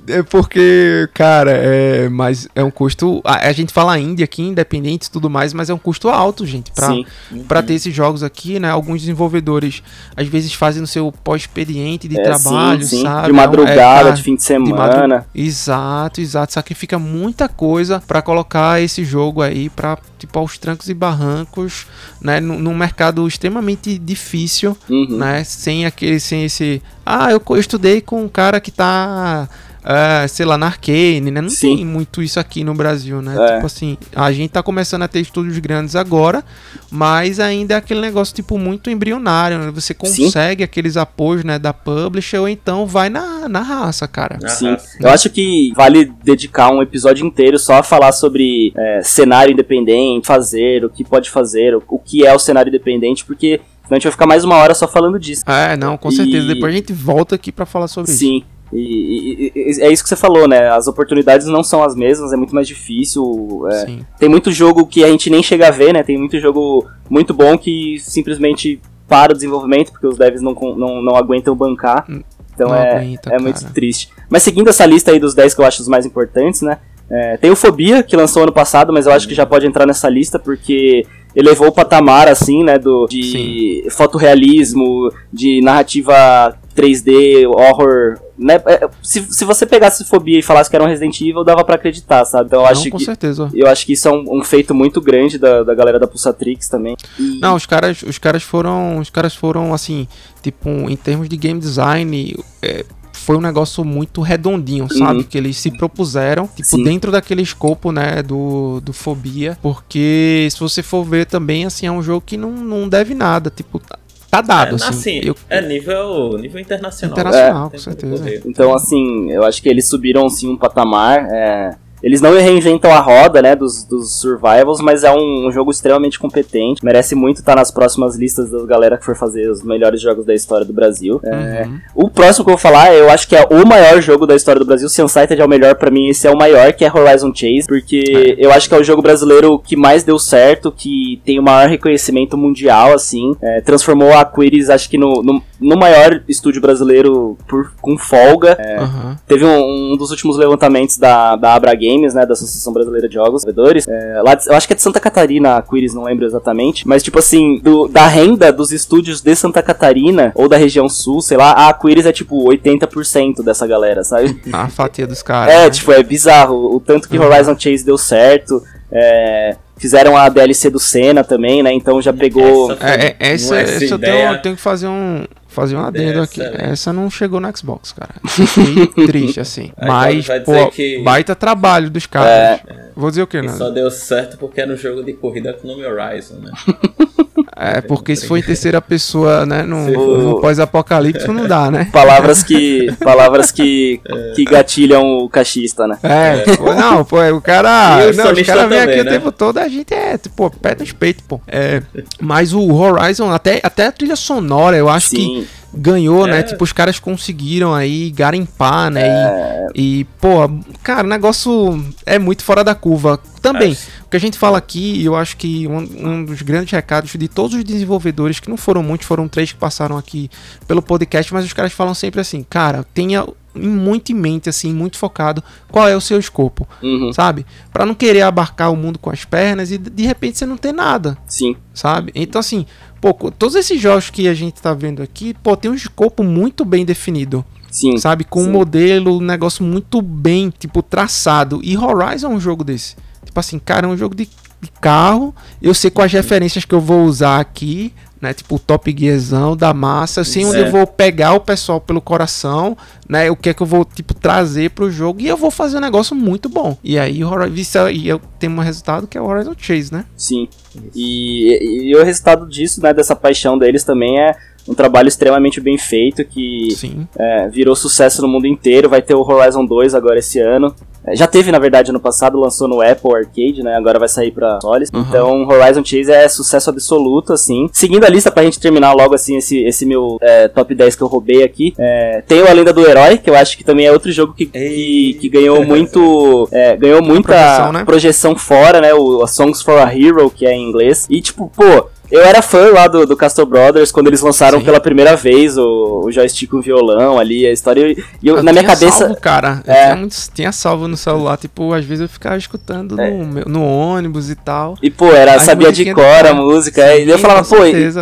Speaker 1: É porque, cara, é, mas é um custo. A, a gente fala indie aqui, independente e tudo mais, mas é um custo alto, gente, pra, Sim. pra ter esses jogos aqui, né? Alguns desenvolvedores às vezes fazem no seu pós-expediente de é, trabalho, sim, sim. sabe?
Speaker 4: De madrugada, é, de fim de semana. De
Speaker 1: Exato, exato. Sacrifica muita coisa para colocar esse jogo aí para tipo aos trancos e barrancos, né, num mercado extremamente difícil, uhum. né, sem aquele sem esse, ah, eu, eu estudei com um cara que tá uh, sei lá, na Arcane, né? Não Sim. tem muito isso aqui no Brasil, né? É. Tipo assim, a gente tá começando a ter estúdios grandes agora, mas ainda é aquele negócio, tipo, muito embrionário, né? Você consegue Sim. aqueles apoios, né, da publisher, ou então vai na, na raça, cara.
Speaker 4: Sim. Raça. Eu acho que vale dedicar um episódio inteiro só a falar sobre é, cenário independente, fazer, o que pode fazer, o, o que é o cenário independente, porque Senão a gente vai ficar mais uma hora só falando disso.
Speaker 1: É, não, com certeza. E... Depois a gente volta aqui para falar sobre
Speaker 4: Sim.
Speaker 1: isso.
Speaker 4: Sim. E, e, e, é isso que você falou, né? As oportunidades não são as mesmas, é muito mais difícil. É, tem muito jogo que a gente nem chega a ver, né? Tem muito jogo muito bom que simplesmente para o desenvolvimento, porque os devs não, não, não aguentam bancar. Hum, então não é, aguenta, é muito triste. Mas seguindo essa lista aí dos 10 que eu acho os mais importantes, né? É, tem o Fobia, que lançou ano passado, mas eu acho que já pode entrar nessa lista, porque elevou o patamar, assim, né, do, de Sim. fotorrealismo, de narrativa 3D, horror, né? É, se, se você pegasse Fobia e falasse que era um Resident Evil, dava para acreditar, sabe? Então eu
Speaker 1: Não,
Speaker 4: acho
Speaker 1: com
Speaker 4: que
Speaker 1: certeza.
Speaker 4: eu acho que isso é um, um feito muito grande da, da galera da Pulsatrix também.
Speaker 1: E... Não, os caras, os caras foram, os caras foram assim, tipo, em termos de game design, é, foi um negócio muito redondinho, sabe? Uhum. Que eles se propuseram, tipo, Sim. dentro daquele escopo, né, do, do Fobia. Porque se você for ver também, assim, é um jogo que não, não deve nada. Tipo, tá dado, é, assim.
Speaker 2: assim
Speaker 1: eu...
Speaker 2: É nível, nível internacional.
Speaker 1: Internacional, é, com certeza.
Speaker 4: Então, assim, eu acho que eles subiram, sim, um patamar. É eles não reinventam a roda, né, dos, dos survivals, mas é um, um jogo extremamente competente. Merece muito estar nas próximas listas da galera que for fazer os melhores jogos da história do Brasil. É, uhum. É, o próximo que eu vou falar, eu acho que é o maior jogo da história do Brasil. Se Unsighted é o melhor, para mim esse é o maior, que é Horizon Chase, porque é. eu acho que é o jogo brasileiro que mais deu certo, que tem o maior reconhecimento mundial, assim. É, transformou a Quiris, acho que no, no, no, maior estúdio brasileiro por, com folga. Uhum. Teve um, um, dos últimos levantamentos da, da Abra Game Games, né, da Associação Brasileira de Jogos Desenvolvedores. É, lá de, eu acho que é de Santa Catarina, a Quiris, não lembro exatamente, mas tipo assim, do, da renda dos estúdios de Santa Catarina ou da região sul, sei lá, a Quiris é tipo 80% dessa galera, sabe?
Speaker 1: A fatia dos caras.
Speaker 4: É, né? tipo, é bizarro o tanto que uhum. Horizon Chase deu certo. É, fizeram a DLC do Senna também, né? Então já pegou.
Speaker 1: Essa, é, é, essa, essa eu tenho, tenho, que fazer um, fazer um adendo aqui. Né? Essa não chegou no Xbox, cara. Fiquei triste, assim. Aí Mas, pô, que... baita trabalho dos caras. É. Vou dizer o que, né?
Speaker 2: Só deu certo porque era um jogo de corrida com o nome Horizon, né?
Speaker 1: É, porque se for em terceira pessoa, né, no, no pós-apocalipse não dá, né?
Speaker 4: Palavras que palavras que, é. que gatilham o cachista, né?
Speaker 1: É, é. Pô, não, pô, o cara, não, os caras vêm aqui né? o tempo todo, a gente é, pô, pé no respeito, pô. É, mas o Horizon, até, até a trilha sonora, eu acho Sim. que ganhou, né? é. né? Tipo, os caras conseguiram aí garimpar, né? É. E, e, pô, cara, o negócio é muito fora da curva. Também, Acho. o que a gente fala aqui, eu acho que um, um, dos grandes recados de todos os desenvolvedores, que não foram muitos, foram três que passaram aqui pelo podcast, mas os caras falam sempre assim, cara, tenha muito em mente, assim, muito focado qual é o seu escopo, uhum. sabe? para não querer abarcar o mundo com as pernas e de repente você não ter nada.
Speaker 4: Sim.
Speaker 1: Sabe? Então, assim, pô, todos esses jogos que a gente tá vendo aqui, pô, tem um escopo muito bem definido.
Speaker 4: Sim.
Speaker 1: Sabe? Com
Speaker 4: sim.
Speaker 1: um modelo, um negócio muito bem, tipo, traçado. E Horizon é um jogo desse. Tipo assim, cara, é um jogo de, de carro. Eu sei quais referências que eu vou usar aqui né? Tipo o Top Gearzão da massa. Eu sei onde eu vou pegar o pessoal pelo coração, né? O que é que eu vou, tipo, trazer pro jogo e eu vou fazer um negócio muito bom. E aí, Horizon, e eu tenho um resultado que é o Horizon Chase, né?
Speaker 4: Sim. E, e, o resultado disso, né, dessa paixão deles também é um trabalho extremamente bem feito que é, virou sucesso no mundo inteiro. Vai ter o Horizon 2 agora esse ano. É, já teve, na verdade, ano passado, lançou no Apple Arcade, né? Agora vai sair pra Solis. Uhum. Então, Horizon Chase é sucesso absoluto, assim. Seguindo a lista, pra gente terminar logo, assim, esse, esse meu é, top 10 que eu roubei aqui. É, tem o A Lenda do Herói, que eu acho que também é outro jogo que, que, que, ganhou muito... É, ganhou muita projeção, né? projeção, fora, né? O Songs for a Hero, que é em inglês. E, tipo, pô Eu era fã lá do, do Castle Brothers quando eles lançaram Sim. pela primeira vez o, o joystick com violão ali, a história. E eu, eu na minha cabeça.
Speaker 1: Salvo, cara. É... tinha, muito, tinha salvo no celular, tipo, às vezes eu ficava escutando é. no, no ônibus e tal.
Speaker 4: E, pô, era, sabia de cor a música. Sim, e eu falava, pô,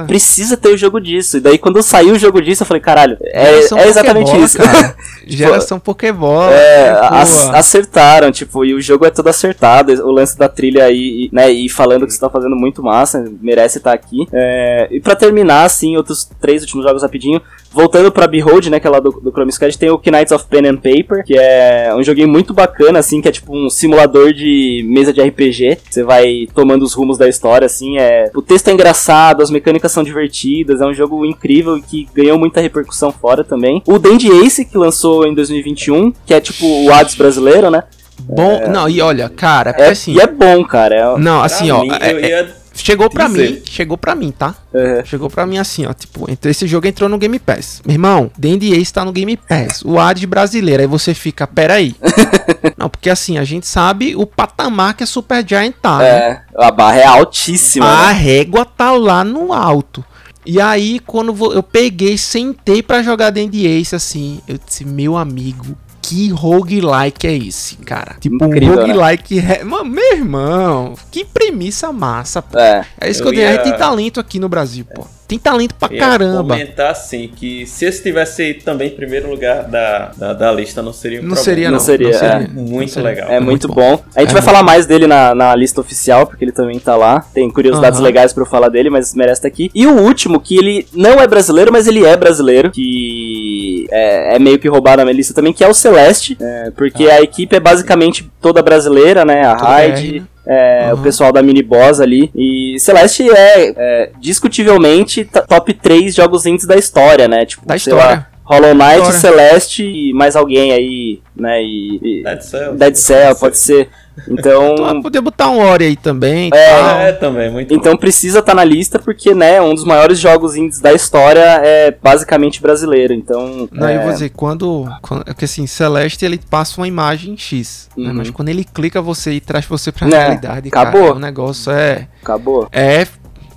Speaker 4: precisa ter o jogo disso. E daí quando saiu o jogo disso, eu falei, caralho, é, é exatamente isso.
Speaker 1: Geração Pokébola.
Speaker 4: É, acertaram, tipo, e o jogo é todo acertado. O lance da trilha aí, né, e falando que você tá fazendo muito massa, merece estar tá aqui. É, e para terminar, assim, outros três últimos jogos rapidinho. Voltando pra Behold, né, que é lá do, do Chrome Squad, tem o Knights of Pen and Paper, que é um joguinho muito bacana, assim, que é tipo um simulador de mesa de RPG. Você vai tomando os rumos da história, assim, é... O texto é engraçado, as mecânicas são divertidas, é um jogo incrível e que ganhou muita repercussão fora também. O Dandy Ace, que lançou em 2021, que é tipo o Hades brasileiro, né?
Speaker 1: Bom, é... não, e olha, cara,
Speaker 4: é,
Speaker 1: assim...
Speaker 4: E é bom, cara. É...
Speaker 1: Não, assim, ó... Mim, é, eu ia Chegou pra dizer. mim, chegou pra mim, tá? Uhum. Chegou pra mim assim, ó, tipo, esse jogo entrou no Game Pass. Meu irmão, D&D está no Game Pass. O Hades brasileiro, aí você fica, peraí. Não, porque assim, a gente sabe o patamar que a Super Giant tá, né?
Speaker 4: É, a barra é altíssima.
Speaker 1: A né? régua tá lá no alto. E aí, quando eu peguei, sentei para jogar D&D Ace, assim, eu disse, meu amigo, que roguelike é esse, cara? Tipo, Incrível, um né? roguelike. Né? Re... meu irmão, que premissa massa, pô. É, é isso que eu, eu ia... tem talento aqui no Brasil, pô. Tem talento pra caramba.
Speaker 2: comentar assim que se esse tivesse também em primeiro lugar da, da, da lista, não seria um
Speaker 1: não seria,
Speaker 4: não.
Speaker 1: não seria, não
Speaker 4: seria.
Speaker 2: É. Muito seria. legal.
Speaker 4: É, muito bom. bom. A gente é vai falar bom. mais dele na, na lista oficial, porque ele também tá lá. Tem curiosidades uhum. legais para eu falar dele, mas merece estar aqui. E o último, que ele não é brasileiro, mas ele é brasileiro, que é, é meio que roubado na minha lista também, que é o Celeste, é, porque ah. a equipe é basicamente toda brasileira, né? A Hyde, é, uhum. o pessoal da Mini Boss ali. E Celeste é, é discutivelmente top 3 jogos indies da história, né? Tipo,
Speaker 1: da história. Lá,
Speaker 4: Hollow Knight, Celeste e mais alguém aí, né? E, e
Speaker 2: Dead Cell.
Speaker 4: Dead Cell, pode ser. Então.
Speaker 1: então poder botar um Ori aí também.
Speaker 4: É,
Speaker 2: é também, muito
Speaker 4: Então
Speaker 2: bom.
Speaker 4: precisa estar tá na lista porque, né, um dos maiores jogos indies da história é basicamente brasileiro. Então.
Speaker 1: Não,
Speaker 4: é...
Speaker 1: eu vou dizer, quando. quando porque assim, Celeste ele passa uma imagem X. Uhum. Né, mas quando ele clica você e traz você pra é, realidade,
Speaker 4: acabou.
Speaker 1: Cara, o negócio é.
Speaker 4: Acabou.
Speaker 1: É.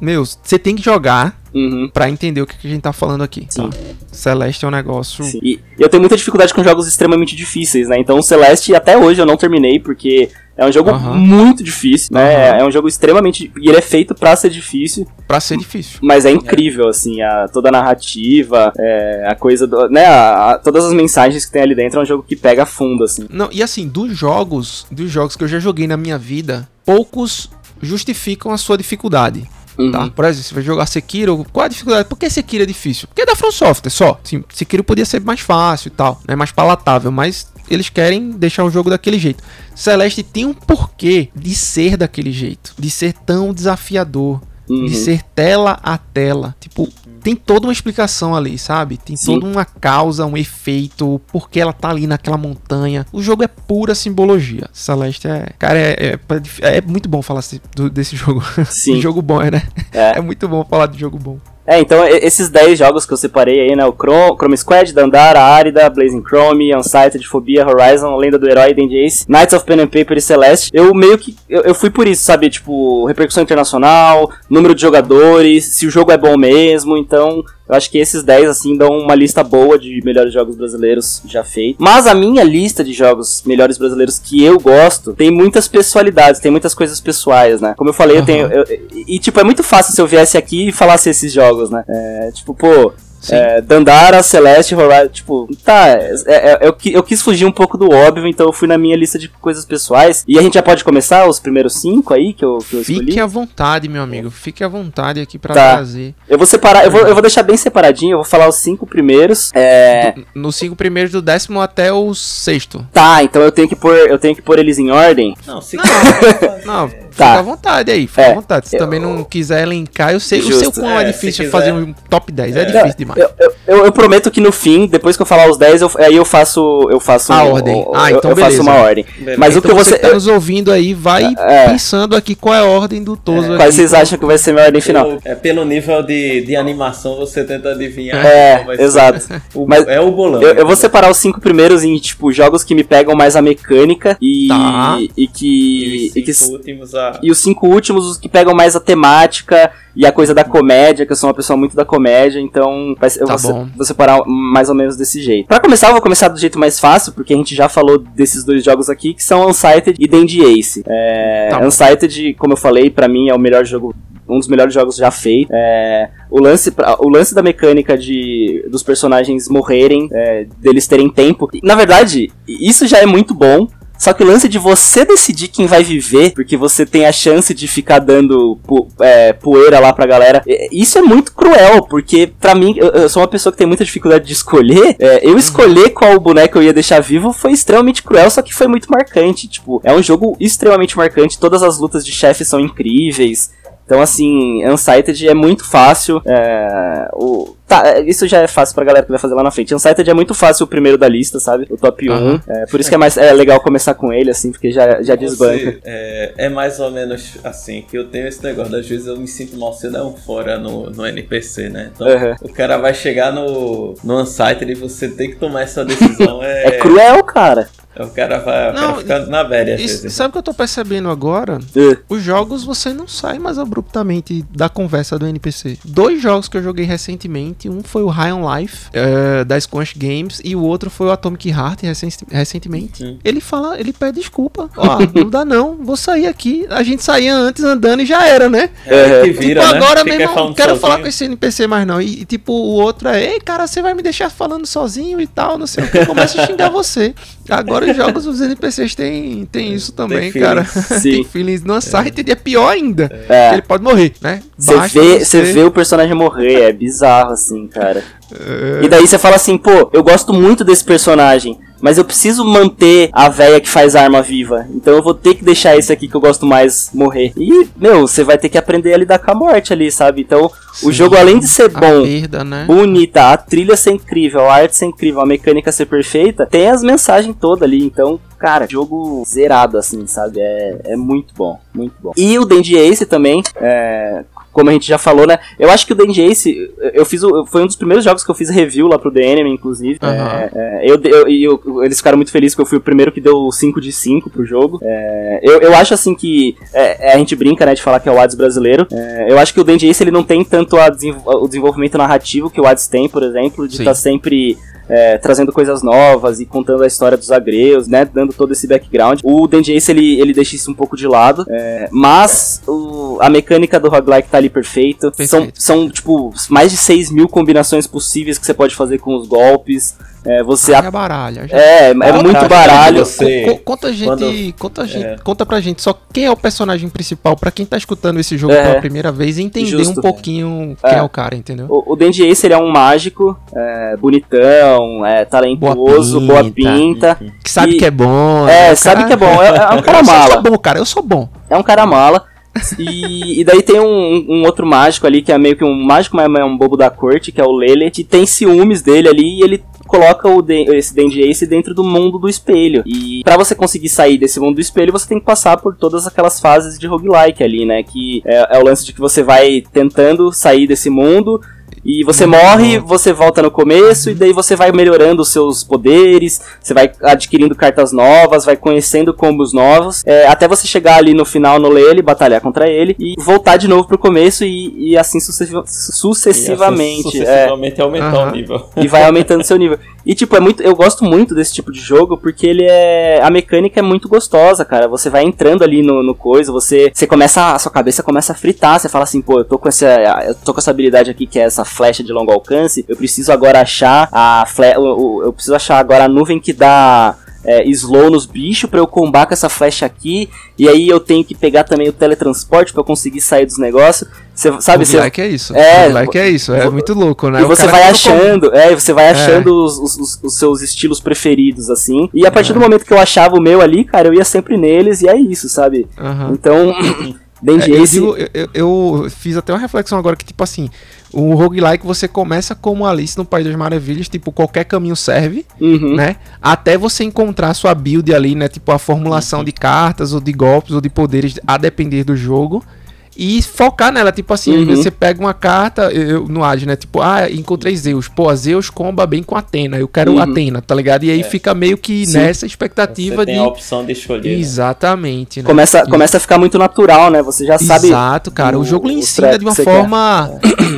Speaker 1: Meu, você tem que jogar uhum. para entender o que, a gente tá falando aqui. Sim. Tá? Celeste é um negócio.
Speaker 4: Sim. E eu tenho muita dificuldade com jogos extremamente difíceis, né? Então, Celeste até hoje eu não terminei porque é um jogo uhum. muito difícil, né? Uhum. É um jogo extremamente. E ele é feito pra ser difícil.
Speaker 1: Pra ser difícil.
Speaker 4: Mas é incrível, é. assim, a, toda a narrativa, é, a coisa do. né? A, a, todas as mensagens que tem ali dentro é um jogo que pega fundo, assim.
Speaker 1: Não, e assim, dos jogos, dos jogos que eu já joguei na minha vida, poucos justificam a sua dificuldade. Uhum. Tá? Por exemplo, você vai jogar Sekiro, qual a dificuldade? Por que Sekiro é difícil? Porque é da From Software só. Sim, Sekiro podia ser mais fácil e tal, né? mais palatável, mas eles querem deixar o jogo daquele jeito. Celeste tem um porquê de ser daquele jeito, de ser tão desafiador, uhum. de ser tela a tela. Tipo, tem toda uma explicação ali, sabe? Tem Sim. toda uma causa, um efeito, porque ela tá ali naquela montanha. O jogo é pura simbologia. Celeste é. Cara, é, é, é muito bom falar desse jogo. Sim. jogo bom, é, né? É. é muito bom falar de jogo bom.
Speaker 4: É, então esses 10 jogos que eu separei aí, né? O Chrome, Chrome Squad, Dandara, Arida, Blazing Chrome, Unsighted, Phobia, Horizon, Lenda do Herói, Dandy Ace, Knights of Pen and Paper e Celeste. Eu meio que. Eu, eu, fui por isso, sabe? Tipo, repercussão internacional, número de jogadores, se o jogo é bom mesmo. Então, eu acho que esses 10, assim, dão uma lista boa de melhores jogos brasileiros já feitos. Mas a minha lista de jogos melhores brasileiros que eu gosto tem muitas pessoalidades, tem muitas coisas pessoais, né? Como eu falei, uhum. eu tenho. Eu, e, tipo, é muito fácil se eu viesse aqui e falasse esses jogos, né? É, tipo, pô, é, Dandara, Celeste, Horizon, tipo, tá, é, é, eu, eu quis fugir um pouco do óbvio, então eu fui na minha lista de coisas pessoais. E a gente já pode começar os primeiros cinco aí que eu, que eu
Speaker 1: escolhi? Fique à vontade, meu amigo, fique à vontade aqui pra tá. trazer.
Speaker 4: Eu vou separar, eu vou, eu vou deixar bem separadinho, eu vou falar os cinco primeiros. É...
Speaker 1: Nos cinco primeiros do décimo até o sexto.
Speaker 4: Tá, então eu tenho que pôr, eu tenho que pôr eles em ordem?
Speaker 2: Não, se
Speaker 1: não, tá. fica à vontade aí, fica é, à vontade. Se eu... também não quiser elencar, eu sei, Justo. eu sei o quão é, é difícil fazer um top 10, é, é difícil demais.
Speaker 4: Eu, eu, eu, prometo que no fim, depois que eu falar os 10, eu, aí eu faço. Eu faço
Speaker 1: a um, ordem. ah, então
Speaker 4: eu,
Speaker 1: beleza.
Speaker 4: faço uma ordem.
Speaker 1: Beleza. Mas então o que você. Você tá nos ouvindo aí, vai é, pensando aqui qual é a ordem do Toso. É,
Speaker 4: quais vocês acham que vai ser a minha ordem final?
Speaker 2: É pelo nível de, de animação, você tenta adivinhar.
Speaker 4: É, exato.
Speaker 2: O, Mas é o bolão.
Speaker 4: Eu, eu, vou separar os cinco primeiros em, tipo, jogos que me pegam mais a mecânica e. Tá. E que.
Speaker 2: E, e que últimos a,
Speaker 4: E os cinco últimos, os que pegam mais a temática e a coisa da comédia, que eu sou uma pessoa muito da comédia, então eu
Speaker 1: Tá
Speaker 4: vou, vou separar mais ou menos desse jeito. Pra começar, eu vou começar do jeito mais fácil, porque a gente já falou desses dois jogos aqui, que são Unsighted e Dandy Ace. É,
Speaker 1: Tá.
Speaker 4: Unsighted, como eu falei, pra mim é o melhor jogo um dos melhores jogos já feitos. É, o, lance, o lance da mecânica de dos personagens morrerem, é, deles terem tempo. Na verdade, isso já é muito bom. Só que o lance de você decidir quem vai viver, porque você tem a chance de ficar dando pu- é, poeira lá pra galera, é, isso é muito cruel, porque pra mim, eu, eu sou uma pessoa que tem muita dificuldade de escolher. é, eu escolher qual boneco eu ia deixar vivo foi extremamente cruel, só que foi muito marcante. Tipo, é um jogo extremamente marcante, todas as lutas de chefe são incríveis. Então, assim, Unsighted é muito fácil. É, o, tá, é, isso já é fácil pra galera que vai fazer lá na frente. Unsighted é muito fácil o primeiro da lista, sabe? O top 1.
Speaker 1: Aham.
Speaker 4: É, por isso que é, mais, é legal começar com ele, assim, porque já, já desbanca.
Speaker 2: Você, é, é mais ou menos assim, que eu tenho esse negócio, às vezes eu me sinto mal se um fora no, no NPC, né? Então
Speaker 4: Uhum.
Speaker 2: o cara vai chegar no, no Unsighted e você tem que tomar essa decisão. É,
Speaker 4: É cruel, cara.
Speaker 2: O cara vai o cara
Speaker 1: Não,
Speaker 2: fica na velha às
Speaker 1: Isso-
Speaker 2: vezes.
Speaker 1: sabe o que eu tô percebendo agora?
Speaker 4: É.
Speaker 1: Os jogos você não sai mais abruptamente da conversa do NPC. Dois jogos que eu joguei recentemente, um foi o High on Life eh, da Squanch Games e o outro foi o Atomic Heart recen- recentemente.
Speaker 2: Hum.
Speaker 1: Ele fala, ele pede desculpa. Ó, não dá não, vou sair aqui. A gente saía antes andando e já era, né?
Speaker 2: É, que
Speaker 1: tipo,
Speaker 2: vira, né?
Speaker 1: agora
Speaker 2: Fica
Speaker 1: mesmo, não quero
Speaker 2: sozinho.
Speaker 1: falar com esse NPC mais não. E, e, tipo, o outro é, ei, cara, você vai me deixar falando sozinho e tal, não sei o que. Começa a xingar você. Agora os jogos, os NPCs têm, têm isso também,
Speaker 2: Tem
Speaker 1: cara.
Speaker 2: feelings.
Speaker 1: tem
Speaker 4: Sim.
Speaker 1: feelings no site e é pior ainda.
Speaker 4: É.
Speaker 1: Ele pode morrer, né?
Speaker 4: Você vê, você vê o personagem morrer, é bizarro, assim, cara. E daí você fala assim, pô, eu gosto muito desse personagem, mas eu preciso manter a véia que faz arma viva. Então eu vou ter que deixar esse aqui que eu gosto mais morrer. E, meu, você vai ter que aprender a lidar com a morte ali, sabe? Então, o
Speaker 1: Sim.
Speaker 4: jogo, além de ser
Speaker 1: A
Speaker 4: bom,
Speaker 1: perda, né?
Speaker 4: bonita, a trilha ser incrível, a arte ser incrível, a mecânica ser perfeita, tem as mensagens todas ali. Então, cara, jogo zerado, assim, sabe? É, é muito bom, muito bom. E o Dandy Ace também, é, como a gente já falou, né? Eu acho que o Dandy Ace, eu fiz o, foi um dos primeiros jogos que eu fiz review lá pro Enemy, inclusive.
Speaker 1: Aham.
Speaker 4: É, é, eu, eu, e eu- eles ficaram muito felizes que eu fui o primeiro que deu 5 de 5 pro jogo. É, eu, eu acho assim que é, é, a gente brinca, né, de falar que é o Hades brasileiro. É, eu acho que o Dandy Ace ele não tem tanto desenvol- o desenvolvimento narrativo que o Hades tem, por exemplo, de estar sempre é, trazendo coisas novas e contando a história dos agreus, né? Dando todo esse background. O Dandy Ace, ele, ele deixa isso um pouco de lado. é, mas o- a mecânica do roguelike tá ali perfeito. São,
Speaker 1: Perfeito.
Speaker 4: são, tipo, mais de 6 mil combinações possíveis que você pode fazer com os golpes. É, você... A-
Speaker 1: é baralho. já-
Speaker 4: É, é muito baralho.
Speaker 2: Você-
Speaker 1: Co- Conta a gente,
Speaker 2: quando-
Speaker 1: conta, a gente
Speaker 2: É.
Speaker 1: conta pra gente só quem é o personagem principal, pra quem tá escutando esse jogo
Speaker 4: É.
Speaker 1: pela primeira vez e entender
Speaker 4: Justo.
Speaker 1: um pouquinho quem
Speaker 4: É.
Speaker 1: é o cara, entendeu?
Speaker 4: O, o Dandy Ace, ele é um mágico, é, bonitão, é, talentoso,
Speaker 1: Boa
Speaker 4: boa
Speaker 1: pinta.
Speaker 4: pinta.
Speaker 1: Que sabe
Speaker 4: E-
Speaker 1: que é bom.
Speaker 4: É,
Speaker 1: né? O
Speaker 4: sabe que é bom, é- é um cara
Speaker 1: eu sou-
Speaker 4: mala.
Speaker 1: sou bom, cara, eu sou bom.
Speaker 4: É um cara mala. E, e daí tem um, um outro mágico ali, que é meio que um mágico, mas é um bobo da corte, que é o Lele, que tem ciúmes dele ali e ele coloca o Den- esse Dandy Ace dentro do mundo do espelho. E pra você conseguir sair desse mundo do espelho, você tem que passar por todas aquelas fases de roguelike ali, né? Que é, é o lance de que você vai tentando sair desse mundo. E você morre, você volta no começo, e daí você vai melhorando os seus poderes, você vai adquirindo cartas novas, vai conhecendo combos novos, é, até você chegar ali no final no Lele, batalhar contra ele, e voltar de novo pro começo, e, e assim sucessiva- sucessivamente.
Speaker 2: E assim,
Speaker 4: é,
Speaker 2: sucessivamente aumentar
Speaker 1: Aham.
Speaker 2: o nível.
Speaker 4: e vai aumentando seu nível. E tipo, é muito, eu gosto muito desse tipo de jogo porque ele é a mecânica é muito gostosa, cara. Você vai entrando ali no, no coisa, você você começa a sua cabeça começa a fritar, você fala assim, pô, eu tô com essa eu tô com essa habilidade aqui que é essa flecha de longo alcance, eu preciso agora achar a fle, o- o- eu preciso achar agora a nuvem que dá é, slow nos bichos pra eu combar com essa flecha aqui, e aí eu tenho que pegar também o teletransporte pra eu conseguir sair dos negócios. Você sabe, você
Speaker 1: Roguelike é isso.
Speaker 4: É,
Speaker 1: Roguelike é isso. É muito louco, né?
Speaker 4: e
Speaker 1: O
Speaker 4: você vai
Speaker 1: com-
Speaker 4: achando, é, você vai achando os, os- os- os seus estilos preferidos, assim. E a partir do momento que eu achava o meu ali, cara, eu ia sempre neles e é isso, sabe?
Speaker 1: Aham.
Speaker 4: Então, Dandy
Speaker 1: É, eu, digo, eu- eu fiz até uma reflexão agora que, tipo assim, o roguelike você começa como Alice no País das Maravilhas, tipo, qualquer caminho serve,
Speaker 4: Uhum.
Speaker 1: né? Até você encontrar a sua build ali, né? Tipo, a formulação de cartas, ou de golpes, ou de poderes, a depender do jogo. e focar nela. Tipo assim, uhum. você pega uma carta eu, no Ad, né? Tipo, ah, encontrei Zeus. Pô, Zeus comba bem com Atena. Eu quero uhum. Atena, tá ligado? E aí é. fica meio que Sim. nessa expectativa
Speaker 2: você
Speaker 1: de.
Speaker 2: Tem a opção de escolher. Né?
Speaker 1: Exatamente.
Speaker 4: Né? Começa, e... começa a ficar muito natural, né? Você já sabe.
Speaker 1: Exato, cara. O, o jogo lhe ensina de uma forma.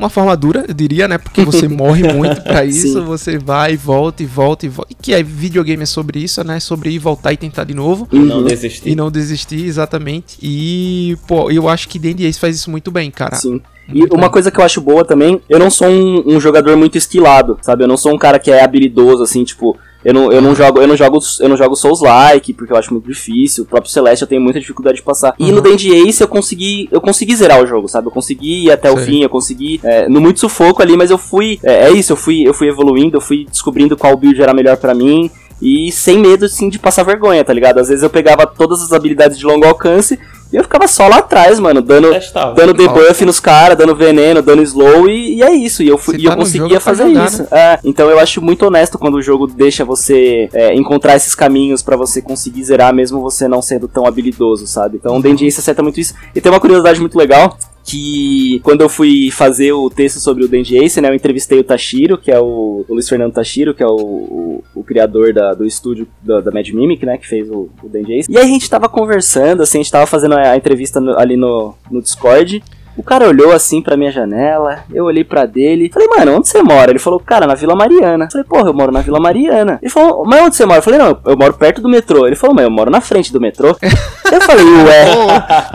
Speaker 1: uma forma dura, eu diria, né? Porque você morre muito para isso, Sim. você vai e volta e volta e volta. E que é videogame é sobre isso, né? Sobre ir voltar e tentar de novo.
Speaker 2: E não desistir.
Speaker 1: E não desistir, exatamente. E, pô, eu acho que D&D Ace faz isso muito bem, cara.
Speaker 4: Sim. E uma coisa que eu acho boa também, eu não sou um, um jogador muito esquilado, sabe? Eu não sou um cara que é habilidoso, assim, tipo, eu não, eu não jogo, eu não jogo, eu não jogo Souls like, porque eu acho muito difícil. O próprio Celeste eu tenho muita dificuldade de passar. Uhum. E no Dandy Ace eu consegui, eu consegui zerar o jogo, sabe? Eu consegui ir até Sim. o fim, eu consegui é, no muito sufoco ali, mas eu fui, é, é, isso, eu fui, eu fui evoluindo, eu fui descobrindo qual build era melhor para mim. E sem medo, assim, de passar vergonha, tá ligado? Às vezes eu pegava todas as habilidades de longo alcance e eu ficava só lá atrás, mano, dando, dando debuff nos caras, dando veneno, dando slow, e, e é isso. E eu, fui, e eu tá conseguia fazer jogar, isso. Né? É, então eu acho muito honesto quando o jogo deixa você é, encontrar esses caminhos para você conseguir zerar, mesmo você não sendo tão habilidoso, sabe? Então o uhum. Ace acerta muito isso. E tem uma curiosidade muito legal, que quando eu fui fazer o texto sobre o Denji Ace, né, eu entrevistei o Tashiro, que é o, o Luiz Fernando Tashiro, que é o, o, o criador da, do estúdio da, da, Mad Mimic, né, que fez o, o Ace. E aí a gente tava conversando, assim, a gente tava fazendo a, a entrevista no, ali no, no Discord, o cara olhou assim pra minha janela, eu olhei pra dele. Falei, mano, onde você mora? Ele falou, cara, na Vila Mariana. falei, porra, eu moro na Vila Mariana. Ele falou, mas onde você mora? Eu falei, não, eu moro perto do metrô. Ele falou, mas eu moro na frente do metrô. eu falei, ué.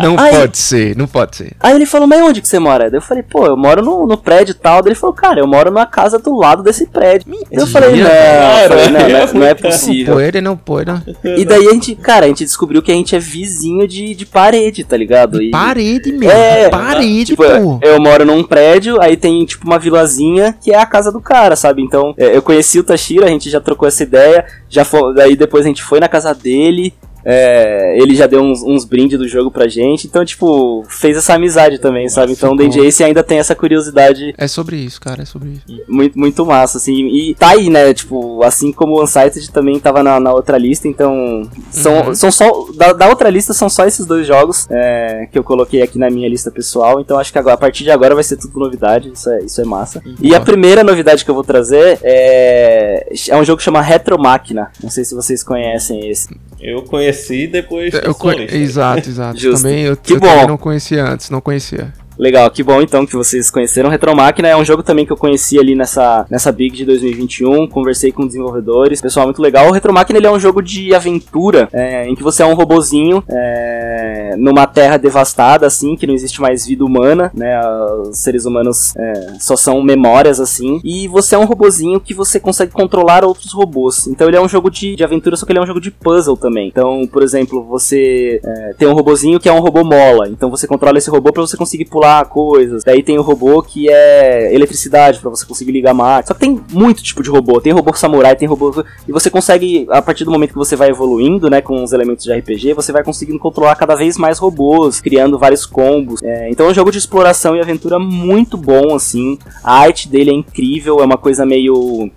Speaker 1: Não aí, pode ser, não pode ser.
Speaker 4: Aí ele falou, mas onde que você mora? eu falei, pô, eu moro no, no prédio tal. Daí ele falou, cara, eu moro na casa do lado desse prédio. Mentira, eu falei, não, eu falei, não, não, é, não é possível.
Speaker 1: Não pode, não pode. Não.
Speaker 4: E daí a gente, cara, a gente descobriu que a gente é vizinho de, de parede, tá ligado? E,
Speaker 1: parede mesmo, é, parede, tipo, pô
Speaker 4: eu moro num prédio, aí tem tipo uma vilazinha que é a casa do cara, sabe? Então é, eu conheci o Tashiro, a gente já trocou essa ideia, já foi, daí depois a gente foi na casa dele, é, ele já deu uns, uns brindes do jogo pra gente, então, tipo, fez essa amizade também, sabe? Então o DJ Ace ainda tem essa curiosidade.
Speaker 1: É sobre isso, cara, é sobre isso.
Speaker 4: Muito, muito massa, assim. E tá aí, né? Tipo, assim como o Unsighted também tava na, na outra lista, então. São, uhum. são só. Da, da, outra lista são só esses dois jogos é, que eu coloquei aqui na minha lista pessoal, então acho que agora, a partir de agora vai ser tudo novidade, isso é, isso é massa. Uhum. E a primeira novidade que eu vou trazer é. É um jogo que chama Retro Máquina. Não sei se vocês conhecem esse.
Speaker 2: Eu conheci depois. Eu
Speaker 1: conhe... Exato, exato. Também eu, que eu bom. Também não conhecia antes, não conhecia.
Speaker 4: Legal, que bom então que vocês conheceram. Retromáquina é um jogo também que eu conheci ali nessa, nessa Big de 2021, conversei com desenvolvedores, pessoal muito legal. O Retromáquina ele é um jogo de aventura, é, em que você é um robozinho é, numa terra devastada, assim, que não existe mais vida humana, né? Os seres humanos é, só são memórias, assim, e você é um robozinho que você consegue controlar outros robôs. Então ele é um jogo de, de aventura, só que ele é um jogo de puzzle também. Então, por exemplo, você é, tem um robozinho que é um robô mola, então você controla esse robô para você conseguir pular manipular coisas. Daí tem o robô que é eletricidade para você conseguir ligar máquina. Só que tem muito tipo de robô. Tem robô samurai, tem robô e você consegue a partir do momento que você vai evoluindo, né, com os elementos de RPG, você vai conseguindo controlar cada vez mais robôs, criando vários combos. É, então é um jogo de exploração e aventura muito bom assim. A arte dele é incrível, é uma coisa meio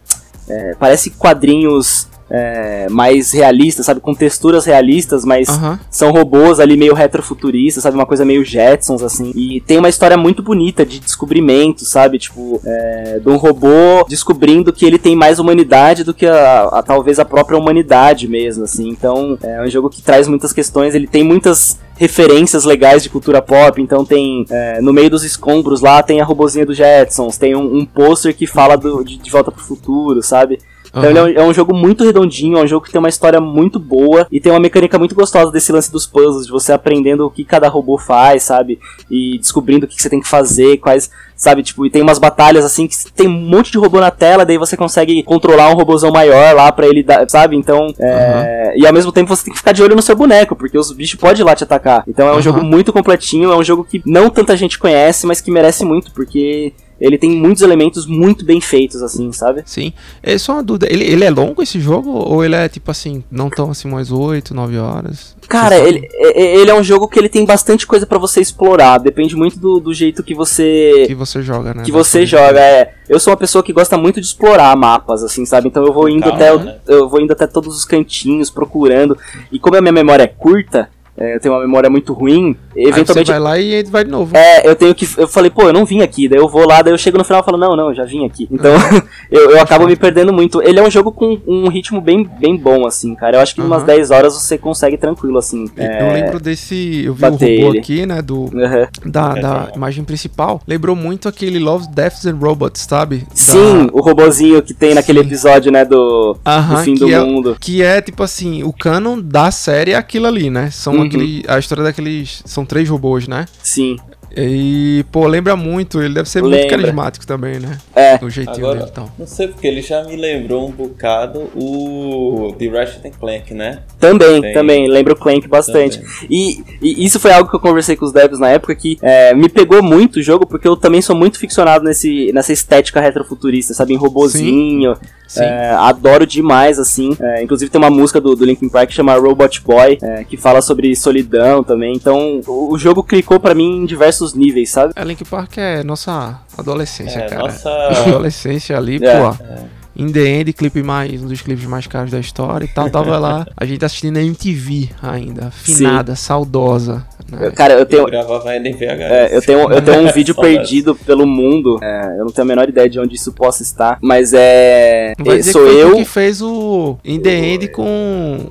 Speaker 4: é, parece quadrinhos é, mais realistas, sabe? Com texturas realistas, mas são robôs ali meio retrofuturistas, sabe? Uma coisa meio Jetsons, assim. E tem uma história muito bonita de descobrimento, sabe? Tipo, é, de um robô descobrindo que ele tem mais humanidade do que a, a, talvez a própria humanidade mesmo, assim. Então, é um jogo que traz muitas questões, ele tem muitas referências legais de cultura pop. Então tem é, no meio dos escombros lá tem a robozinha do Jetsons, tem um, um pôster que fala do, de, de Volta pro Futuro, sabe? Então uhum. ele é um, é um, jogo muito redondinho, é um jogo que tem uma história muito boa e tem uma mecânica muito gostosa desse lance dos puzzles, de você aprendendo o que cada robô faz, sabe? E descobrindo o que você tem que fazer, quais, sabe? Tipo, e tem umas batalhas assim que tem um monte de robô na tela, daí você consegue controlar um robôzão maior lá para ele dar, sabe? Então, é... uhum. e ao mesmo tempo você tem que ficar de olho no seu boneco, porque os bichos podem ir lá te atacar. Então é um uhum. jogo muito completinho, é um jogo que não tanta gente conhece, mas que merece muito, porque ele tem muitos elementos muito bem feitos, assim, sabe?
Speaker 1: Sim. É só uma dúvida, ele, ele é longo esse jogo? Ou ele é tipo assim, não tão assim umas 8, 9 horas?
Speaker 4: Cara, ele, é, é, ele é um jogo que ele tem bastante coisa para você explorar. Depende muito do, do jeito que você.
Speaker 1: Que você joga, né?
Speaker 4: Que você joga, é. Eu sou uma pessoa que gosta muito de explorar mapas, assim, sabe? Então eu vou indo Calma, até. Né? Eu vou indo até todos os cantinhos, procurando. E como a minha memória é curta, é, eu tenho uma memória muito ruim, eventualmente. Aí você
Speaker 1: vai lá e vai de novo.
Speaker 4: É, eu tenho que. Eu falei, pô, eu não vim aqui. Daí eu vou lá, daí eu chego no final e falo, não, não, eu já vim aqui. Então eu, eu acabo me perdendo muito. Ele é um jogo com um ritmo bem, bem bom, assim, cara. Eu acho que em umas 10 horas você consegue tranquilo, assim.
Speaker 1: É, eu lembro desse. Eu vi o robô ele. aqui, né? Do, uhum. da, da imagem principal. Lembrou muito aquele Love, Deaths and Robots, sabe?
Speaker 4: Sim, da... o robozinho que tem naquele episódio, né? Do, do fim do
Speaker 1: é,
Speaker 4: mundo.
Speaker 1: Que é, tipo assim, o canon da série é aquilo ali, né? São uhum. aquele, a história daqueles. São três robôs, né?
Speaker 4: Sim.
Speaker 1: E, pô, lembra muito, ele deve ser lembra. muito carismático também, né?
Speaker 4: É.
Speaker 1: O jeitinho Agora, dele então.
Speaker 2: Não sei porque ele já me lembrou um bocado o The Ratchet Clank, né?
Speaker 4: Também, Tem... também, lembra o Clank bastante. E, e, isso foi algo que eu conversei com os devs na época que é, me pegou muito o jogo, porque eu também sou muito ficcionado nesse, nessa estética retrofuturista, sabe? Em robozinho. É, adoro demais, assim. É, inclusive tem uma música do, do Linkin Park que chama Robot Boy, é, que fala sobre solidão também. Então, o, o jogo clicou para mim em diversos níveis, sabe?
Speaker 1: É, Linkin Park é nossa adolescência, é, cara. Nossa... Adolescência ali, é, pô. É. In The End, clipe mais, um dos clipes mais caros da história e tal. Tava lá, a gente assistindo a MTV ainda, finada, Sim. saudosa.
Speaker 4: Né? Cara, eu tenho. Eu
Speaker 2: gravava ainda em VHS.
Speaker 4: É, eu tenho, eu tenho um vídeo perdido pelo mundo. É, eu não tenho a menor ideia de onde isso possa estar. Mas é.
Speaker 1: Não vai sou eu. que fez o In The End com.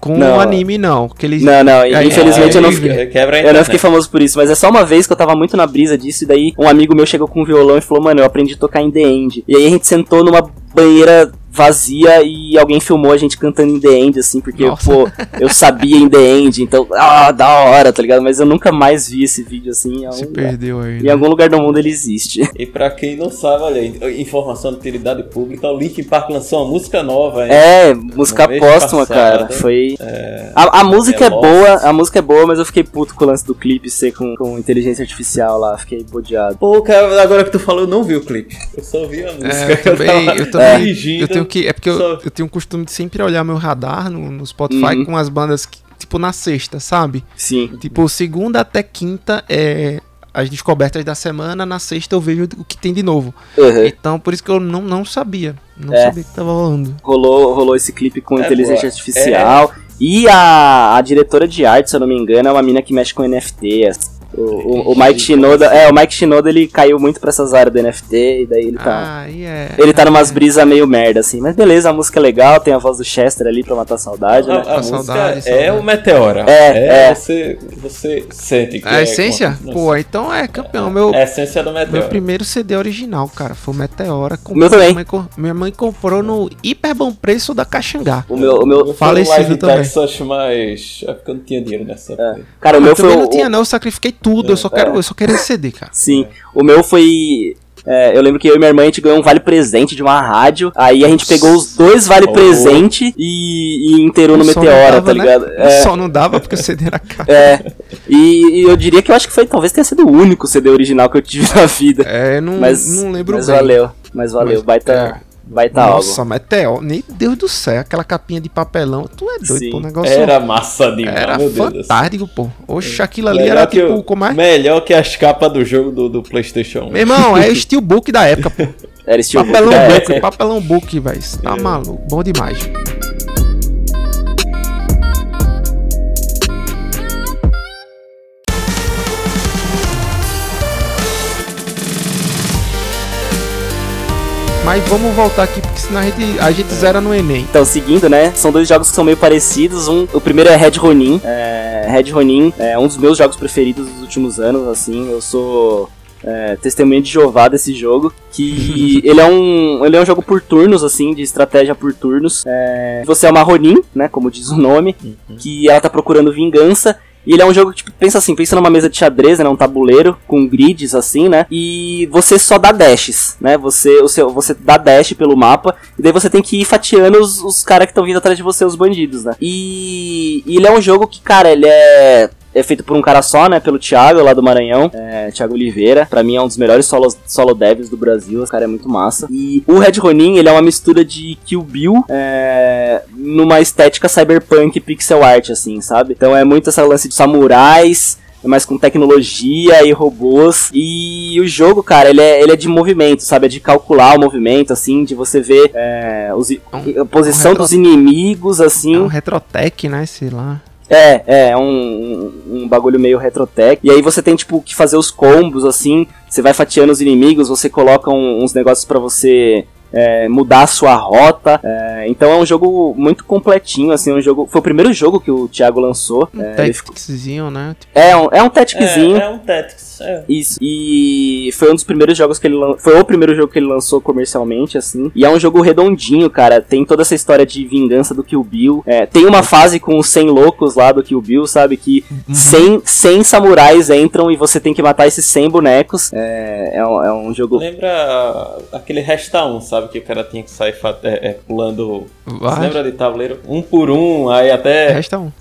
Speaker 1: Com o um anime, não. Que eles...
Speaker 4: Não, não. Aí, infelizmente eu não fiquei. Eu não fiquei famoso por isso. Mas é só uma vez que eu tava muito na brisa disso. E daí um amigo meu chegou com um violão e falou: Mano, eu aprendi a tocar em The End. E aí a gente sentou numa banheira vazia e alguém filmou a gente cantando em The End, assim, porque, Nossa. pô, eu sabia em The End, então, ah, da hora, tá ligado? Mas eu nunca mais vi esse vídeo, assim.
Speaker 1: Se perdeu aí.
Speaker 4: Em né? algum lugar do mundo ele existe.
Speaker 2: E pra quem não sabe, olha, informação de utilidade pública, o Linkin Park lançou uma música nova, hein?
Speaker 4: É, música póstuma, cara. Foi. É... A, a, música é, é boa, a música é boa, mas eu fiquei puto com o lance do clipe ser com, com inteligência artificial lá, fiquei bodeado.
Speaker 2: Pô, cara, agora que tu falou, eu não vi o clipe. Eu só vi a música. É,
Speaker 1: eu também, eu, também, eu tenho que. É porque eu, eu tenho o costume de sempre olhar meu radar no, no Spotify uhum. com as bandas que, tipo, na sexta, sabe?
Speaker 4: Sim.
Speaker 1: Tipo, segunda até quinta é as descobertas da semana, na sexta eu vejo o que tem de novo. Uhum. Então, por isso que eu não, não sabia. Não é. sabia que tava rolando.
Speaker 4: Rolou, rolou esse clipe com é inteligência boa. artificial. É. E a, a diretora de arte, se eu não me engano, é uma mina que mexe com NFT. O, o, o, Mike Shinoda, é, o Mike Shinoda ele caiu muito pra essas áreas do NFT e daí ele tá. Ah, yeah. Ele tá numas brisas meio merda, assim. Mas beleza, a música é legal, tem a voz do Chester ali pra matar a saudade,
Speaker 2: a,
Speaker 4: né? A,
Speaker 2: a saudade, é saudade. o Meteora.
Speaker 4: É, é.
Speaker 2: é. Você, você sente que.
Speaker 1: A é essência? Pô, então é campeão. Meu,
Speaker 2: a essência do Meteora.
Speaker 1: Meu primeiro CD original, cara, foi o Meteora.
Speaker 4: Com, meu também.
Speaker 1: Minha mãe, minha mãe comprou no hiper bom preço da Caxangá.
Speaker 4: O meu, o meu
Speaker 1: falecido também.
Speaker 2: Texas, mas é porque eu não tinha dinheiro nessa. É.
Speaker 4: Cara, o meu foi. Eu
Speaker 1: não tinha, não, eu sacrifiquei tudo, eu só quero eu só quero esse CD, cara.
Speaker 4: Sim. O meu foi. É, eu lembro que eu e minha irmã a gente ganhou um vale presente de uma rádio. Aí a gente pegou os dois vale oh. presente e, e inteirou no Meteora, dava, tá né? ligado? Né?
Speaker 1: É. Só não dava porque o CD era caro.
Speaker 4: É. E, e, eu diria que eu acho que foi, talvez tenha sido o único CD original que eu tive na vida.
Speaker 1: É, não, mas, não lembro
Speaker 4: mas
Speaker 1: bem.
Speaker 4: valeu. Mas valeu, mas, baita. É vai tá
Speaker 1: Nossa, algo. Meteor, nem Deus do céu, aquela capinha de papelão, tu é doido, Sim, pô, o negócio.
Speaker 2: Era massa demais,
Speaker 1: era meu Deus. fantástico, pô. Oxe, aquilo ali melhor era tipo,
Speaker 2: o,
Speaker 1: como é?
Speaker 2: Melhor que as capas do jogo do, do PlayStation 1.
Speaker 1: Meu irmão, é Steelbook da época, pô.
Speaker 4: Era Steelbook.
Speaker 1: Papelão é. book, papelão book, velho. Tá é. maluco, bom demais. Mas vamos voltar aqui, porque senão a gente, a gente zera no Enem.
Speaker 4: Então, seguindo, né? São dois jogos que são meio parecidos. Um, o primeiro é Red Ronin. É, Red Ronin é um dos meus jogos preferidos dos últimos anos, assim. Eu sou é, testemunha de Jeová desse jogo, que ele é um ele é um jogo por turnos assim, de estratégia por turnos. É, você é uma Ronin, né, como diz o nome, uhum. que ela tá procurando vingança e ele é um jogo que, tipo, pensa assim, pensa numa mesa de xadrez, né? Um tabuleiro com grids, assim, né? E você só dá dashes, né? Você, o seu, você dá dash pelo mapa, e daí você tem que ir fatiando os, os caras que estão vindo atrás de você, os bandidos, né? E, e ele é um jogo que, cara, ele é é feito por um cara só, né? Pelo Thiago, lá do Maranhão. É, Thiago Oliveira. Pra mim é um dos melhores solo, solo devs do Brasil. Esse cara é muito massa. E o Red Ronin, ele é uma mistura de Kill Bill é, numa estética cyberpunk pixel art, assim, sabe? Então é muito essa lance de samurais mas com tecnologia e robôs. E o jogo, cara, ele é, ele é de movimento, sabe? É de calcular o movimento, assim, de você ver é, os, é um, a posição um retro... dos inimigos, assim. É
Speaker 1: um retrotech, né? Sei lá.
Speaker 4: É, é, é um, um bagulho meio retrotech. E aí você tem, tipo, que fazer os combos, assim. Você vai fatiando os inimigos, você coloca um, uns negócios para você é, mudar a sua rota. É, então é um jogo muito completinho, assim, um jogo. Foi o primeiro jogo que o Thiago lançou.
Speaker 1: Um é, Tacticzinho, né?
Speaker 4: É, um, é um Tacticzinho.
Speaker 2: É, é um Tactics, é.
Speaker 4: Isso. E foi um dos primeiros jogos que ele lan... Foi o primeiro jogo que ele lançou comercialmente, assim. E é um jogo redondinho, cara. Tem toda essa história de vingança do Kill Bill. É, tem uma fase com os 100 loucos lá do Kill Bill, sabe? Que uhum. 100, 100 samurais entram e você tem que matar esses 100 bonecos. É, é, um, é um jogo.
Speaker 2: Lembra aquele Resta 1, sabe? Sabe? Que o cara tinha que sair é, é, pulando. Vai. Você lembra de tabuleiro? Um por um, aí até.
Speaker 1: Resta um.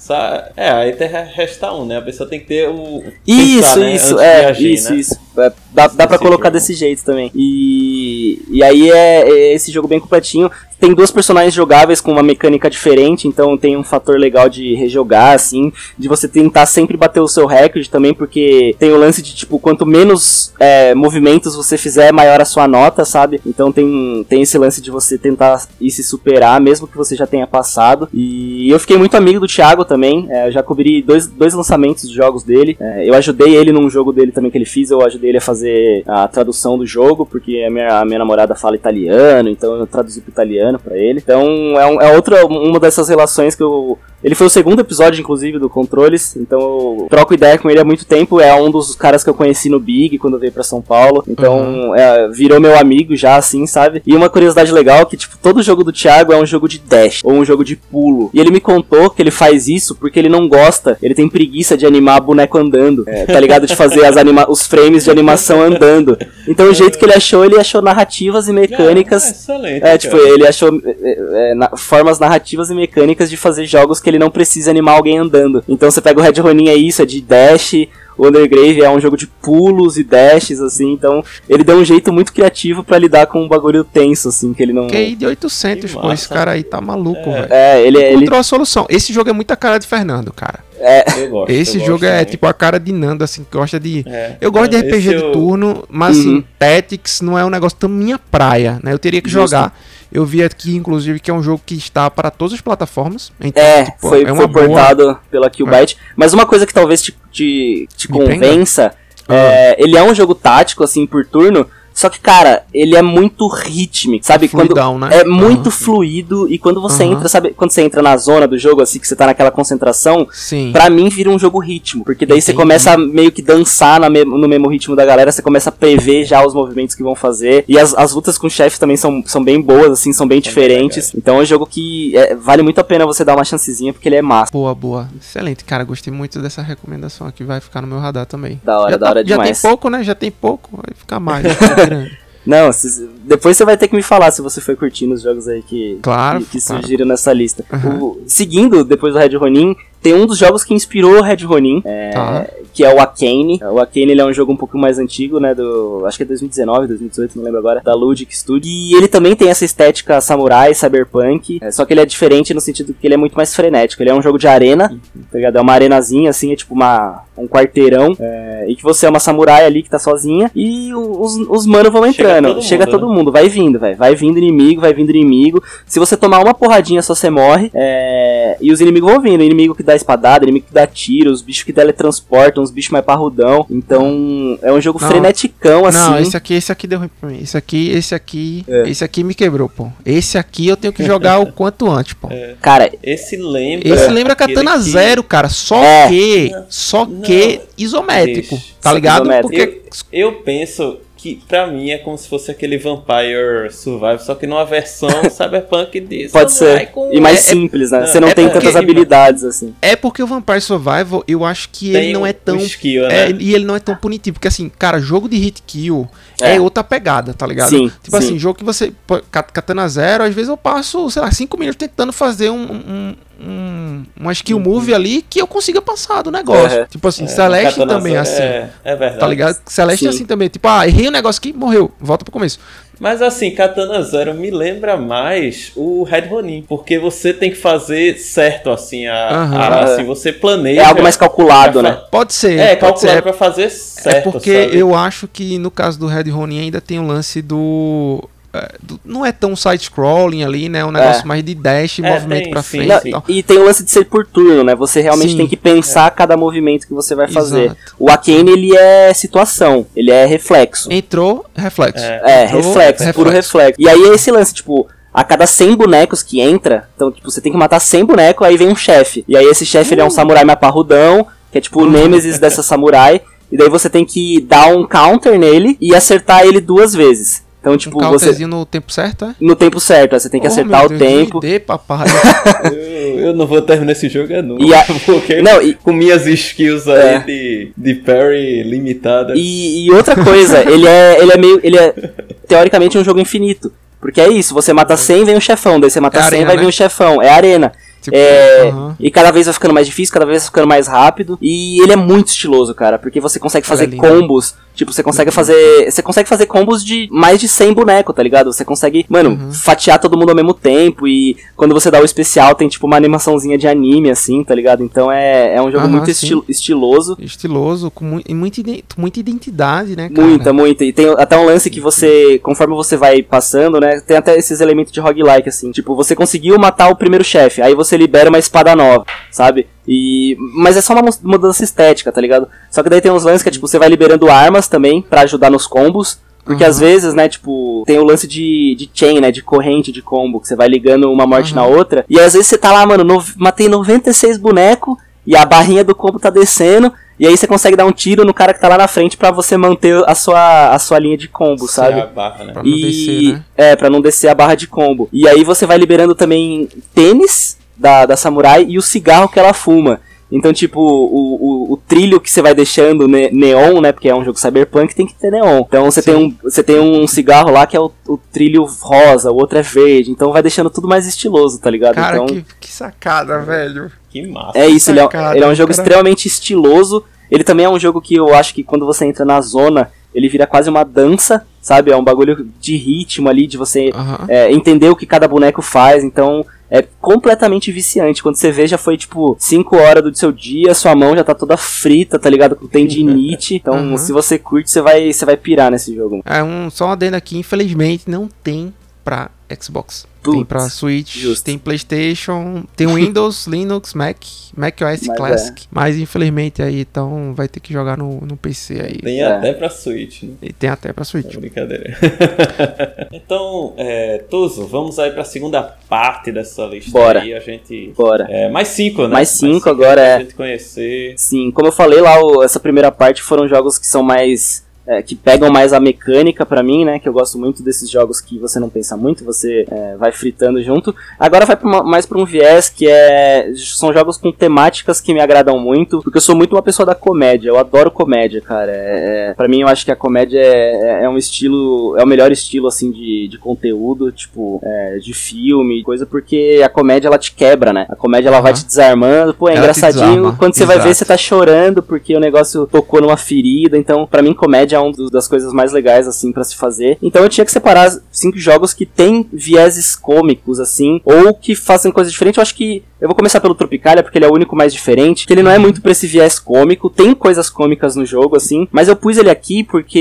Speaker 2: É, aí até resta um, né? A pessoa tem que ter o.
Speaker 4: Isso, pensar, né? isso, é, agir, isso, né? isso. É, dá, dá pra colocar desse jeito também. E, e aí é, é esse jogo bem completinho tem duas personagens jogáveis com uma mecânica diferente, então tem um fator legal de rejogar, assim, de você tentar sempre bater o seu recorde também, porque tem o lance de, tipo, quanto menos é, movimentos você fizer, maior a sua nota, sabe? Então tem, tem esse lance de você tentar ir se superar, mesmo que você já tenha passado. E eu fiquei muito amigo do Thiago também, é, já cobri dois, dois lançamentos de jogos dele, é, eu ajudei ele num jogo dele também que ele fez, eu ajudei ele a fazer a tradução do jogo, porque a minha, a minha namorada fala italiano, então eu traduzi pro italiano para ele. Então é, um, é outra uma dessas relações que eu ele foi o segundo episódio, inclusive, do Controles, então eu troco ideia com ele há muito tempo. É um dos caras que eu conheci no Big quando veio para São Paulo. Então uhum. é, virou meu amigo já, assim, sabe? E uma curiosidade legal é que, tipo, todo jogo do Thiago é um jogo de dash ou um jogo de pulo. E ele me contou que ele faz isso porque ele não gosta, ele tem preguiça de animar boneco andando. É, tá ligado? De fazer as anima os frames de animação andando. Então o jeito que ele achou, ele achou narrativas e mecânicas. É, excelente, é tipo, ele achou é, é, na, formas narrativas e mecânicas de fazer jogos que ele não precisa animar alguém andando. Então você pega o Red Ronin é isso, é de dash, o Undergrave é um jogo de pulos e dashes, assim, então ele deu um jeito muito criativo para lidar com um bagulho tenso, assim, que ele não...
Speaker 1: QI de 800, pô, esse cara aí tá maluco,
Speaker 4: é. velho. É, ele...
Speaker 1: Encontrou ele... a solução. Esse jogo é muita cara de Fernando, cara. É. Gosto, esse jogo é tipo a cara de Nando, assim, que gosta de. É. Eu gosto de RPG de turno, mas assim, uhum. assim, Tactics não é um negócio tão minha praia, né? Eu teria que Justo. jogar. Eu vi aqui, inclusive, que é um jogo que está para todas as plataformas.
Speaker 4: Então, é, tipo, foi, é foi portado boa... pela Qbyte. É. Mas uma coisa que talvez te, te, te convença, é, ele é um jogo tático, assim, por turno, só que, cara, ele é muito rítmico, sabe? Fluidão, quando né? É muito uhum. fluido e quando você uhum. entra, sabe? Quando você entra na zona do jogo, assim, que você tá naquela concentração, Sim. pra mim vira um jogo ritmo. Porque daí Entendi. você começa a meio que dançar me no mesmo ritmo da galera, você começa a prever já os movimentos que vão fazer. E as, as lutas com chefes também são, são bem boas, assim, são bem é diferentes. então é um jogo que é, vale muito a pena você dar uma chancezinha, porque ele é massa.
Speaker 1: Boa, boa. Excelente, cara. Gostei muito dessa recomendação aqui. Vai ficar no meu radar também.
Speaker 4: Da hora,
Speaker 1: já
Speaker 4: da tá, hora demais.
Speaker 1: Já tem pouco, né? Já tem pouco. Vai ficar mais.
Speaker 4: Não, se, depois você vai ter que me falar se você foi curtindo os jogos aí que,
Speaker 1: claro,
Speaker 4: que, que surgiram claro. nessa lista. Uhum. O, seguindo, depois do Red Ronin, tem um dos jogos que inspirou o Red Ronin, é, tá. que é o Akane. O Akane ele é um jogo um pouco mais antigo, né? Do, acho que é 2019, 2018, não lembro agora, da Ludic Studio. E ele também tem essa estética samurai, cyberpunk, é, só que ele é diferente no sentido que ele é muito mais frenético. Ele é um jogo de arena, uhum. tá ligado? É uma arenazinha, assim, é tipo uma, um quarteirão, é, e que você é uma samurai ali que tá sozinha, e os, os manos vão entrando. Chega todo Chega mundo, todo né? mundo vai vindo, velho. Vai vindo inimigo, vai vindo inimigo. Se você tomar uma porradinha, só você morre. É, e os inimigos vão vindo. O inimigo que dá espadada, inimigo que dá tiro, os bichos que teletransportam, os bichos mais parrudão. Então, é um jogo não, freneticão, assim. Não,
Speaker 1: esse aqui, esse aqui deu ruim pra mim. Esse aqui, esse aqui, é. esse aqui me quebrou, pô. Esse aqui eu tenho que jogar o quanto antes, pô. É.
Speaker 4: Cara,
Speaker 2: esse lembra.
Speaker 1: Esse lembra Katana que... Zero, cara. Só é. que. Só não, que isométrico. Deixa. Tá ligado?
Speaker 2: Isométrico. Porque. Eu, eu penso que pra mim é como se fosse aquele Vampire Survival, só que numa versão cyberpunk disso.
Speaker 4: Pode ser. E mais é, simples, né? Você não é tem tantas habilidades assim.
Speaker 1: É porque o Vampire Survival, eu acho que tem ele não é tão. Skill, é, né? e ele não é tão punitivo. Porque assim, cara, jogo de hit kill é, é outra pegada, tá ligado? Sim, tipo sim. assim, jogo que você. Katana Zero, às vezes eu passo, sei lá, 5 minutos tentando fazer um, um um, uma skill move ali que eu consiga passar do negócio. É, tipo assim, é, Celeste também é assim. É,
Speaker 2: é verdade.
Speaker 1: Tá ligado? Celeste Sim. é assim também. Tipo, ah, errei o um negócio aqui, morreu. Volta pro começo.
Speaker 2: Mas assim, Katana Zero me lembra mais o Red Ronin, porque você tem que fazer certo, assim, a, uhum, a assim, você planeja.
Speaker 4: É algo mais calculado, né?
Speaker 1: Pode ser.
Speaker 2: É,
Speaker 1: pode
Speaker 2: calculado ser. pra fazer certo.
Speaker 1: É porque sabe? eu acho que no caso do Red Ronin ainda tem o lance do é, não é tão side-scrolling ali, né? É um negócio é. mais de dash, é, movimento tem, pra sim, frente.
Speaker 4: E, e, tem o lance de ser por turno, né? Você realmente sim. tem que pensar cada movimento que você vai fazer. Exato. O Arcane, ele é situação, ele é reflexo.
Speaker 1: Entrou, reflexo.
Speaker 4: É, é Entrou, reflexo, reflexo, puro reflexo. E aí é esse lance, tipo, a cada 100 bonecos que entra, então, tipo, você tem que matar 100 bonecos, aí vem um chefe. E aí esse chefe, ele é um uh. samurai mais parrudão, que é tipo o uh. Nemesis dessa samurai. E daí você tem que dar um counter nele e acertar ele duas vezes. Então, tipo, um você.
Speaker 1: no tempo certo, é?
Speaker 4: No tempo certo, você tem que oh, acertar o Deus, tempo.
Speaker 1: Dê, papai.
Speaker 2: eu, eu, não vou terminar esse jogo é nunca.
Speaker 4: E a...
Speaker 2: Porque não, e... com minhas skills aí é. de, de parry limitada.
Speaker 4: E, e outra coisa, ele é, ele é meio. Ele é teoricamente um jogo infinito. Porque é isso, você mata 100, vem um chefão, daí você mata é 100, arena, vai né? vir um chefão, é arena. Tipo, é, E cada vez vai ficando mais difícil, cada vez vai ficando mais rápido. E ele é muito estiloso, cara, porque você consegue fazer é combos Tipo, você consegue fazer. Você consegue fazer combos de mais de 100 bonecos, tá ligado? Você consegue, mano, uhum. fatiar todo mundo ao mesmo tempo. E quando você dá o especial, tem tipo uma animaçãozinha de anime, assim, tá ligado? Então é, é um jogo muito esti estiloso.
Speaker 1: Estiloso, com mu muita, muita identidade, né, cara?
Speaker 4: Muita, muita. E tem até um lance que você, conforme você vai passando, né? Tem até esses elementos de roguelike, assim. Tipo, você conseguiu matar o primeiro chefe, aí você libera uma espada nova, sabe? E, mas é só uma mudança estética, tá ligado? Só que daí tem uns lances que é, tipo, você vai liberando armas também para ajudar nos combos. Porque uhum. às vezes, né, tipo, tem o lance de, de chain, né, de corrente de combo, que você vai ligando uma morte uhum. na outra. E às vezes você tá lá, mano, no, matei 96 bonecos e a barrinha do combo tá descendo. E aí você consegue dar um tiro no cara que tá lá na frente para você manter a sua, a sua linha de combo, sabe?
Speaker 2: A barra, né?
Speaker 1: Pra não e, descer, né?
Speaker 4: É, pra não descer a barra de combo. E aí você vai liberando também tênis da, da samurai e o cigarro que ela fuma. Então, tipo, o, o, o trilho que você vai deixando ne neon, né? Porque é um jogo cyberpunk, tem que ter neon. Então você tem um, você tem um cigarro lá que é o, o, trilho rosa, o outro é verde. Então vai deixando tudo mais estiloso, tá ligado?
Speaker 1: Cara,
Speaker 4: então,
Speaker 1: que, que sacada, velho.
Speaker 2: Que massa.
Speaker 4: É isso, ele, é, ele é um jogo cara... extremamente estiloso. Ele também é um jogo que eu acho que quando você entra na zona, ele vira quase uma dança, sabe? É um bagulho de ritmo ali, de você uhum. é, entender o que cada boneco faz. Então, é completamente viciante. Quando você vê, já foi tipo 5 horas do seu dia, sua mão já tá toda frita, tá ligado? Com tendinite. Então, uhum. se você curte, você vai, você vai pirar nesse jogo.
Speaker 1: É um só um adendo aqui, infelizmente não tem pra Xbox. Putz, tem pra Switch, justo. tem PlayStation, tem Windows, Linux, Mac, Mac OS mas Classic. É. Mas infelizmente aí então vai ter que jogar no, no PC aí.
Speaker 2: Tem é. até pra Switch. Né?
Speaker 1: E tem até pra Switch.
Speaker 2: É brincadeira. então, é, Tuzo, vamos aí pra segunda parte dessa lista
Speaker 4: Bora.
Speaker 2: aí. A gente.
Speaker 4: Bora.
Speaker 2: É, mais cinco, né?
Speaker 4: Mais cinco, mais cinco agora é.
Speaker 2: A gente conhecer.
Speaker 4: Sim, como eu falei lá, essa primeira parte foram jogos que são mais é, que pegam mais a mecânica para mim, né? Que eu gosto muito desses jogos que você não pensa muito, você é, vai fritando junto. Agora vai pra uma, mais para um viés que é são jogos com temáticas que me agradam muito, porque eu sou muito uma pessoa da comédia. Eu adoro comédia, cara. É, é para mim eu acho que a comédia é, é, é, um estilo, é o melhor estilo assim de, de conteúdo, tipo é, de filme, coisa, porque a comédia ela te quebra, né? A comédia ela uhum. vai te desarmando. Pô, é ela engraçadinho. Quando você Exato. vai ver você tá chorando porque o negócio tocou numa ferida. Então, para mim comédia é uma das coisas mais legais, assim, para se fazer. Então eu tinha que separar cinco jogos que têm vieses cômicos, assim, ou que fazem coisas diferentes. Eu acho que eu vou começar pelo Tropicalia, porque ele é o único mais diferente, que ele não é muito pra esse viés cômico, tem coisas cômicas no jogo, assim, mas eu pus ele aqui porque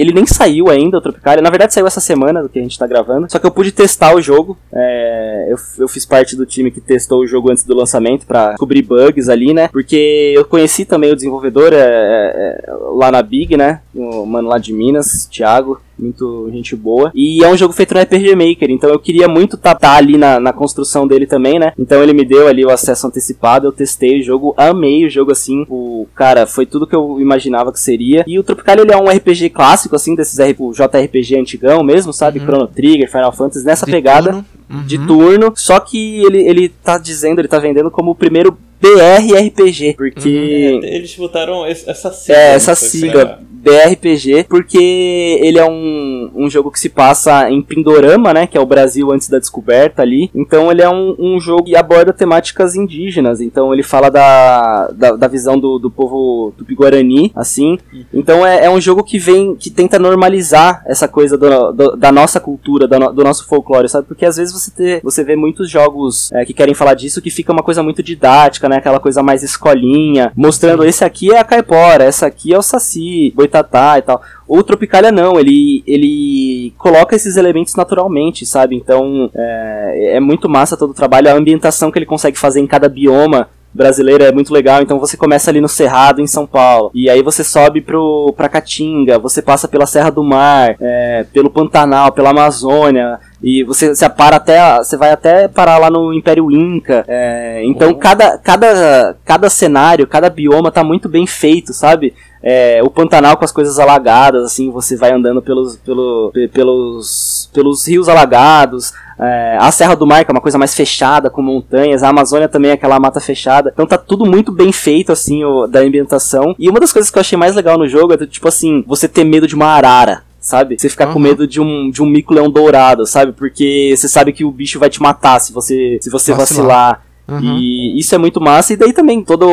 Speaker 4: ele nem saiu ainda, o Tropicalia. Na verdade, saiu essa semana do que a gente tá gravando, só que eu pude testar o jogo. É, eu, eu fiz parte do time que testou o jogo antes do lançamento para descobrir bugs ali, né? Porque eu conheci também o desenvolvedor é, é lá na Big, né? O mano lá de Minas, Thiago muito gente boa. E é um jogo feito no RPG Maker, então eu queria muito estar tá, tá ali na, na construção dele também, né? Então ele me deu ali o acesso antecipado, eu testei o jogo, amei o jogo assim. O cara, foi tudo que eu imaginava que seria. E o Tropical ele é um RPG clássico, assim, desses RP, JRPG antigão mesmo, sabe? Uhum. Chrono Trigger, Final Fantasy, nessa de pegada turno. Uhum. de turno. Só que ele, ele tá dizendo, ele tá vendendo como o primeiro BR RPG, porque.
Speaker 2: Uhum. É, eles botaram essa sigla.
Speaker 4: É, essa sigla. BRPG, porque ele é um, um jogo que se passa em Pindorama, né? Que é o Brasil antes da descoberta ali. Então ele é um, um jogo que aborda temáticas indígenas. Então ele fala da, da, da visão do, do povo do Guarani, assim. Então é, é um jogo que vem, que tenta normalizar essa coisa do, do, da nossa cultura, do, do, nosso folclore, sabe? Porque às vezes você, ter, você vê muitos jogos é, que querem falar disso que fica uma coisa muito didática, né? Aquela coisa mais escolinha, mostrando esse aqui é a caipora, essa aqui é o saci, boitatá e tal. O Tropicália não, ele, ele coloca esses elementos naturalmente, sabe? Então é, é muito massa todo o trabalho, a ambientação que ele consegue fazer em cada bioma brasileiro é muito legal. Então você começa ali no Cerrado, em São Paulo, e aí você sobe pro, pra Caatinga, você passa pela Serra do Mar, é, pelo Pantanal, pela Amazônia, e você, você para até você vai até parar lá no Império Inca é, então uhum. cada, cada, cada cenário cada bioma tá muito bem feito sabe é, o Pantanal com as coisas alagadas, assim, você vai andando pelos, pelo, pelos, pelos rios alagados, é, a Serra do Mar, que é uma coisa mais fechada, com montanhas, a Amazônia também é aquela mata fechada, então tá tudo muito bem feito, assim, o, da ambientação, e uma das coisas que eu achei mais legal no jogo é, tipo assim, você ter medo de uma arara, sabe? Você ficar uhum. com medo de um, de um mico-leão dourado, sabe? Porque você sabe que o bicho vai te matar se você, se você vacilar. vacilar. Uhum. E isso é muito massa. E daí também todo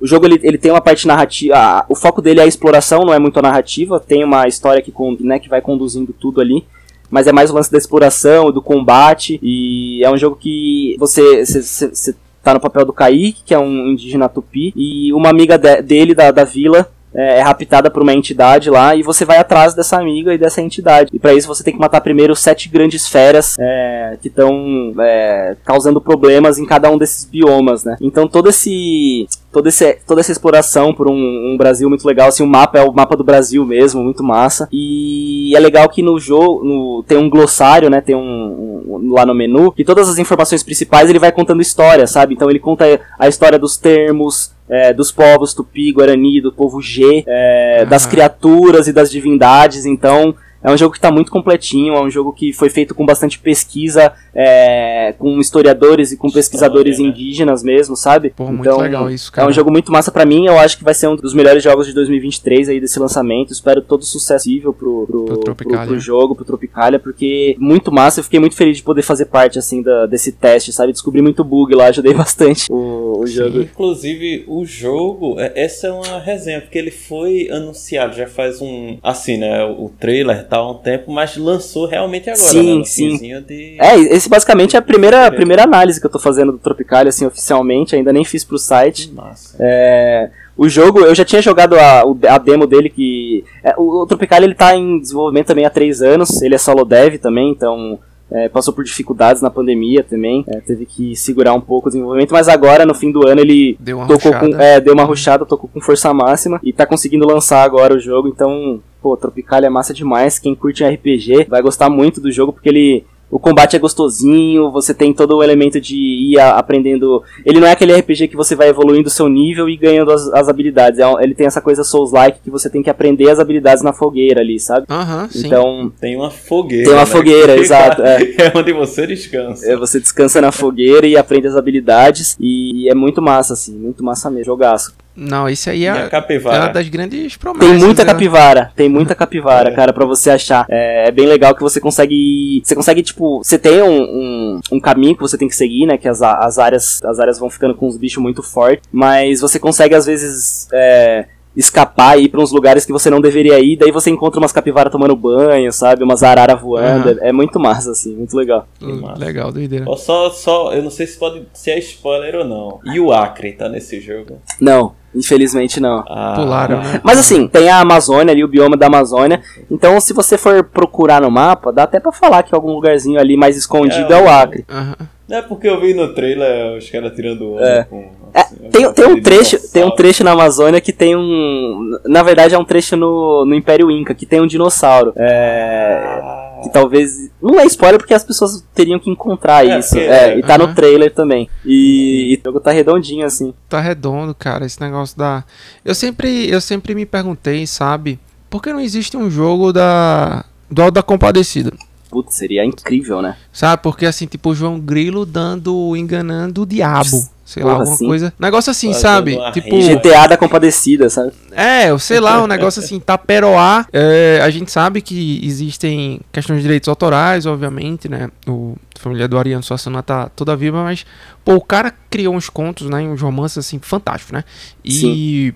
Speaker 4: o jogo ele, ele tem uma parte narrativa. o foco dele é a exploração, não é muito a narrativa. Tem uma história que, né, que vai conduzindo tudo ali. Mas é mais o lance da exploração, do combate. E é um jogo que você, você, tá no papel do Kaique, que é um indígena tupi, e uma amiga de, dele da, da vila é, é raptada por uma entidade lá e você vai atrás dessa amiga e dessa entidade. E para isso você tem que matar primeiro sete grandes feras é, que estão é, causando problemas em cada um desses biomas, né? Então todo esse todo esse, toda essa exploração por um, um, Brasil muito legal. Assim, o mapa é o mapa do Brasil mesmo, muito massa. E é legal que no jogo no, tem um glossário, né? Tem um, um, lá no menu, que todas as informações principais ele vai contando história, sabe? Então ele conta a história dos termos, é, dos povos Tupi, Guarani, do povo G, é, das criaturas e das divindades. Então, é um jogo que está muito completinho, é um jogo que foi feito com bastante pesquisa, é, com historiadores e com pesquisadores né? indígenas mesmo, sabe?
Speaker 1: Pô, muito então, legal isso, cara.
Speaker 4: É um jogo muito massa para mim, eu acho que vai ser um dos melhores jogos de 2023 aí desse lançamento. Espero todo sucesso possível pro, pro, pro, pro, pro jogo, pro Tropicalia, porque muito massa, eu fiquei muito feliz de poder fazer parte, assim, da, desse teste, sabe? Descobri muito bug lá, ajudei bastante o, o jogo.
Speaker 2: Inclusive, o jogo, é, essa é uma resenha, porque ele foi anunciado já faz um, assim, né, o trailer tá há um tempo, mas lançou realmente agora,
Speaker 4: sim,
Speaker 2: né?
Speaker 4: Sim, de... É, esse basicamente é a primeira, a primeira análise que eu tô fazendo do Tropicalia, assim, oficialmente, ainda nem fiz pro site.
Speaker 2: Massa.
Speaker 4: É... O jogo, eu já tinha jogado a, a demo dele que... É, o, o Tropicalia, ele tá em desenvolvimento também há três anos, ele é solo dev também, então... É, passou por dificuldades na pandemia também, é, teve que segurar um pouco o desenvolvimento, mas agora no fim do ano ele
Speaker 1: deu uma
Speaker 4: tocou com, é, deu uma ruchada, tocou com força máxima e tá conseguindo lançar agora o jogo, então, pô, Tropicalia é massa demais, quem curte RPG vai gostar muito do jogo porque ele o combate é gostosinho, você tem todo o elemento de ir aprendendo. Ele não é aquele RPG que você vai evoluindo o seu nível e ganhando as, as habilidades. É ele tem essa coisa Souls-like que você tem que aprender as habilidades na fogueira ali, sabe?
Speaker 1: Aham, uhum, sim.
Speaker 4: Então.
Speaker 2: Tem uma fogueira.
Speaker 4: Tem uma né? fogueira, exato. É.
Speaker 2: é onde você descansa.
Speaker 4: É, você descansa na fogueira e aprende as habilidades. E é muito massa, assim, muito massa mesmo. Jogaço.
Speaker 1: Não, isso aí é,
Speaker 2: é
Speaker 1: uma das grandes promessas.
Speaker 4: Tem muita capivara, tem muita capivara, é. cara, para você achar. É, é, bem legal que você consegue. Você consegue, tipo, você tem um, um, um, caminho que você tem que seguir, né? Que as, as áreas as áreas vão ficando com os bichos muito fortes. Mas você consegue, às vezes. É, escapar e ir pra uns lugares que você não deveria ir, daí você encontra umas capivaras tomando banho, sabe? Umas arara voando. Uhum. É muito massa, assim, muito legal.
Speaker 1: Hum, legal, doideira.
Speaker 2: Só, só, eu não sei se pode se é spoiler ou não. E o Acre tá nesse jogo?
Speaker 4: Não. Infelizmente não.
Speaker 1: Ah, Pularam, né?
Speaker 4: Mas assim, tem a Amazônia ali, o bioma da Amazônia. Então, se você for procurar no mapa, dá até pra falar que algum lugarzinho ali mais escondido é, é o Acre.
Speaker 2: Uhum. É porque eu vi no trailer os caras tirando onda é. com.
Speaker 4: É, assim, é, tem, tem um trecho, tem um trecho na Amazônia que tem um. Na verdade é um trecho no, no Império Inca, que tem um dinossauro. É. Ah. Que talvez. Não é spoiler porque as pessoas teriam que encontrar é, isso. É, e tá no trailer também. E, e o jogo tá redondinho, assim.
Speaker 1: Tá redondo, cara, esse negócio da. Eu sempre, eu sempre me perguntei, sabe? Por que não existe um jogo da. Do Alto da Compadecida?
Speaker 4: Putz, seria incrível, né?
Speaker 1: Sabe, porque assim, tipo, o João Grilo dando, enganando o diabo. Sei Porra, lá, alguma assim? coisa. Negócio assim, sabe? Tipo.
Speaker 4: GTA da compadecida, sabe?
Speaker 1: É, sei lá, um negócio assim, taperoar. É, a gente sabe que existem questões de direitos autorais, obviamente, né? O a família do Ariano Suassuna tá toda viva, mas, pô, o cara criou uns contos, né? Uns romances, assim, fantásticos, né? E. Sim.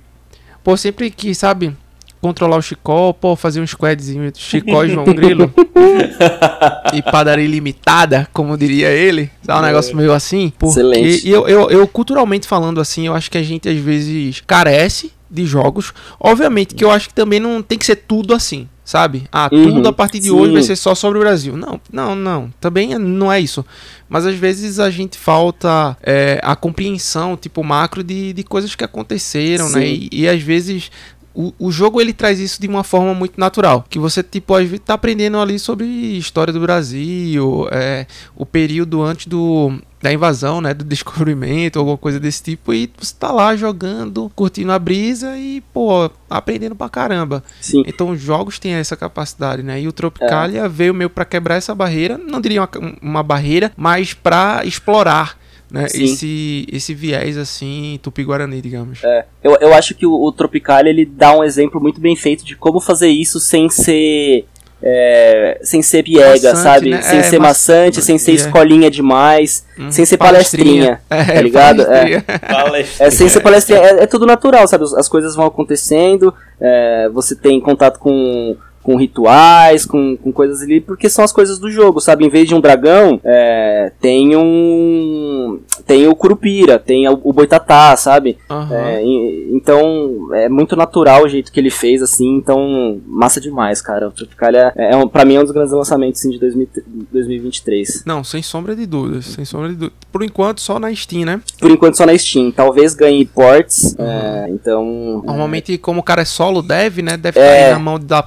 Speaker 1: Pô, sempre que, sabe controlar o Chicó, pô, fazer um squadzinho Chicó e João Grilo. e padaria ilimitada, como diria ele. Dá um negócio meio assim. Porque
Speaker 4: Excelente.
Speaker 1: eu, eu, eu, culturalmente falando assim, eu acho que a gente às vezes carece de jogos. Obviamente que eu acho que também não tem que ser tudo assim, sabe? Ah,
Speaker 4: Uhum,
Speaker 1: tudo a partir de
Speaker 4: sim.
Speaker 1: hoje vai ser só sobre o Brasil. Não, não, não. Também não é isso. Mas às vezes a gente falta é, a compreensão, tipo, macro de, de coisas que aconteceram, né?
Speaker 4: Sim.
Speaker 1: E, e às vezes. O, o jogo ele traz isso de uma forma muito natural. Que você, tipo, vezes tá aprendendo ali sobre história do Brasil, é, o período antes do, da invasão, né? Do descobrimento, alguma coisa desse tipo. E você tá lá jogando, curtindo a brisa e, pô, aprendendo pra caramba.
Speaker 4: Sim.
Speaker 1: Então os jogos têm essa capacidade, né? E o Tropicalia veio meio pra quebrar essa barreira, não diria uma, uma barreira, mas pra explorar, né?
Speaker 4: Sim.
Speaker 1: Esse, esse viés assim, tupi-guarani, digamos.
Speaker 4: Eu, eu acho que o, o Tropicalia ele dá um exemplo muito bem feito de como fazer isso sem ser. é, sem ser piega,
Speaker 1: Maçante,
Speaker 4: sabe?
Speaker 1: né?
Speaker 4: Sem
Speaker 1: É,
Speaker 4: ser
Speaker 1: ma-
Speaker 4: maçante, sem ser
Speaker 1: é.
Speaker 4: escolinha demais,
Speaker 1: Hum,
Speaker 4: sem ser palestrinha.
Speaker 1: É,
Speaker 4: tá ligado?
Speaker 1: palestrinha.
Speaker 2: Palestra.
Speaker 4: É, sem ser palestrinha, é, é tudo natural, sabe? As- As coisas vão acontecendo, é, você tem contato com, com rituais, com, com coisas ali, porque são as coisas do jogo, sabe? Em vez de um dragão, é, tem um. Tem o Curupira, tem o, o Boitatá, sabe?
Speaker 1: Aham.
Speaker 4: É, e- então, é muito natural o jeito que ele fez, assim, então, massa demais, cara. O Tropicalia, é, é um, pra mim, é um dos grandes lançamentos, assim, de 2000 2023.
Speaker 1: Não, sem sombra de dúvidas, sem sombra de dúvidas. Por enquanto, só na Steam, né?
Speaker 4: Por enquanto, só na Steam. Talvez ganhe ports, é, então...
Speaker 1: Normalmente, como o cara é solo dev, né? Deve
Speaker 4: É.
Speaker 1: estar aí na mão da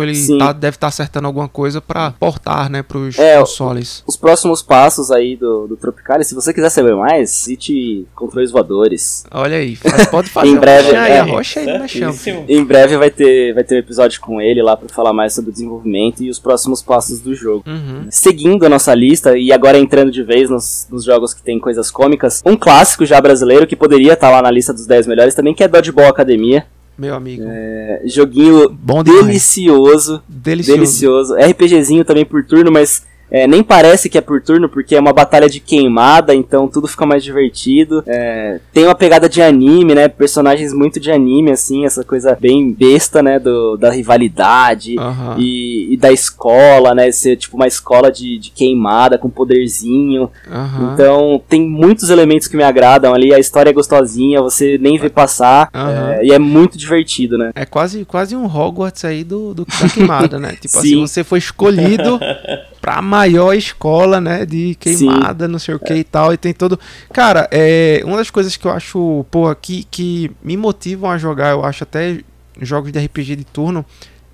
Speaker 1: ele tá- deve estar acertando alguma coisa pra portar, né? Pros
Speaker 4: É,
Speaker 1: consoles.
Speaker 4: Os próximos passos aí do, do Tropicalia, se você quiser saber mais, cite controles voadores.
Speaker 1: Olha aí, faz- pode fazer
Speaker 4: Em breve,
Speaker 1: rocha aí,
Speaker 4: é.
Speaker 1: arrocha aí no.
Speaker 4: Em breve vai ter, vai ter um episódio com ele lá pra falar mais sobre o desenvolvimento e os próximos passos do jogo.
Speaker 1: Uhum.
Speaker 4: Seguindo a nossa lista, e agora entrando de vez nos, nos jogos que tem coisas cômicas, um clássico já brasileiro que poderia estar lá na lista dos 10 melhores também, que é Dodgeball Academia.
Speaker 1: Meu amigo.
Speaker 4: É, joguinho
Speaker 1: Bom demais.
Speaker 4: delicioso,
Speaker 1: Delicioso.
Speaker 4: delicioso. RPGzinho também por turno, mas é, nem parece que é por turno, porque é uma batalha de queimada, então tudo fica mais divertido. É, tem uma pegada de anime, né? Personagens muito de anime, assim, essa coisa bem besta, né? Do, da rivalidade.
Speaker 1: Aham.
Speaker 4: E, e da escola, né? Ser tipo uma escola de, de queimada com poderzinho.
Speaker 1: Aham.
Speaker 4: Então tem muitos elementos que me agradam ali. A história é gostosinha, você nem vê passar.
Speaker 1: Aham.
Speaker 4: é, e é muito divertido, né?
Speaker 1: É quase, quase um Hogwarts aí do, do da queimada, né? Tipo assim,
Speaker 4: Sim.
Speaker 1: você foi escolhido pra maior escola, né? De queimada, não sei o que e tal. E tem todo. Cara, é. Uma das coisas que eu acho, porra, que, que me motivam a jogar, eu acho até jogos de RPG de turno,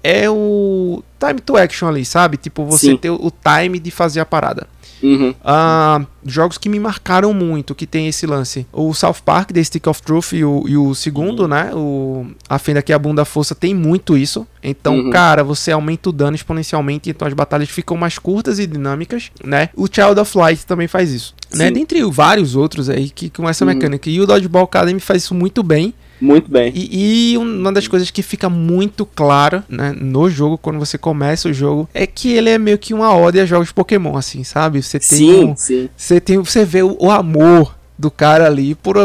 Speaker 1: é o time to action ali, sabe? Tipo, você
Speaker 4: Sim.
Speaker 1: ter o time de fazer a parada.
Speaker 4: Uhum.
Speaker 1: Ah, jogos que me marcaram muito, que tem esse lance. O South Park, The Stick of Truth e o, e o segundo, né? O A Fenda que a Bunda Força tem muito isso. Então,
Speaker 4: Uhum.
Speaker 1: cara, você aumenta o dano exponencialmente, então as batalhas ficam mais curtas e dinâmicas, né? O Child of Light também faz isso. Né? Dentre vários outros aí que com essa
Speaker 4: Uhum.
Speaker 1: mecânica. E o Dodgeball Academy faz isso muito bem.
Speaker 4: Muito bem.
Speaker 1: E, e uma das coisas que fica muito clara né, no jogo, quando você começa o jogo, é que ele é meio que uma ode a jogos Pokémon, assim, sabe? Você tem
Speaker 4: Sim,
Speaker 1: um-
Speaker 4: sim.
Speaker 1: você tem, você vê o, o amor do cara ali por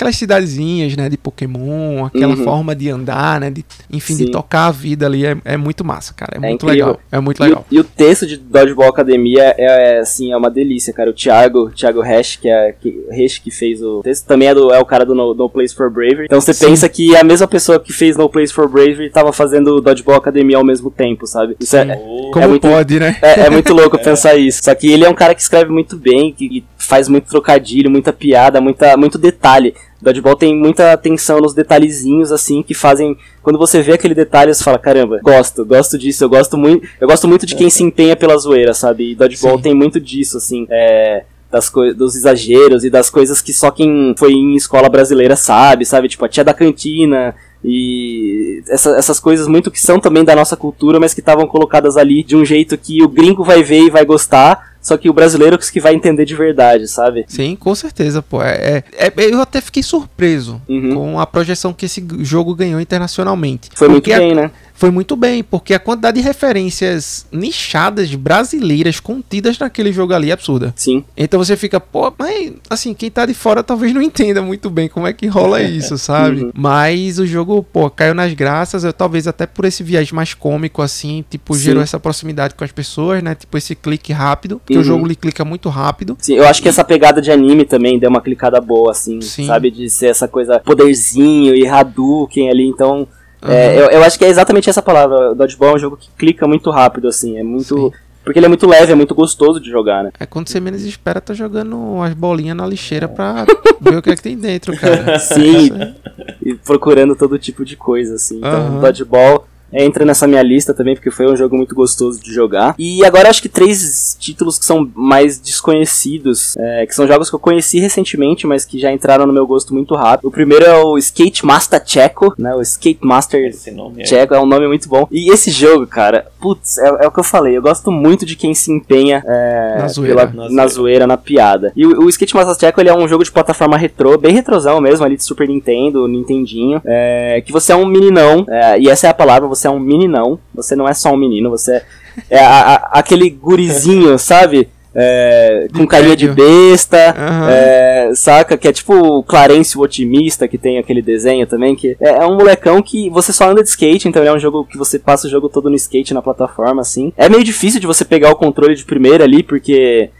Speaker 1: aquelas cidadezinhas, né, de Pokémon, aquela
Speaker 4: Uhum.
Speaker 1: forma de andar, né, de, enfim, de
Speaker 4: Sim.
Speaker 1: tocar a vida ali é, é muito massa, cara, é,
Speaker 4: É
Speaker 1: muito
Speaker 4: incrível.
Speaker 1: legal, é muito
Speaker 4: E o,
Speaker 1: legal.
Speaker 4: e o texto de Dodgeball Academia é, é, assim, é uma delícia, cara. O Thiago, Thiago Hash, que é que, Hash que fez o texto, também é, do, é o cara do no, No Place for Bravery. Então você
Speaker 1: Sim.
Speaker 4: pensa que a mesma pessoa que fez No Place for Bravery tava fazendo Dodgeball Academia ao mesmo tempo, sabe? Isso é,
Speaker 2: Oh,
Speaker 1: Como
Speaker 4: muito-
Speaker 1: pode, né?
Speaker 4: é, é muito louco pensar isso. Só que ele é um cara que escreve muito bem, que, que faz muito trocadilho, muita piada, muita, muito detalhe. Dodgeball tem muita atenção nos detalhezinhos, assim, que fazem. Quando você vê aquele detalhe, você fala, caramba, gosto, gosto disso, eu gosto muito. Eu gosto muito de quem se empenha pela zoeira, sabe? E Dodgeball
Speaker 1: Sim.
Speaker 4: tem muito disso, assim. É. Das dos exageros e das coisas que só quem foi em escola brasileira sabe, sabe? Tipo, a tia da cantina, e essa- essas coisas muito que são também da nossa cultura, mas que estavam colocadas ali de um jeito que o gringo vai ver e vai gostar, só que o brasileiro que vai entender de verdade, sabe?
Speaker 1: Sim, com certeza, pô. É, é- é- eu até fiquei surpreso
Speaker 4: Uhum.
Speaker 1: com a projeção que esse jogo ganhou internacionalmente.
Speaker 4: Foi muito
Speaker 1: Porque a-
Speaker 4: bem, né?
Speaker 1: Foi muito bem, porque a quantidade de referências nichadas brasileiras contidas naquele jogo ali é absurda.
Speaker 4: Sim.
Speaker 1: Então você fica, pô, mas assim, quem tá de fora talvez não entenda muito bem como é que rola isso, sabe?
Speaker 4: Uhum.
Speaker 1: Mas o jogo, pô, caiu nas graças, eu, talvez até por esse viés mais cômico, assim, tipo,
Speaker 4: Sim.
Speaker 1: gerou essa proximidade com as pessoas, né? Tipo, esse clique rápido, porque
Speaker 4: Uhum.
Speaker 1: o jogo ele clica muito rápido.
Speaker 4: Sim, eu acho que essa pegada de anime também deu uma clicada boa, assim,
Speaker 1: Sim.
Speaker 4: sabe? De ser essa coisa poderzinho e Hadouken ali, então.
Speaker 1: Aham.
Speaker 4: é, eu, eu acho que é exatamente essa palavra. O Dodgeball é um jogo que clica muito rápido, assim, é muito. Porque ele é muito leve, é muito gostoso de jogar, né?
Speaker 1: É quando você menos espera, tá jogando as bolinhas na lixeira pra ver o que é que tem dentro, cara.
Speaker 4: Sim,
Speaker 1: é-
Speaker 4: e procurando todo tipo de coisa, assim. Então,
Speaker 1: Aham.
Speaker 4: Dodgeball entra nessa minha lista também, porque foi um jogo muito gostoso de jogar. E agora acho que três títulos que são mais desconhecidos, é, que são jogos que eu conheci recentemente, mas que já entraram no meu gosto muito rápido. O primeiro é o Skate Master Checo, né? O Skate Master
Speaker 2: nome é.
Speaker 4: Checo é um nome muito bom. E esse jogo, cara, putz, é, é o que eu falei. Eu gosto muito de quem se empenha é,
Speaker 1: Na zoeira.
Speaker 4: pela-
Speaker 2: Na
Speaker 4: na
Speaker 2: zoeira.
Speaker 4: zoeira, na piada. E o, o Skate Master Checo, ele é um jogo de plataforma retrô, bem retrosão mesmo, ali de Super Nintendo, Nintendinho. é, que você é um meninão, é, e essa é a palavra, você é um meninão. Você não é só um menino, você é, é a- a- aquele gurizinho, sabe? É, com carinha de besta,
Speaker 1: Aham.
Speaker 4: é, saca? Que é tipo o Clarence o Otimista, que tem aquele desenho também, que é, é um molecão que você só anda de skate, então é um jogo que você passa o jogo todo no skate, na plataforma, assim. É meio difícil de você pegar o controle de primeira ali, porque...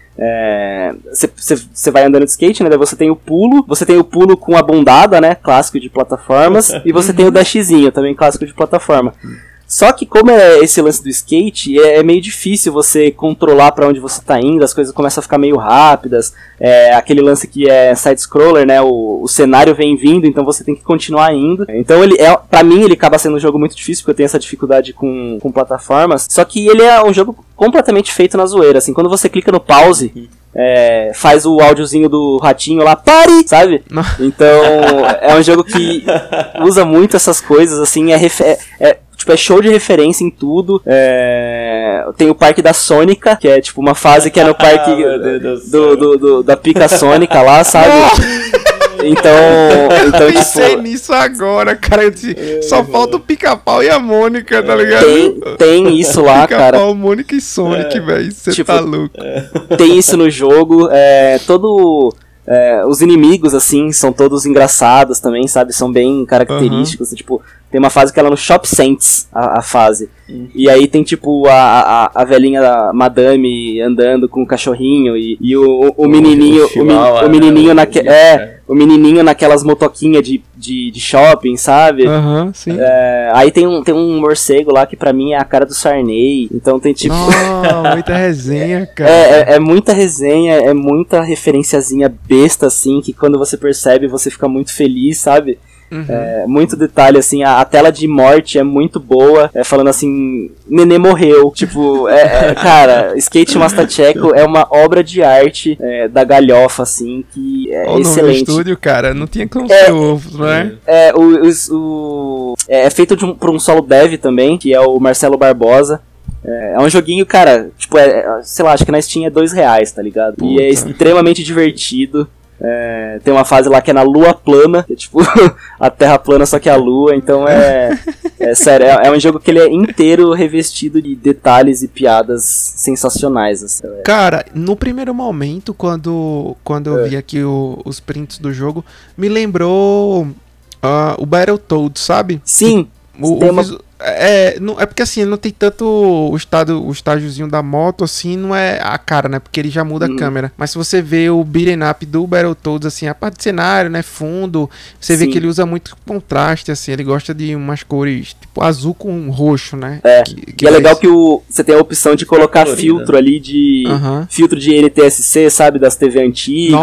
Speaker 4: Você vai andando de skate, né? Daí você tem o pulo, você tem o pulo com a bondada, né? Clássico de plataformas, e você tem o dashzinho, também clássico de plataforma. Só que como é esse lance do skate, é, é meio difícil você controlar pra onde você tá indo, as coisas começam a ficar meio rápidas. É, aquele lance que é side-scroller, né? O, o cenário vem vindo, então você tem que continuar indo. Então ele é, para mim ele acaba sendo um jogo muito difícil, porque eu tenho essa dificuldade com, com plataformas. Só que ele é um jogo completamente feito na zoeira, assim, quando você clica no pause, é, faz o áudiozinho do ratinho lá, pare, sabe? Então, é um jogo que usa muito essas coisas, assim, é, é- é, tipo, é show de referência em tudo. É, tem o parque da Sônica, que é tipo uma fase que é no parque
Speaker 2: Ah, Deus do
Speaker 4: do, do- do- da pica Sônica lá, sabe? Então, então
Speaker 1: Eu pensei
Speaker 4: tipo,
Speaker 1: nisso agora, cara. Eu disse, só falta o pica-pau e a Mônica, tá ligado?
Speaker 4: tem, tem isso lá, cara.
Speaker 1: Pica-pau, Mônica e Sonic, velho. Você
Speaker 4: Tipo,
Speaker 1: tá louco.
Speaker 4: tem isso no jogo. É, todo. é, os inimigos, assim, são todos engraçados também, sabe? São bem característicos. Tipo, tem uma fase que ela é no Shop Saints, a, a fase. E aí tem, tipo, a, a, a velhinha a Madame andando com o cachorrinho e, e o, o, o menininho. O, meni-
Speaker 2: Chihuahua,
Speaker 4: o menininho
Speaker 2: né?
Speaker 4: naque,
Speaker 2: O-
Speaker 4: é, o menininho naquelas motoquinhas de, de, de shopping, sabe?
Speaker 1: Aham, sim.
Speaker 4: É, aí tem um, tem um morcego lá que pra mim é a cara do Sarney. Então tem tipo.
Speaker 1: Não, muita resenha, cara.
Speaker 4: É, é, é muita resenha, é muita referenciazinha besta, assim, que quando você percebe você fica muito feliz, sabe?
Speaker 1: Uhum.
Speaker 4: É, muito detalhe, assim, a, a tela de morte é muito boa, é, falando assim, Nenê morreu. Tipo, é, é, cara, Skate Master Checo é uma obra de arte é, da galhofa, assim, que é
Speaker 1: o do
Speaker 4: excelente.
Speaker 1: estúdio, cara. Não tinha como
Speaker 4: É.
Speaker 1: ser ovo, né?
Speaker 4: É, o, os- o- é é feito de um, por um solo dev também, que é o Marcelo Barbosa. É, um joguinho, cara, tipo, é, sei lá, acho que na Steam é dois reais, tá ligado? E é
Speaker 1: Puta.
Speaker 4: extremamente divertido. É, tem uma fase lá que é na lua plana, que é tipo a terra plana, só que a lua, então é. É sério, é, é um jogo que ele é inteiro revestido de detalhes e piadas sensacionais. Assim.
Speaker 1: Cara, no primeiro momento, quando, quando eu vi aqui o- os prints do jogo, me lembrou ah, o Battletoads, sabe?
Speaker 4: Sim,
Speaker 1: O, o
Speaker 4: uma-
Speaker 1: visu- é, não, é porque assim, ele não tem tanto o estado, o estágiozinho da moto, assim, não é a cara, né? Porque ele já muda
Speaker 4: Uhum.
Speaker 1: a câmera. Mas se você vê o beat'em up do Battletoads, assim, a parte de cenário, né? Fundo, você vê
Speaker 4: Sim.
Speaker 1: que ele usa muito contraste, assim, ele gosta de umas cores, tipo, azul com roxo, né?
Speaker 4: É,
Speaker 1: Que,
Speaker 4: e é legal que o, você tem a opção de colocar
Speaker 2: Colorida.
Speaker 4: filtro ali de.
Speaker 1: Aham.
Speaker 4: filtro de NTSC, sabe, das TV antigas.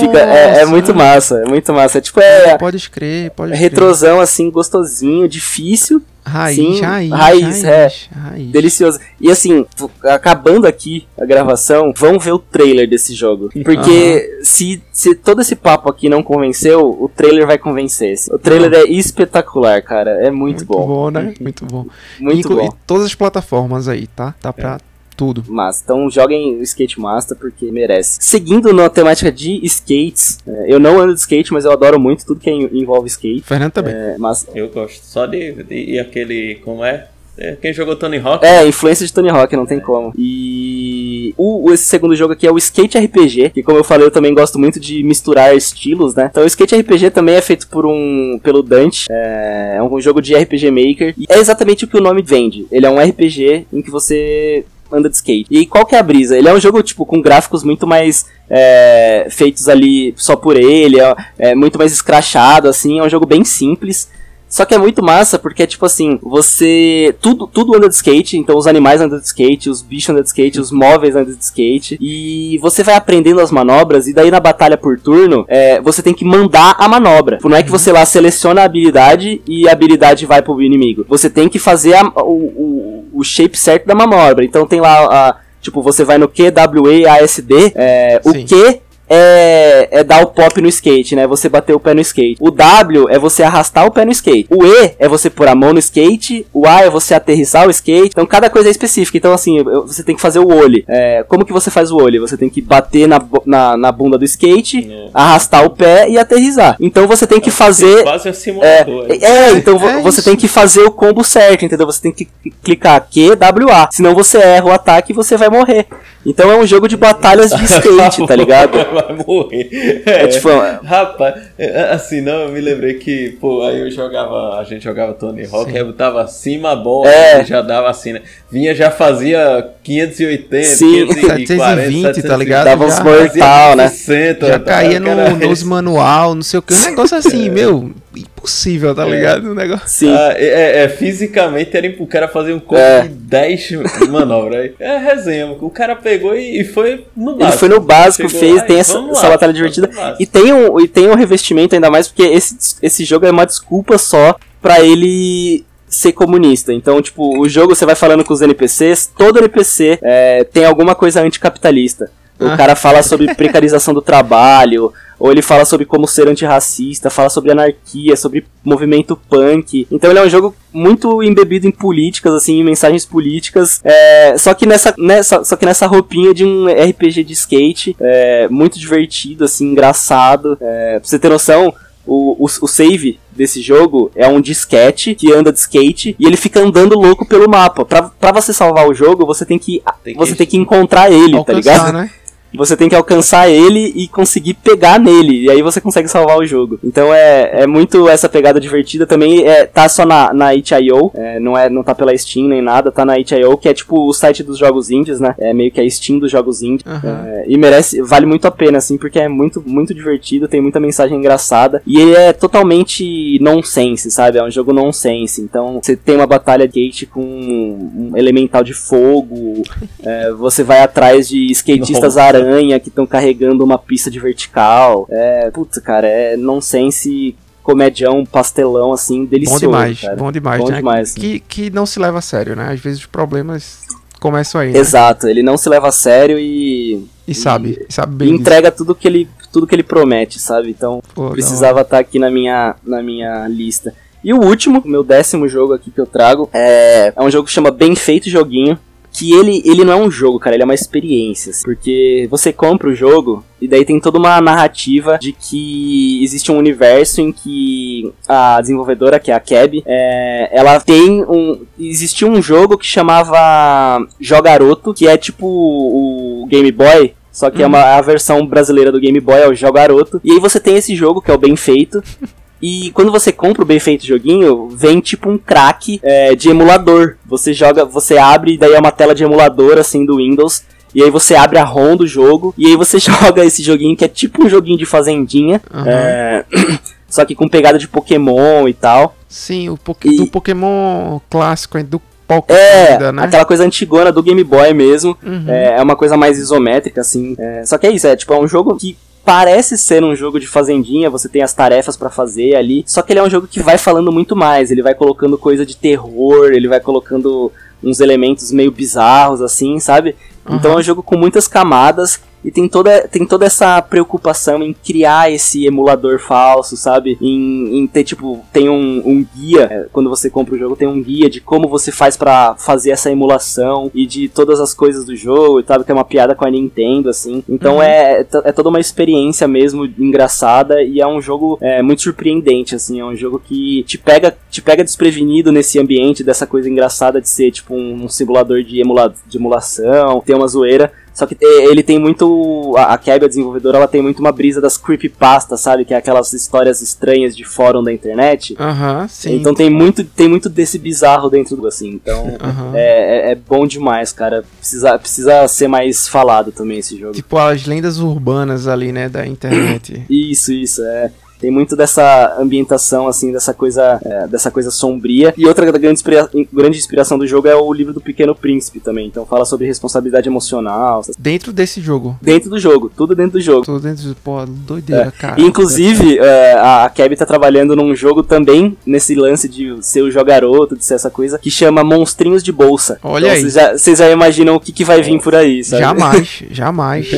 Speaker 4: Fica, é, é muito massa, é muito massa. É tipo, é,
Speaker 1: Pode escrever, pode
Speaker 4: é
Speaker 1: escrever.
Speaker 4: retrosão, assim, gostosinho, difícil,
Speaker 1: Raiz,
Speaker 4: Sim,
Speaker 1: raiz,
Speaker 4: raiz,
Speaker 1: raiz,
Speaker 4: é.
Speaker 1: raiz.
Speaker 4: delicioso. E assim, acabando aqui a gravação, vão ver o trailer desse jogo. Porque se, se todo esse papo aqui não convenceu, o trailer vai convencer. O trailer é espetacular, cara. É muito, bom.
Speaker 1: né? Muito bom.
Speaker 4: Muito
Speaker 1: Inclu-
Speaker 4: bom.
Speaker 1: E todas as plataformas aí, tá? Tá pra Tudo.
Speaker 4: Mas, então joguem o Skate Master porque merece. Seguindo na temática de skates, é, eu não ando de skate, mas eu adoro muito tudo que envolve skate.
Speaker 1: Fernando também.
Speaker 4: É, mas...
Speaker 2: Eu gosto só de, de, de aquele, como é? É, quem jogou Tony Hawk?
Speaker 4: É, influência de Tony Hawk, não tem como. E o, esse segundo jogo aqui é o Skate RPG, que como eu falei, eu também gosto muito de misturar estilos, né? Então o Skate RPG também é feito por um pelo Dante, é, é um jogo de RPG Maker, e é exatamente o que o nome vende. Ele é um RPG em que você anda de skate. E qual que é a brisa? Ele é um jogo, tipo, com gráficos muito mais é, feitos ali só por ele, é, é, muito mais escrachado, assim, é um jogo bem simples. Só que é muito massa porque, tipo assim, você. Tudo, tudo anda de skate, então os animais andam de skate, os bichos andam de skate, os móveis andam de skate. E você vai aprendendo as manobras, e daí na batalha por turno, é, você tem que mandar a manobra. Não é que você lá seleciona a habilidade e a habilidade vai pro inimigo. Você tem que fazer a, o, o, o shape certo da manobra. Então tem lá a. Tipo, você vai no QWASD, é, o Q é, é dar o pop no skate, né? Você bater o pé no skate. O W é você arrastar o pé no skate. O E é você pôr a mão no skate. O A é você aterrissar o skate. Então cada coisa é específica. Então assim, você tem que fazer o olho. É, como que você faz o olho? Você tem que bater na, na, na bunda do skate, é. arrastar o pé e aterrissar. Então você tem que fazer.
Speaker 2: Quase um simulador.
Speaker 4: É, é então é você tem que fazer o combo certo, entendeu? Você tem que clicar Q, W, A. Senão você erra o ataque e você vai morrer. Então é um jogo de batalhas de skate, tá ligado?
Speaker 2: Vai morrer. É, é tipo, rapaz, é, assim, não, eu me lembrei que, pô, aí eu jogava, a gente jogava Tony Hawk, botava acima a bola, é. já dava assim, né? Vinha, já fazia 580, Sim. 540, 720,
Speaker 1: tá ligado?
Speaker 4: Dava uns mortal, né?
Speaker 1: já caía no, nos manual, não sei o que, um negócio assim, meu impossível, tá é. ligado? O negócio.
Speaker 2: Sim. Ah, é, é, é, fisicamente era o cara fazer um combo é. de 10 manobras. É resenha. O cara pegou e, e foi no básico.
Speaker 4: Ele foi no básico, Chegou fez, lá, tem essa, essa batalha divertida. E tem, um, e tem um revestimento ainda mais, porque esse, esse jogo é uma desculpa só pra ele ser comunista. Então, tipo, o jogo você vai falando com os NPCs, todo NPC é, tem alguma coisa anticapitalista. O ah. cara fala sobre precarização do trabalho, ou ele fala sobre como ser antirracista, fala sobre anarquia, sobre movimento punk. Então ele é um jogo muito embebido em políticas, assim, em mensagens políticas. É, só que nessa, nessa, só que nessa roupinha de um RPG de skate, é, muito divertido, assim, engraçado. É, pra você ter noção, o, o, o, save desse jogo é um disquete que anda de skate e ele fica andando louco pelo mapa. Pra, pra você salvar o jogo, você tem que, tem que... você tem que encontrar ele, tá tá ligado? Né? Você tem que alcançar ele e conseguir pegar nele. E aí você consegue salvar o jogo. Então é, é muito essa pegada divertida. Também é, tá só na, na itch.io, é, não, é, não tá pela Steam nem nada, tá na itch.io, que é tipo o site dos jogos indies, né? É meio que a Steam dos jogos indies. Uhum. É, e merece, vale muito a pena, assim, porque é muito, muito divertido, tem muita mensagem engraçada. E ele é totalmente nonsense, sabe? É um jogo nonsense. Então você tem uma batalha gate com um elemental de fogo, é, você vai atrás de skatistas aranha aranha que estão carregando uma pista de vertical. É, putz, cara, é nonsense comedião, pastelão, assim, delicioso.
Speaker 1: Bom demais,
Speaker 4: cara.
Speaker 1: bom demais,
Speaker 4: bom
Speaker 1: né?
Speaker 4: demais
Speaker 1: que, que não se leva a sério, né? Às vezes os problemas começam aí. Né?
Speaker 4: Exato, ele não se leva a sério e.
Speaker 1: E sabe, e, sabe bem.
Speaker 4: E entrega tudo que ele tudo que ele promete, sabe? Então Pô, precisava estar tá aqui na minha, na minha lista. E o último, o meu décimo jogo aqui que eu trago, é, é um jogo que chama Bem Feito Joguinho que ele, ele não é um jogo, cara, ele é uma experiência. Assim, porque você compra o jogo e daí tem toda uma narrativa de que existe um universo em que a desenvolvedora, que é a Keb, é, ela tem um. Existia um jogo que chamava Jogaroto, que é tipo o Game Boy, só que uhum. é uma, a versão brasileira do Game Boy, é o Jogaroto. E aí você tem esse jogo, que é o bem feito. E quando você compra o bem feito joguinho, vem tipo um crack é, de emulador. Você joga, você abre, e daí é uma tela de emulador assim do Windows. E aí você abre a ROM do jogo e aí você joga esse joguinho que é tipo um joguinho de fazendinha. Uhum. É... Só que com pegada de Pokémon e tal.
Speaker 1: Sim, o poke... e... do Pokémon clássico, do Pokémon
Speaker 4: é, ainda, né? aquela coisa antigona do Game Boy mesmo. Uhum. É, é, uma coisa mais isométrica, assim. É, só que é isso, é tipo, é um jogo que parece ser um jogo de fazendinha, você tem as tarefas para fazer ali, só que ele é um jogo que vai falando muito mais, ele vai colocando coisa de terror, ele vai colocando uns elementos meio bizarros assim, sabe? Uhum. Então é um jogo com muitas camadas e tem toda, tem toda essa preocupação em criar esse emulador falso, sabe? Em, em ter, tipo, tem um, um guia, é, quando você compra o jogo, tem um guia de como você faz para fazer essa emulação e de todas as coisas do jogo, sabe? Tem uma piada com a Nintendo, assim. Então uhum. é, é toda uma experiência mesmo engraçada e é um jogo é, muito surpreendente, assim. É um jogo que te pega, te pega desprevenido nesse ambiente dessa coisa engraçada de ser, tipo, um, um simulador de, emula, de emulação, ter uma zoeira. Só que é, ele tem muito. A Keb, a desenvolvedora, ela tem muito uma brisa das creepypasta, sabe? Que é aquelas histórias estranhas de fórum da internet.
Speaker 1: Aham, uh sim.
Speaker 4: Então tem muito, tem muito desse bizarro dentro do assim. Então uh -huh. é, é, é, bom demais, cara. Precisa, precisa ser mais falado também esse jogo.
Speaker 1: Tipo as lendas urbanas ali, né? Da internet.
Speaker 4: isso, isso, é. Tem muito dessa ambientação, assim, dessa coisa, é, dessa coisa sombria. E outra grande, inspira grande inspiração do jogo é o livro do Pequeno Príncipe também. Então fala sobre responsabilidade emocional.
Speaker 1: Dentro desse jogo.
Speaker 4: Dentro do jogo, tudo dentro do jogo.
Speaker 1: Tudo dentro do pô, doideira, é. cara.
Speaker 4: inclusive, é, a Keb tá trabalhando num jogo também, nesse lance de ser o jogaroto, de ser essa coisa, que chama Monstrinhos de Bolsa.
Speaker 1: Olha então, aí.
Speaker 4: Vocês já, já, imaginam o que, que vai vir por aí, sabe?
Speaker 1: Jamais, jamais.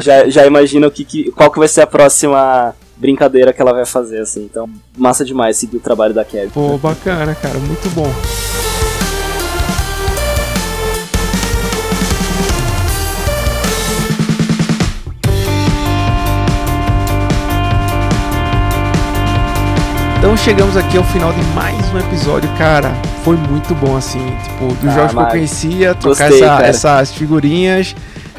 Speaker 4: já, já imaginam que, que, qual que vai ser a próxima brincadeira que ela vai fazer, assim. Então, massa demais seguir o trabalho da Kevin.
Speaker 1: Pô, bacana, cara, muito bom. Então chegamos aqui ao final de mais um episódio, cara. Foi muito bom, assim, tipo, dos ah, jogos que eu conhecia, trocar Gostei, essa, essas figurinhas.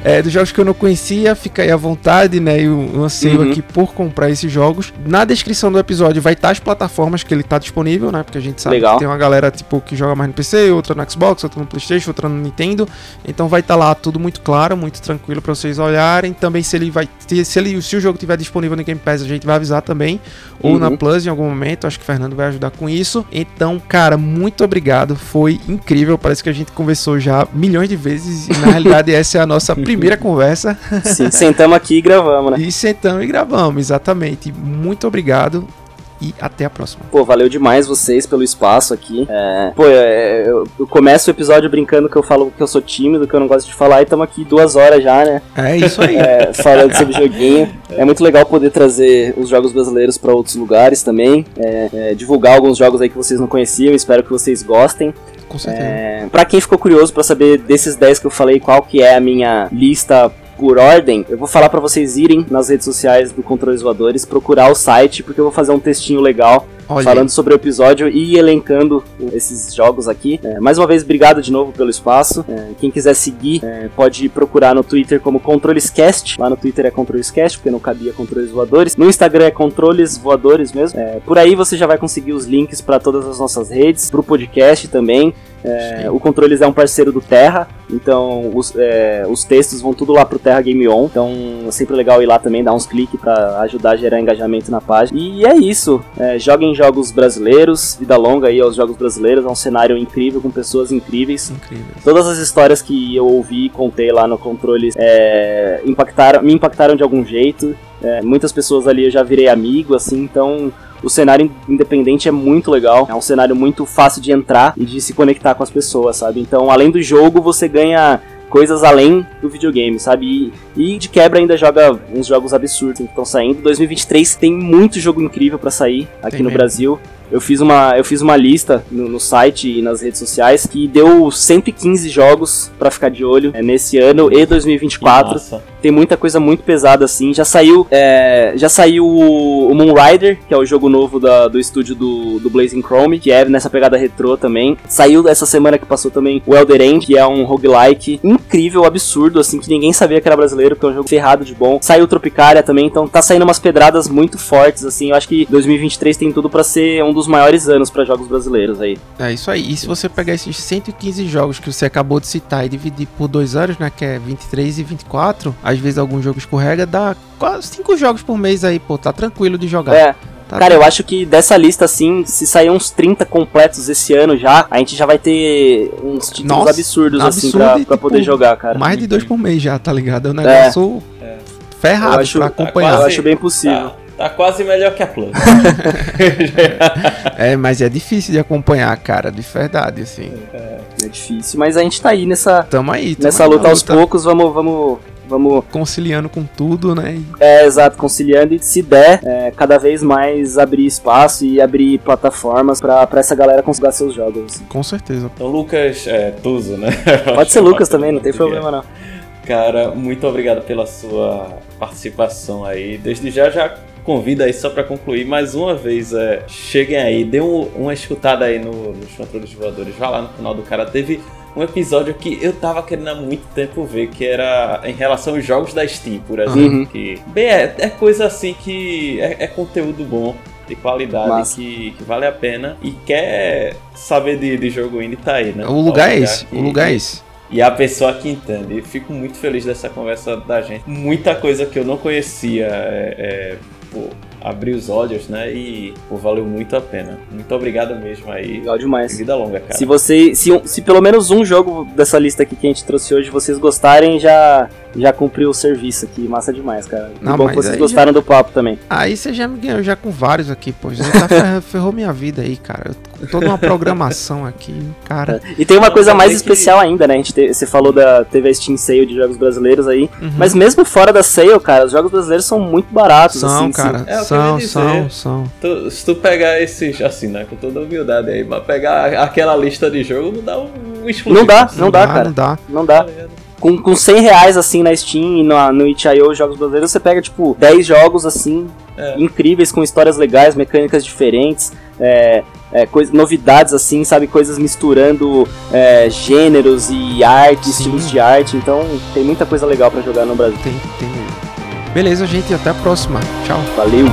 Speaker 1: É, dos jogos que eu não conhecia, fica aí à vontade, né? E o, anseio uhum. aqui por comprar esses jogos. Na descrição do episódio vai estar as plataformas que ele está disponível, né? Porque a gente sabe Legal. que tem uma galera tipo que joga mais no PC, outra no Xbox, outra no PlayStation, outra no Nintendo. Então vai estar lá tudo muito claro, muito tranquilo para vocês olharem. Também se ele vai se ele se o jogo tiver disponível no Game Pass, a gente vai avisar também ou uhum. na Plus em algum momento. Acho que o Fernando vai ajudar com isso. Então, cara, muito obrigado. Foi incrível. Parece que a gente conversou já milhões de vezes e na realidade essa é a nossa primeira primeira conversa.
Speaker 4: Sim, sentamos aqui e gravamos, né?
Speaker 1: E sentamos e gravamos, exatamente. Muito obrigado e até a próxima.
Speaker 4: Pô, valeu demais vocês pelo espaço aqui. É, pô, é, eu, começo o episódio brincando que eu falo que eu sou tímido, que eu não gosto de falar, e estamos aqui duas horas já, né?
Speaker 1: É isso aí.
Speaker 4: É, falando sobre joguinho. É muito legal poder trazer os jogos brasileiros para outros lugares também. É, é, divulgar alguns jogos aí que vocês não conheciam, espero que vocês gostem.
Speaker 1: Com certeza. É,
Speaker 4: pra quem ficou curioso para saber desses 10 que eu falei, qual que é a minha lista por ordem, eu vou falar para vocês irem nas redes sociais do Controles Voadores, procurar o site, porque eu vou fazer um textinho legal Olha. falando sobre o episódio e elencando esses jogos aqui. É, mais uma vez, obrigado de novo pelo espaço. É, quem quiser seguir, é, pode procurar no Twitter como ControlesCast. Lá no Twitter é ControlesCast, porque não cabia Controles Voadores. No Instagram é Controles Voadores mesmo. É, por aí você já vai conseguir os links para todas as nossas redes, pro podcast também. É, o Controles é um parceiro do Terra, então os, é, os textos vão tudo lá pro Terra Game On. Então é sempre legal ir lá também, dar uns cliques para ajudar a gerar engajamento na página. E é isso. É, joguem jogos brasileiros, vida longa aí aos jogos brasileiros. É um cenário incrível com pessoas incríveis. Todas as histórias que eu ouvi e contei lá no Controles é, impactaram, me impactaram de algum jeito. É, muitas pessoas ali eu já virei amigo, assim, então o cenário independente é muito legal. É um cenário muito fácil de entrar e de se conectar com as pessoas, sabe? Então, além do jogo, você ganha coisas além do videogame, sabe? E, e, de quebra ainda joga uns jogos absurdos que estão saindo. 2023 tem muito jogo incrível para sair aqui tem no mesmo. Brasil. Eu fiz uma, eu fiz uma lista no, no, site e nas redes sociais que deu 115 jogos para ficar de olho é, nesse ano e 2024. Nossa. Tem muita coisa muito pesada assim. Já saiu, é, já saiu o, Moonrider, que é o jogo novo da, do estúdio do, do Blazing Chrome, que é nessa pegada retrô também. Saiu essa semana que passou também o Elder End, que é um roguelike incrível, absurdo, assim, que ninguém sabia que era brasileiro, porque é um jogo ferrado de bom. Saiu o Tropicalia também, então tá saindo umas pedradas muito fortes, assim. Eu acho que 2023 tem tudo para ser um dos maiores anos para jogos brasileiros aí.
Speaker 1: É isso aí. E se você pegar esses 115 jogos que você acabou de citar e dividir por dois anos, né, que é 23 e 24, às vezes algum jogo escorrega, dá quase 5 jogos por mês aí, pô, tá tranquilo de jogar.
Speaker 4: É. Tá Cara, bem. eu acho que dessa lista, assim, se sair uns 30 completos esse ano já, a gente já vai ter uns títulos Nossa, absurdos, assim, pra, pra tipo, poder jogar, cara.
Speaker 1: Mais de dois por mês já, tá ligado? É um é. negócio é. ferrado eu acho, pra acompanhar.
Speaker 4: eu acho bem possível. Tá.
Speaker 2: Tá quase melhor que a Plus.
Speaker 1: é, mas é difícil de acompanhar, cara, de verdade, assim.
Speaker 4: É, é difícil, mas a gente tá aí nessa.
Speaker 1: Tamo aí,
Speaker 4: tamo nessa aí luta, luta aos poucos, vamos, vamos Vamos
Speaker 1: conciliando com tudo, né?
Speaker 4: É, exato, conciliando e se der, é, cada vez mais abrir espaço e abrir plataformas pra, pra essa galera conseguir seus jogos. Assim.
Speaker 1: Com certeza.
Speaker 2: Então, Lucas é, Tuzo, né?
Speaker 4: Pode ser Lucas também, não tem problema não.
Speaker 2: Cara, muito obrigado pela sua participação aí. Desde já já convido aí só para concluir mais uma vez, é, cheguem aí, dê um, uma escutada aí no, nos controles voadores, vá lá no canal do cara, teve um episódio que eu tava querendo há muito tempo ver, que era em relação aos jogos da Steam, por exemplo. Uhum. Que, bem, é, é, coisa assim que é, é conteúdo bom de qualidade que, que, vale a pena e quer saber de, de jogo indie tá aí, né?
Speaker 1: O lugar é esse, o lugar é esse.
Speaker 2: E a pessoa que entende. E fico muito feliz dessa conversa da gente. Muita coisa que eu não conhecia é, é, pô, abrir os olhos, né? E pô, valeu muito a pena. Muito obrigado mesmo aí.
Speaker 4: Legal demais.
Speaker 2: Vida longa, cara.
Speaker 4: Se você. Se, se pelo menos um jogo dessa lista aqui que a gente trouxe hoje vocês gostarem, já já cumpriu o serviço aqui. Massa demais, cara. Não, bom que vocês gostaram já... do papo também.
Speaker 1: Aí você já me ganhou já com vários aqui, pô. Você tá ferrou, ferrou minha vida aí, cara. Eu, toda uma programação aqui, cara.
Speaker 4: E tem uma coisa mais especial que... ainda, né? A gente te, você falou da teve a Steam Sale de jogos brasileiros aí, uhum. mas mesmo fora da sale, cara, os jogos brasileiros são muito baratos,
Speaker 1: são,
Speaker 4: assim,
Speaker 1: cara. É, são, são, são.
Speaker 2: Tu, se tu pegar esses, assim, né, com toda humildade aí, mas pegar aquela lista de jogo, não dá um
Speaker 4: exclusivo. Não dá, não, não dá, dá, cara. Não dá. Não dá. Com, com 100 reais assim na Steam e no, no itch.io jogos brasileiros, você pega tipo 10 jogos assim é. incríveis com histórias legais, mecânicas diferentes, é, é, coisa, novidades assim, sabe, coisas misturando é, gêneros e arte, Sim. estilos de arte. Então tem muita coisa legal para jogar no Brasil.
Speaker 1: Tem, tem. Beleza, gente, até a próxima. Tchau.
Speaker 4: Valeu.